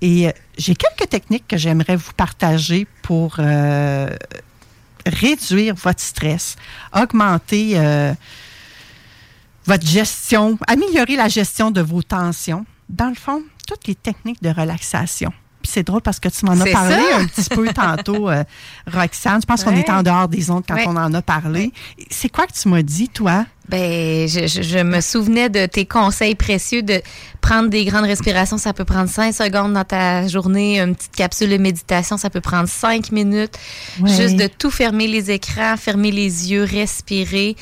Et euh, j'ai quelques techniques que j'aimerais vous partager pour euh, réduire votre stress, augmenter votre gestion, améliorer la gestion de vos tensions. Dans le fond, toutes les techniques de relaxation. Puis c'est drôle parce que tu m'en as parlé ça. un petit peu tantôt, euh, Roxane. Je pense qu'on était en dehors des ondes quand Ouais. on en a parlé. C'est quoi que tu m'as dit, toi? Ben, je, je- je me souvenais de tes conseils précieux de prendre des grandes respirations. Ça peut prendre 5 secondes dans ta journée. Une petite capsule de méditation, ça peut prendre 5 minutes. Ouais. Juste de tout fermer les écrans, fermer les yeux, respirer.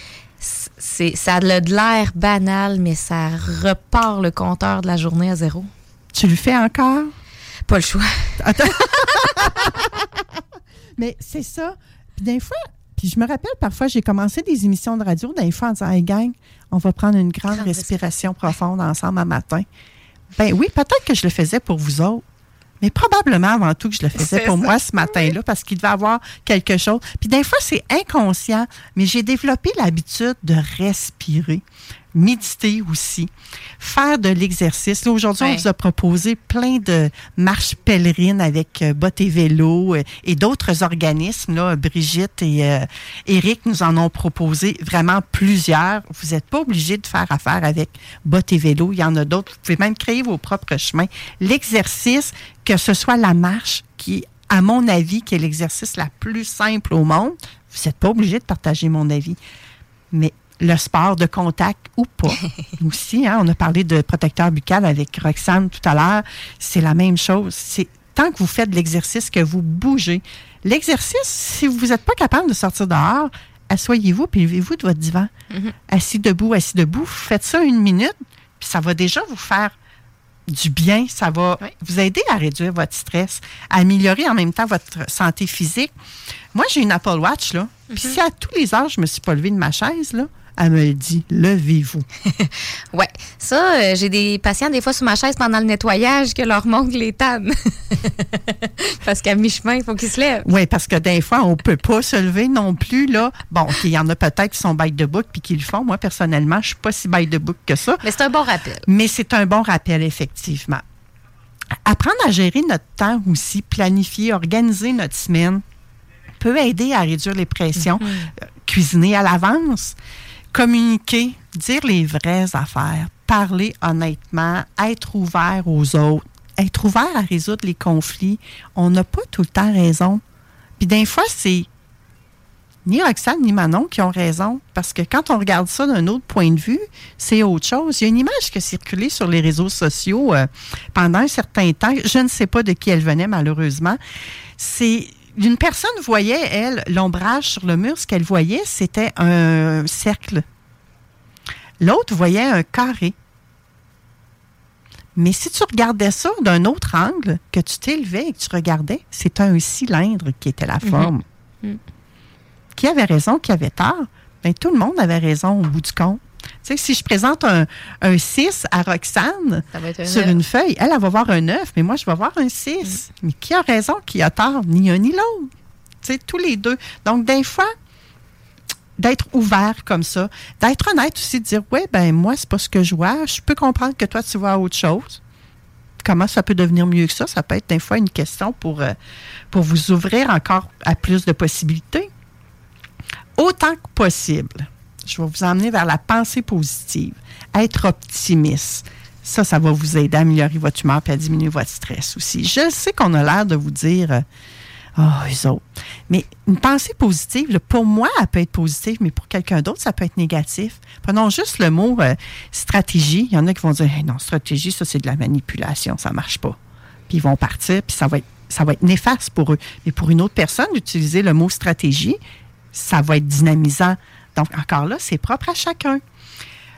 C'est, ça a de l'air banal, mais ça repart le compteur de la journée à zéro. Tu le fais encore? Pas le choix. Attends. Mais c'est ça. Puis des fois, puis je me rappelle, parfois, j'ai commencé des émissions de radio, des fois, en disant, hey gang, on va prendre une grande respiration profonde ensemble un matin. Ben oui, peut-être que je le faisais pour vous autres. Mais probablement avant tout que je le faisais pour ça. moi ce matin-là parce qu'il devait avoir quelque chose. Puis des fois, c'est inconscient, mais j'ai développé l'habitude de respirer, méditer aussi, faire de l'exercice. Aujourd'hui, on vous a proposé plein de marches pèlerines avec euh, bottes et vélo euh, et d'autres organismes. Là, Brigitte et euh, Eric nous en ont proposé vraiment plusieurs. Vous n'êtes pas obligé de faire affaire avec bottes et vélo. Il y en a d'autres. Vous pouvez même créer vos propres chemins. L'exercice, que ce soit la marche, qui, à mon avis, qui est l'exercice la plus simple au monde, vous n'êtes pas obligé de partager mon avis. Mais le sport de contact ou pas. Aussi, hein, on a parlé de protecteur buccal avec Roxane tout à l'heure. C'est la même chose. C'est tant que vous faites de l'exercice, que vous bougez. L'exercice, si vous n'êtes pas capable de sortir dehors, asseyez-vous puis levez-vous de votre divan. Assis debout, assis debout, faites ça une minute, puis ça va déjà vous faire du bien. Ça va vous aider à réduire votre stress, à améliorer en même temps votre santé physique. Moi, j'ai une Apple Watch, là. Puis si à tous les heures, je me suis pas levée de ma chaise, là, elle me le dit, levez-vous. Ouais. Ça, euh, j'ai des patients, des fois, sous ma chaise pendant le nettoyage, que leur mongle les. Parce qu'à mi-chemin, il faut qu'ils se lèvent. Oui, parce que des fois, on peut pas se lever non plus, là. Bon, il y en a peut-être qui sont bêtes de book puis qui le font. Moi, personnellement, je suis pas si bête de book que ça. Mais c'est un bon rappel. Mais c'est un bon rappel, effectivement. Apprendre à gérer notre temps aussi, planifier, organiser notre semaine, peut aider à réduire les pressions. Euh, Cuisiner à l'avance, communiquer, dire les vraies affaires, parler honnêtement, être ouvert aux autres, être ouvert à résoudre les conflits. On n'a pas tout le temps raison. Puis des fois, c'est ni Roxane ni Manon qui ont raison. Parce que quand on regarde ça d'un autre point de vue, c'est autre chose. Il y a une image qui a circulé sur les réseaux sociaux euh, pendant un certain temps. Je ne sais pas de qui elle venait, malheureusement. C'est. Une personne voyait, elle, l'ombrage sur le mur. Ce qu'elle voyait, c'était un cercle. L'autre voyait un carré. Mais si tu regardais ça d'un autre angle, que tu t'élevais et que tu regardais, c'était un cylindre qui était la Mhm. forme. Qui avait raison, qui avait tort? Bien, tout le monde avait raison au bout du compte. Tu sais, si je présente un, un 6 à Roxane un sur une feuille, elle, elle va voir un 9, mais moi, je vais voir un 6. Mais qui a raison, qui a tort? Ni un ni l'autre. Tu sais, tous les deux. Donc, des fois, d'être ouvert comme ça, d'être honnête aussi, de dire, ouais, ben moi, c'est pas ce que je vois. Je peux comprendre que toi, tu vois autre chose. Comment ça peut devenir mieux que ça? Ça peut être des fois une question pour, euh, pour vous ouvrir encore à plus de possibilités. Autant que possible, je vais vous emmener vers la pensée positive, être optimiste. Ça, ça va vous aider à améliorer votre humeur et à diminuer votre stress aussi. Je sais qu'on a l'air de vous dire, euh, oh, eux autres. Mais une pensée positive, pour moi, elle peut être positive, mais pour quelqu'un d'autre, ça peut être négatif. Prenons juste le mot euh, stratégie. Il y en a qui vont dire, non, stratégie, ça, c'est de la manipulation, ça marche pas. Puis ils vont partir, puis ça va être, ça va être néfaste pour eux. Mais pour une autre personne, d'utiliser le mot stratégie, ça va être dynamisant. Donc, encore là, c'est propre à chacun.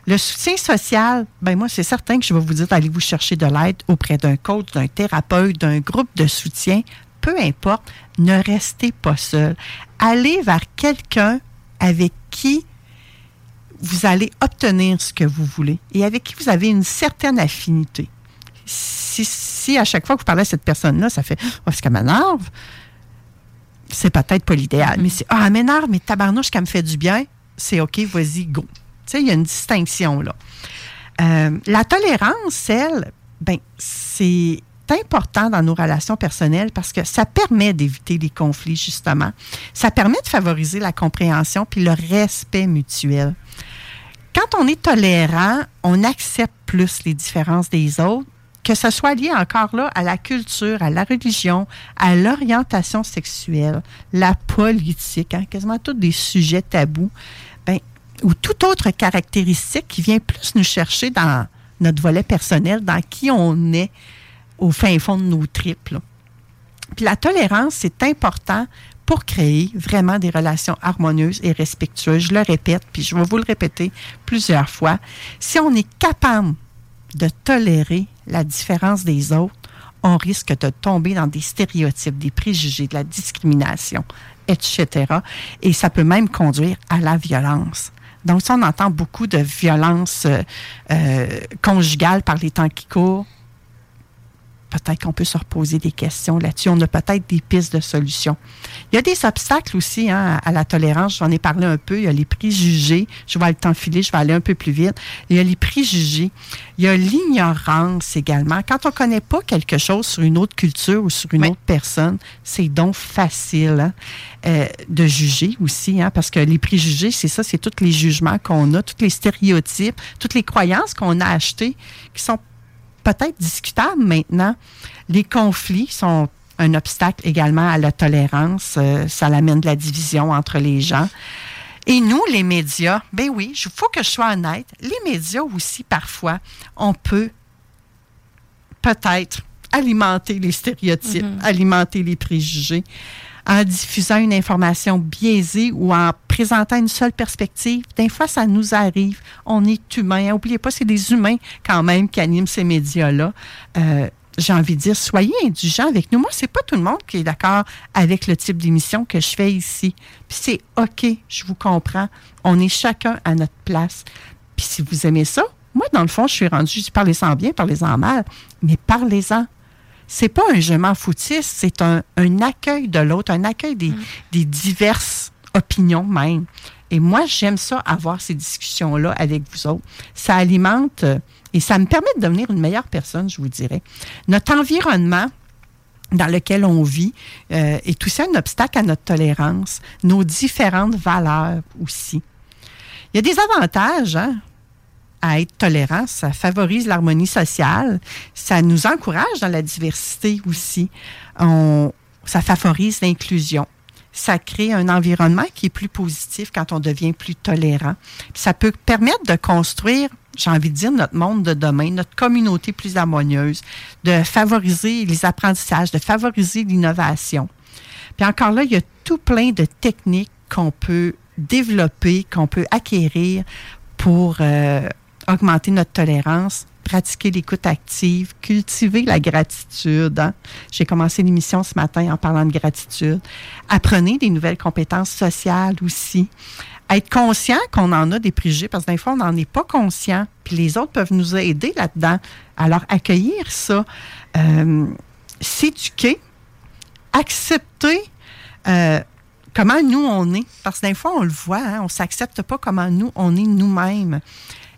Le soutien social, ben moi, c'est certain que je vais vous dire d'aller vous chercher de l'aide auprès d'un coach, d'un thérapeute, d'un groupe de soutien. Peu importe, ne restez pas seul. Allez vers quelqu'un avec qui vous allez obtenir ce que vous voulez et avec qui vous avez une certaine affinité. Si, si à chaque fois que vous parlez à cette personne-là, ça fait oh, est-ce qu'elle m'énerve? C'est peut-être pas l'idéal, mais c'est Ah, elle m'énerve, mais tabarnouche qu'elle me fait du bien, c'est OK, vas-y, go. Tu sais, il y a une distinction là. Euh, la tolérance, elle, ben, c'est important dans nos relations personnelles parce que ça permet d'éviter les conflits, justement. Ça permet de favoriser la compréhension puis le respect mutuel. Quand on est tolérant, on accepte plus les différences des autres que ce soit lié encore là à la culture, à la religion, à l'orientation sexuelle, la politique, hein, quasiment tous des sujets tabous, ben, ou toute autre caractéristique qui vient plus nous chercher dans notre volet personnel, dans qui on est au fin fond de nos tripes. Puis la tolérance, c'est important pour créer vraiment des relations harmonieuses et respectueuses. Je le répète, puis je vais vous le répéter plusieurs fois. Si on est capable de tolérer la différence des autres, on risque de tomber dans des stéréotypes, des préjugés, de la discrimination, etc. Et ça peut même conduire à la violence. Donc, ça, on entend beaucoup de violence euh, euh, conjugale par les temps qui courent. Peut-être qu'on peut se reposer des questions là-dessus. On a peut-être des pistes de solutions. Il y a des obstacles aussi hein, à la tolérance. J'en ai parlé un peu. Il y a les préjugés. Je vois le temps filer. Je vais aller un peu plus vite. Il y a les préjugés. Il y a l'ignorance également. Quand on ne connaît pas quelque chose sur une autre culture ou sur une autre personne, c'est donc facile hein, euh, de juger aussi. Hein, parce que les préjugés, c'est ça, c'est tous les jugements qu'on a, tous les stéréotypes, toutes les croyances qu'on a achetées qui sont peut-être discutable maintenant. Les conflits sont un obstacle également à la tolérance. Euh, ça amène de la division entre les gens. Et nous, les médias, ben oui, il faut que je sois honnête, les médias aussi, parfois, on peut peut-être alimenter les stéréotypes, Mhm. alimenter les préjugés en diffusant une information biaisée ou en présentant une seule perspective. Des fois, ça nous arrive. On est humain. N'oubliez pas, c'est des humains quand même qui animent ces médias-là. Euh, j'ai envie de dire, soyez indulgents avec nous. Moi, c'est pas tout le monde qui est d'accord avec le type d'émission que je fais ici. Puis c'est OK, je vous comprends. On est chacun à notre place. Puis si vous aimez ça, moi, dans le fond, je suis rendu, je dis parlez-en bien, parlez-en mal, mais parlez-en. C'est pas un je m'en foutiste, c'est un, un accueil de l'autre, un accueil des, des diverses opinions même. Et moi, j'aime ça, avoir ces discussions-là avec vous autres. Ça alimente euh, et ça me permet de devenir une meilleure personne, je vous dirais. Notre environnement, dans lequel on vit euh, est aussi un obstacle à notre tolérance, nos différentes valeurs aussi. Il y a des avantages hein, à être tolérant, ça favorise l'harmonie sociale, ça nous encourage dans la diversité aussi, On- ça favorise l'inclusion. Ça crée un environnement qui est plus positif quand on devient plus tolérant. Ça peut permettre de construire, j'ai envie de dire, notre monde de demain, notre communauté plus harmonieuse, de favoriser les apprentissages, de favoriser l'innovation. Puis encore là, il y a tout plein de techniques qu'on peut développer, qu'on peut acquérir pour euh, augmenter notre tolérance, pratiquer l'écoute active, cultiver la gratitude. hein. J'ai commencé l'émission ce matin en parlant de gratitude. Apprenez des nouvelles compétences sociales aussi. Être conscient qu'on en a des préjugés, parce que des fois, on n'en est pas conscient, puis les autres peuvent nous aider là-dedans. Alors, accueillir ça, euh, s'éduquer, accepter euh, comment nous on est. Parce que des fois, on le voit, hein, on ne s'accepte pas comment nous, on est nous-mêmes.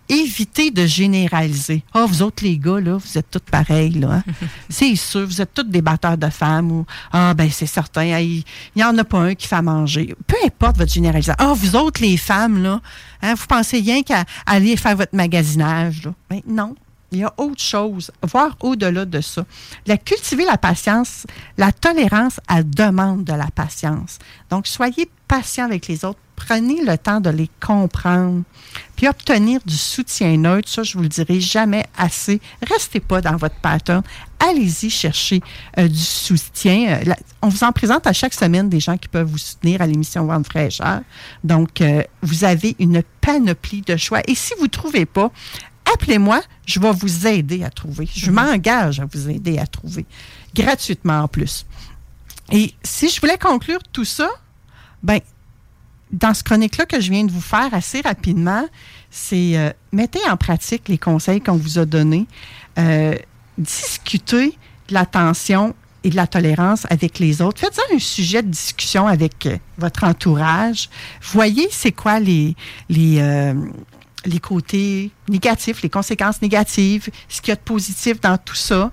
Éviter de généraliser. Ah, vous autres, les gars, là, vous êtes tous pareils, là. hein. c'est sûr, vous êtes tous des batteurs de femmes ou Ah, ben, c'est certain, ah, il n'y en a pas un qui fait à manger. Peu importe votre généralisation. Ah, vous autres, les femmes, là, hein, vous pensez rien qu'à aller faire votre magasinage, là. Ben, non. Il y a autre chose, voire au-delà de ça. La, cultiver la patience, la tolérance, elle demande de la patience. Donc, soyez patient avec les autres. Prenez le temps de les comprendre. Puis obtenir du soutien neutre, ça, je vous le dirai jamais assez. Restez pas dans votre pattern. Allez-y chercher euh, du soutien. Euh, on vous en présente à chaque semaine des gens qui peuvent vous soutenir à l'émission Vente fraîcheur. Donc, euh, vous avez une panoplie de choix. Et si vous ne trouvez pas, appelez-moi, je vais vous aider à trouver. Je m'engage à vous aider à trouver, gratuitement en plus. Et si je voulais conclure tout ça, ben, dans ce chronique-là que je viens de vous faire assez rapidement, c'est euh, mettez en pratique les conseils qu'on vous a donnés. Euh, discutez de l'attention et de la tolérance avec les autres. Faites-en un sujet de discussion avec euh, votre entourage. Voyez c'est quoi les, les, les côtés négatifs, les conséquences négatives, ce qu'il y a de positif dans tout ça.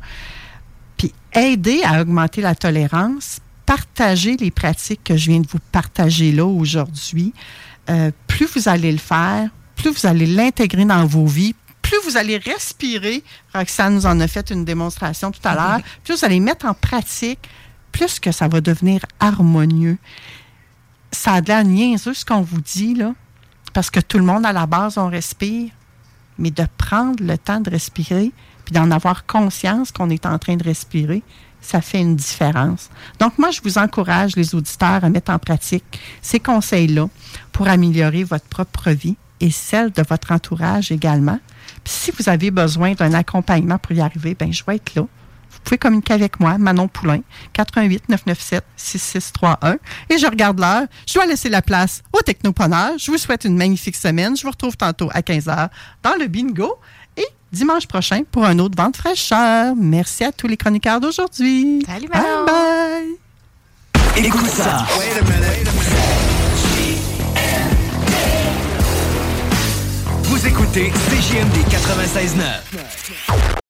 Puis aider à augmenter la tolérance, partager les pratiques que je viens de vous partager là aujourd'hui. Euh, plus vous allez le faire, plus vous allez l'intégrer dans vos vies, plus vous allez respirer, Roxane nous en a fait une démonstration tout à l'heure, plus vous allez mettre en pratique, plus que ça va devenir harmonieux. Ça a de l'air niaiseux ce qu'on vous dit, là, parce que tout le monde, à la base, on respire. Mais de prendre le temps de respirer, puis d'en avoir conscience qu'on est en train de respirer, ça fait une différence. Donc, moi, je vous encourage, les auditeurs, à mettre en pratique ces conseils-là pour améliorer votre propre vie et celle de votre entourage également. Puis, si vous avez besoin d'un accompagnement pour y arriver, ben je vais être là. Vous pouvez communiquer avec moi, Manon Poulain, 88 997 6631. Et je regarde l'heure. Je dois laisser la place au technopreneur. Je vous souhaite une magnifique semaine. Je vous retrouve tantôt à 15h dans le bingo et dimanche prochain pour un autre vente fraîcheur. Merci à tous les chroniqueurs d'aujourd'hui. Salut, Bye Manon. bye. Écoute ça. Vous écoutez CJMD 96.9.